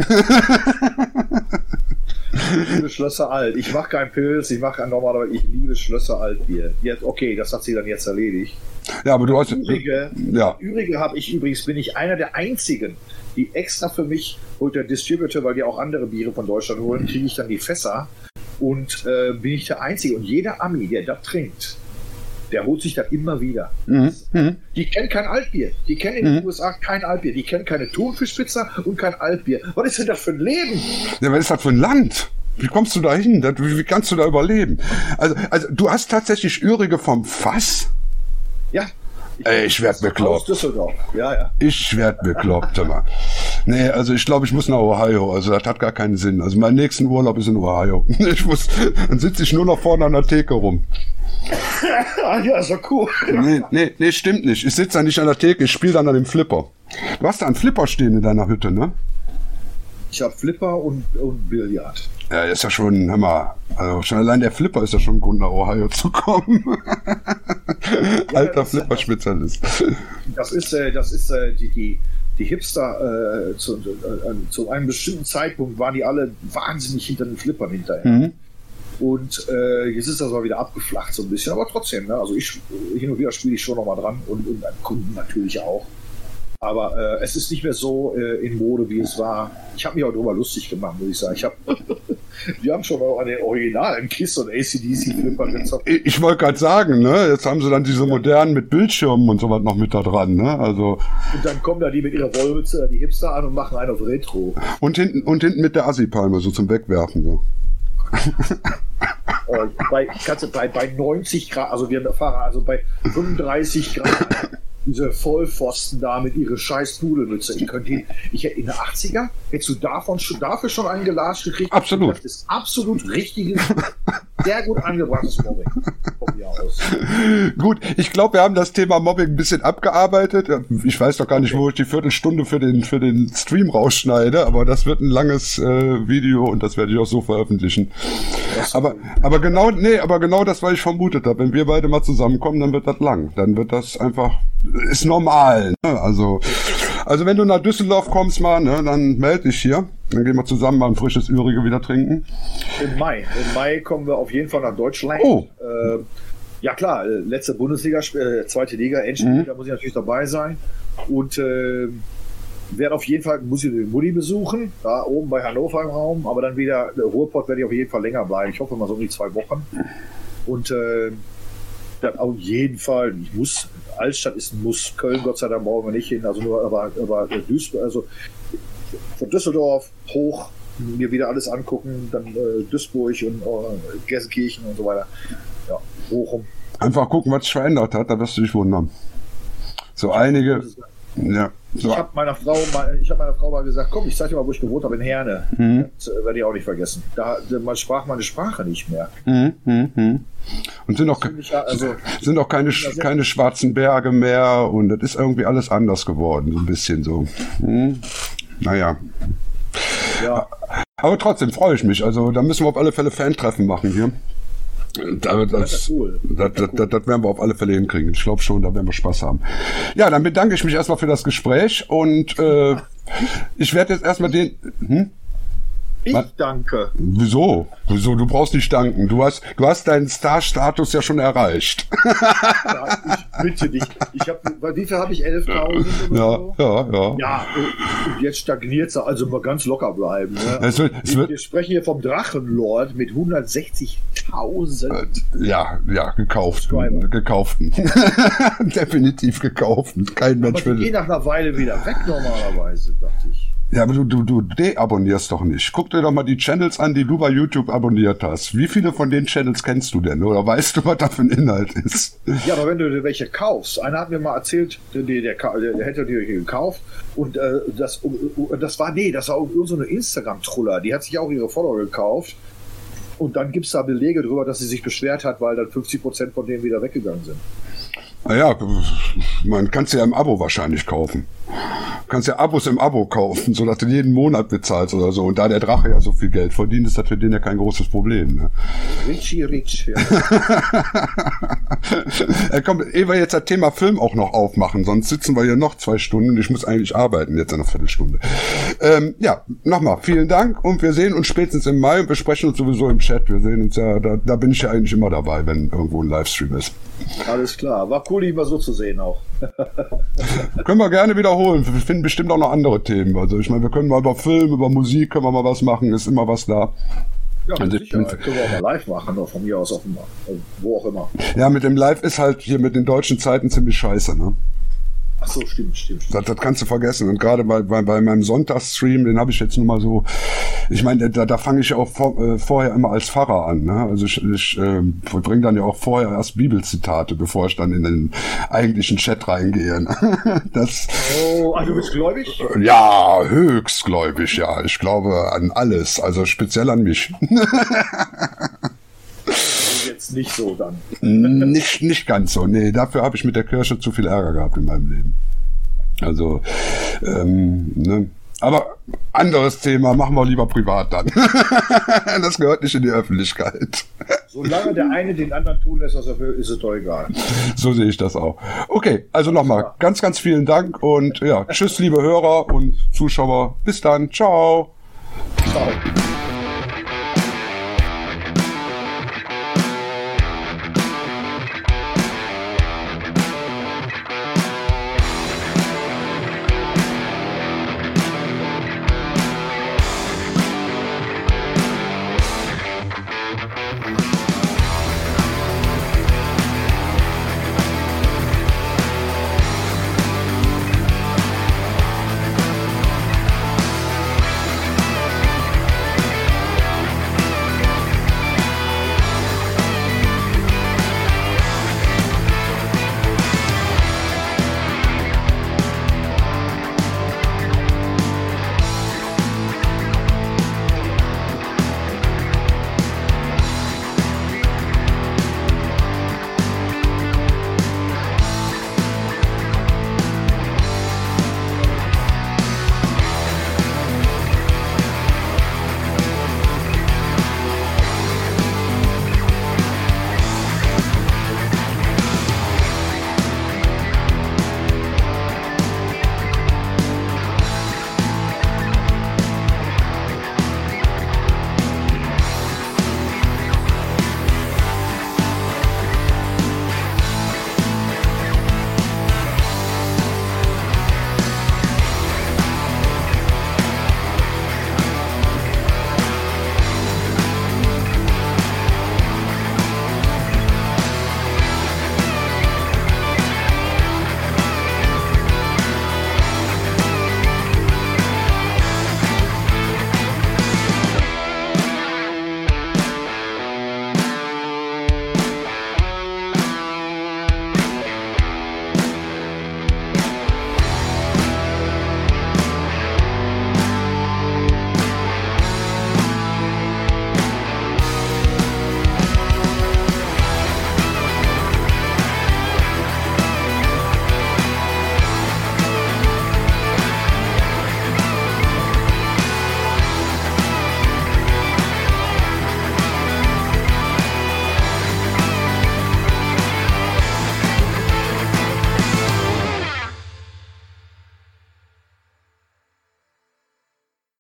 Ich liebe Schlösser alt. Ich mache kein Pilz, ich mache normalerweise, ich liebe Schlösser Altbier. Jetzt, okay, das hat sie dann jetzt erledigt. Ja, aber du hast, Ürige, ja. Ürige habe ich übrigens, bin ich einer der einzigen, die extra für mich holt der Distributor, weil die auch andere Biere von Deutschland holen, kriege ich dann die Fässer und äh, bin ich der Einzige. Und jeder Ami, der das trinkt, der holt sich das immer wieder. Mhm. Mhm. Die kennen kein Altbier. Die kennen in den USA kein Altbier. Die kennen keine Thunfischpizza und kein Altbier. Was ist denn das für ein Leben? Ja, was ist das für ein Land? Wie kommst du da hin? Wie kannst du da überleben? Also, also du hast tatsächlich Ürige vom Fass? Ja. Ey, ich werd Aus bekloppt. Düsseldorf. Ja, ja. Ich werd bekloppt, immer. Nee, also ich glaube, ich muss nach Ohio. Also das hat gar keinen Sinn. Also mein nächsten Urlaub ist in Ohio. Ich muss, dann sitze ich nur noch vorne an der Theke rum. Ah, ja, doch cool. Nee, nee, nee, stimmt nicht. Ich sitze da nicht an der Theke, ich spiele dann an dem Flipper. Du hast da einen Flipper stehen in deiner Hütte, ne? Ich habe Flipper und, und Billard. Ja, ist ja schon, hör mal, also schon allein der Flipper ist ja schon ein Grund, nach Ohio zu kommen. Alter das ist- Flipper-Spezialist. Das ist, äh, das ist äh, die, die, die Hipster äh, zu, äh, zu einem bestimmten Zeitpunkt waren die alle wahnsinnig hinter den Flippern hinterher. Mhm. Und äh, jetzt ist das mal wieder abgeflacht so ein bisschen, aber trotzdem, ne? also ich hin und wieder spiele ich schon noch mal dran und, und an Kunden natürlich auch. Aber äh, es ist nicht mehr so äh, in Mode, wie es war. Ich habe mich auch darüber lustig gemacht, muss ich sagen. Ich hab, wir haben schon mal an den originalen Kiss und ACDC Flippern gezockt. Ich, ich wollte gerade sagen, ne, jetzt haben sie dann diese modernen mit Bildschirmen und sowas noch mit da dran, ne? Also Und dann kommen da die mit ihrer Wollmütze, die Hipster an und machen einen auf Retro. und hinten und hinten mit der Assi-Palme so zum Wegwerfen so. Äh, bei, bei, bei 90 Grad, also wir fahren also bei 35 Grad, diese Vollpfosten da mit ihrer scheiß Pudelmütze. Ich könnte ihn, ich in den 80er, hättest du davon schon, dafür schon einen Gelasch gekriegt. Absolut. Das ist absolut richtiges, sehr gut angebrachtes Mobbing. Gut, ich glaube, wir haben das Thema Mobbing ein bisschen abgearbeitet. Ich weiß doch gar nicht, wo ich die Viertelstunde für den für den Stream rausschneide, aber das wird ein langes äh, Video und das werde ich auch so veröffentlichen. Aber aber genau nee, aber genau das, was ich vermutet habe. Wenn wir beide mal zusammenkommen, dann wird das lang. Dann wird das einfach ist normal. Ne? Also also wenn du nach Düsseldorf kommst mal, ne, dann melde dich hier. Dann gehen wir zusammen mal ein frisches Ürige wieder trinken. Im Mai. Im Mai kommen wir auf jeden Fall nach Deutschland. Oh. Äh, ja klar, äh, letzte Bundesliga, äh, zweite Liga, Endspiel, Mhm. da muss ich natürlich dabei sein. Und äh, werde auf jeden Fall, muss ich den Mutti besuchen, da oben bei Hannover im Raum, aber dann wieder, äh, Ruhrpott werde ich auf jeden Fall länger bleiben. Ich hoffe mal so um die zwei Wochen. Und äh, dann auf jeden Fall, ich muss, Altstadt ist ein Muss, Köln, Gott sei Dank brauchen wir nicht hin, also nur aber, aber Duisburg, also von Düsseldorf hoch, mir wieder alles angucken, dann äh, Duisburg und äh, Gelsenkirchen und so weiter. Ja, Bochum. Einfach gucken, was sich verändert hat, da wirst du dich wundern. So einige, ja, so, Ich habe meiner Frau mal, ich habe meiner Frau mal gesagt, komm, ich zeig dir mal, wo ich gewohnt habe in Herne. Mhm. Das äh, werde ich auch nicht vergessen. Da, man sprach meine Sprache nicht mehr. hm, hm, hm. und sind auch, also sind auch keine, keine schwarzen Berge mehr und das ist irgendwie alles anders geworden, so ein bisschen so. Hm. Naja, ja, Aber trotzdem freue ich mich. Also da müssen wir auf alle Fälle Fan-Treffen machen hier. Da, das, das, cool. das, das, das, das werden wir auf alle Fälle hinkriegen. Ich glaube schon, da werden wir Spaß haben. Ja, dann bedanke ich mich erstmal für das Gespräch und äh, ich werde jetzt erstmal den. Hm? Ich Was? danke. Wieso? Wieso? Du brauchst nicht danken. Du hast, du hast deinen Star-Status ja schon erreicht. Ja, ich bitte dich. Ich hab, wie viel habe ich? 11.000? Ja, so? ja, ja. Ja, und jetzt stagniert es. Also mal ganz locker bleiben. Ne? Es wird, es wird, Wir sprechen hier vom Drachenlord mit 160.000. Ja, ja, gekauft. Gekauften. Definitiv gekauften. Kein Mensch will. Die gehen nach einer Weile wieder weg normalerweise, dachte ich. Ja, aber du, du, du deabonnierst doch nicht. Guck dir doch mal die Channels an, die du bei YouTube abonniert hast. Wie viele von den Channels kennst du denn? Oder weißt du, was da für ein Inhalt ist? Ja, aber wenn du dir welche kaufst, einer hat mir mal erzählt, der, der, der, hätte dir gekauft und äh, das, das war, nee, das war so eine Instagram-Truller, die hat sich auch ihre Follower gekauft. Und dann gibt's da Belege drüber, dass sie sich beschwert hat, weil dann 50 Prozent von denen wieder weggegangen sind. Naja, man kann es ja im Abo wahrscheinlich kaufen. Du kannst ja Abos im Abo kaufen, sodass du jeden Monat bezahlst oder so. Und da der Drache ja so viel Geld verdient, ist das für den ja kein großes Problem. Ne? Richie Rich, ja. äh, komm, ehe wir jetzt das Thema Film auch noch aufmachen, sonst sitzen wir hier noch zwei Stunden. Ich muss eigentlich arbeiten jetzt eine Viertelstunde. Ähm, ja, nochmal, vielen Dank und wir sehen uns spätestens im Mai und besprechen uns sowieso im Chat. Wir sehen uns ja, da, da bin ich ja eigentlich immer dabei, wenn irgendwo ein Livestream ist. Alles klar. War cool, ihn mal so zu sehen auch. können wir gerne wiederholen. Wir finden bestimmt auch noch andere Themen. Also ich meine, wir können mal über Film, über Musik, können wir mal was machen. Ist immer was da. Ja, also sicher. Bin, können wir auch mal live machen, oder von mir aus auch immer. Also wo auch immer. Ja, mit dem Live ist halt hier mit den deutschen Zeiten ziemlich scheiße, ne? Ach so, stimmt, stimmt. Das, das kannst du vergessen. Und gerade bei, bei, bei meinem Sonntagsstream, den habe ich jetzt nur mal so, ich meine, da, da fange ich ja auch vor, äh, vorher immer als Pfarrer an. Ne? Also ich, ich äh, bringe dann ja auch vorher erst Bibelzitate, bevor ich dann in den eigentlichen Chat reingehe. Ne? Das, oh, also du bist gläubig? Ja, höchst gläubig, ja. Ich glaube an alles, also speziell an mich. jetzt nicht so dann. nicht, nicht ganz so. Nee, dafür habe ich mit der Kirche zu viel Ärger gehabt in meinem Leben. Also, ähm, ne. Aber anderes Thema, machen wir lieber privat dann. das gehört nicht in die Öffentlichkeit. Solange der eine den anderen tun lässt, was er will, ist es doch egal. So sehe ich das auch. Okay, also nochmal ganz, ganz vielen Dank und ja, tschüss, liebe Hörer und Zuschauer. Bis dann. Ciao. Ciao.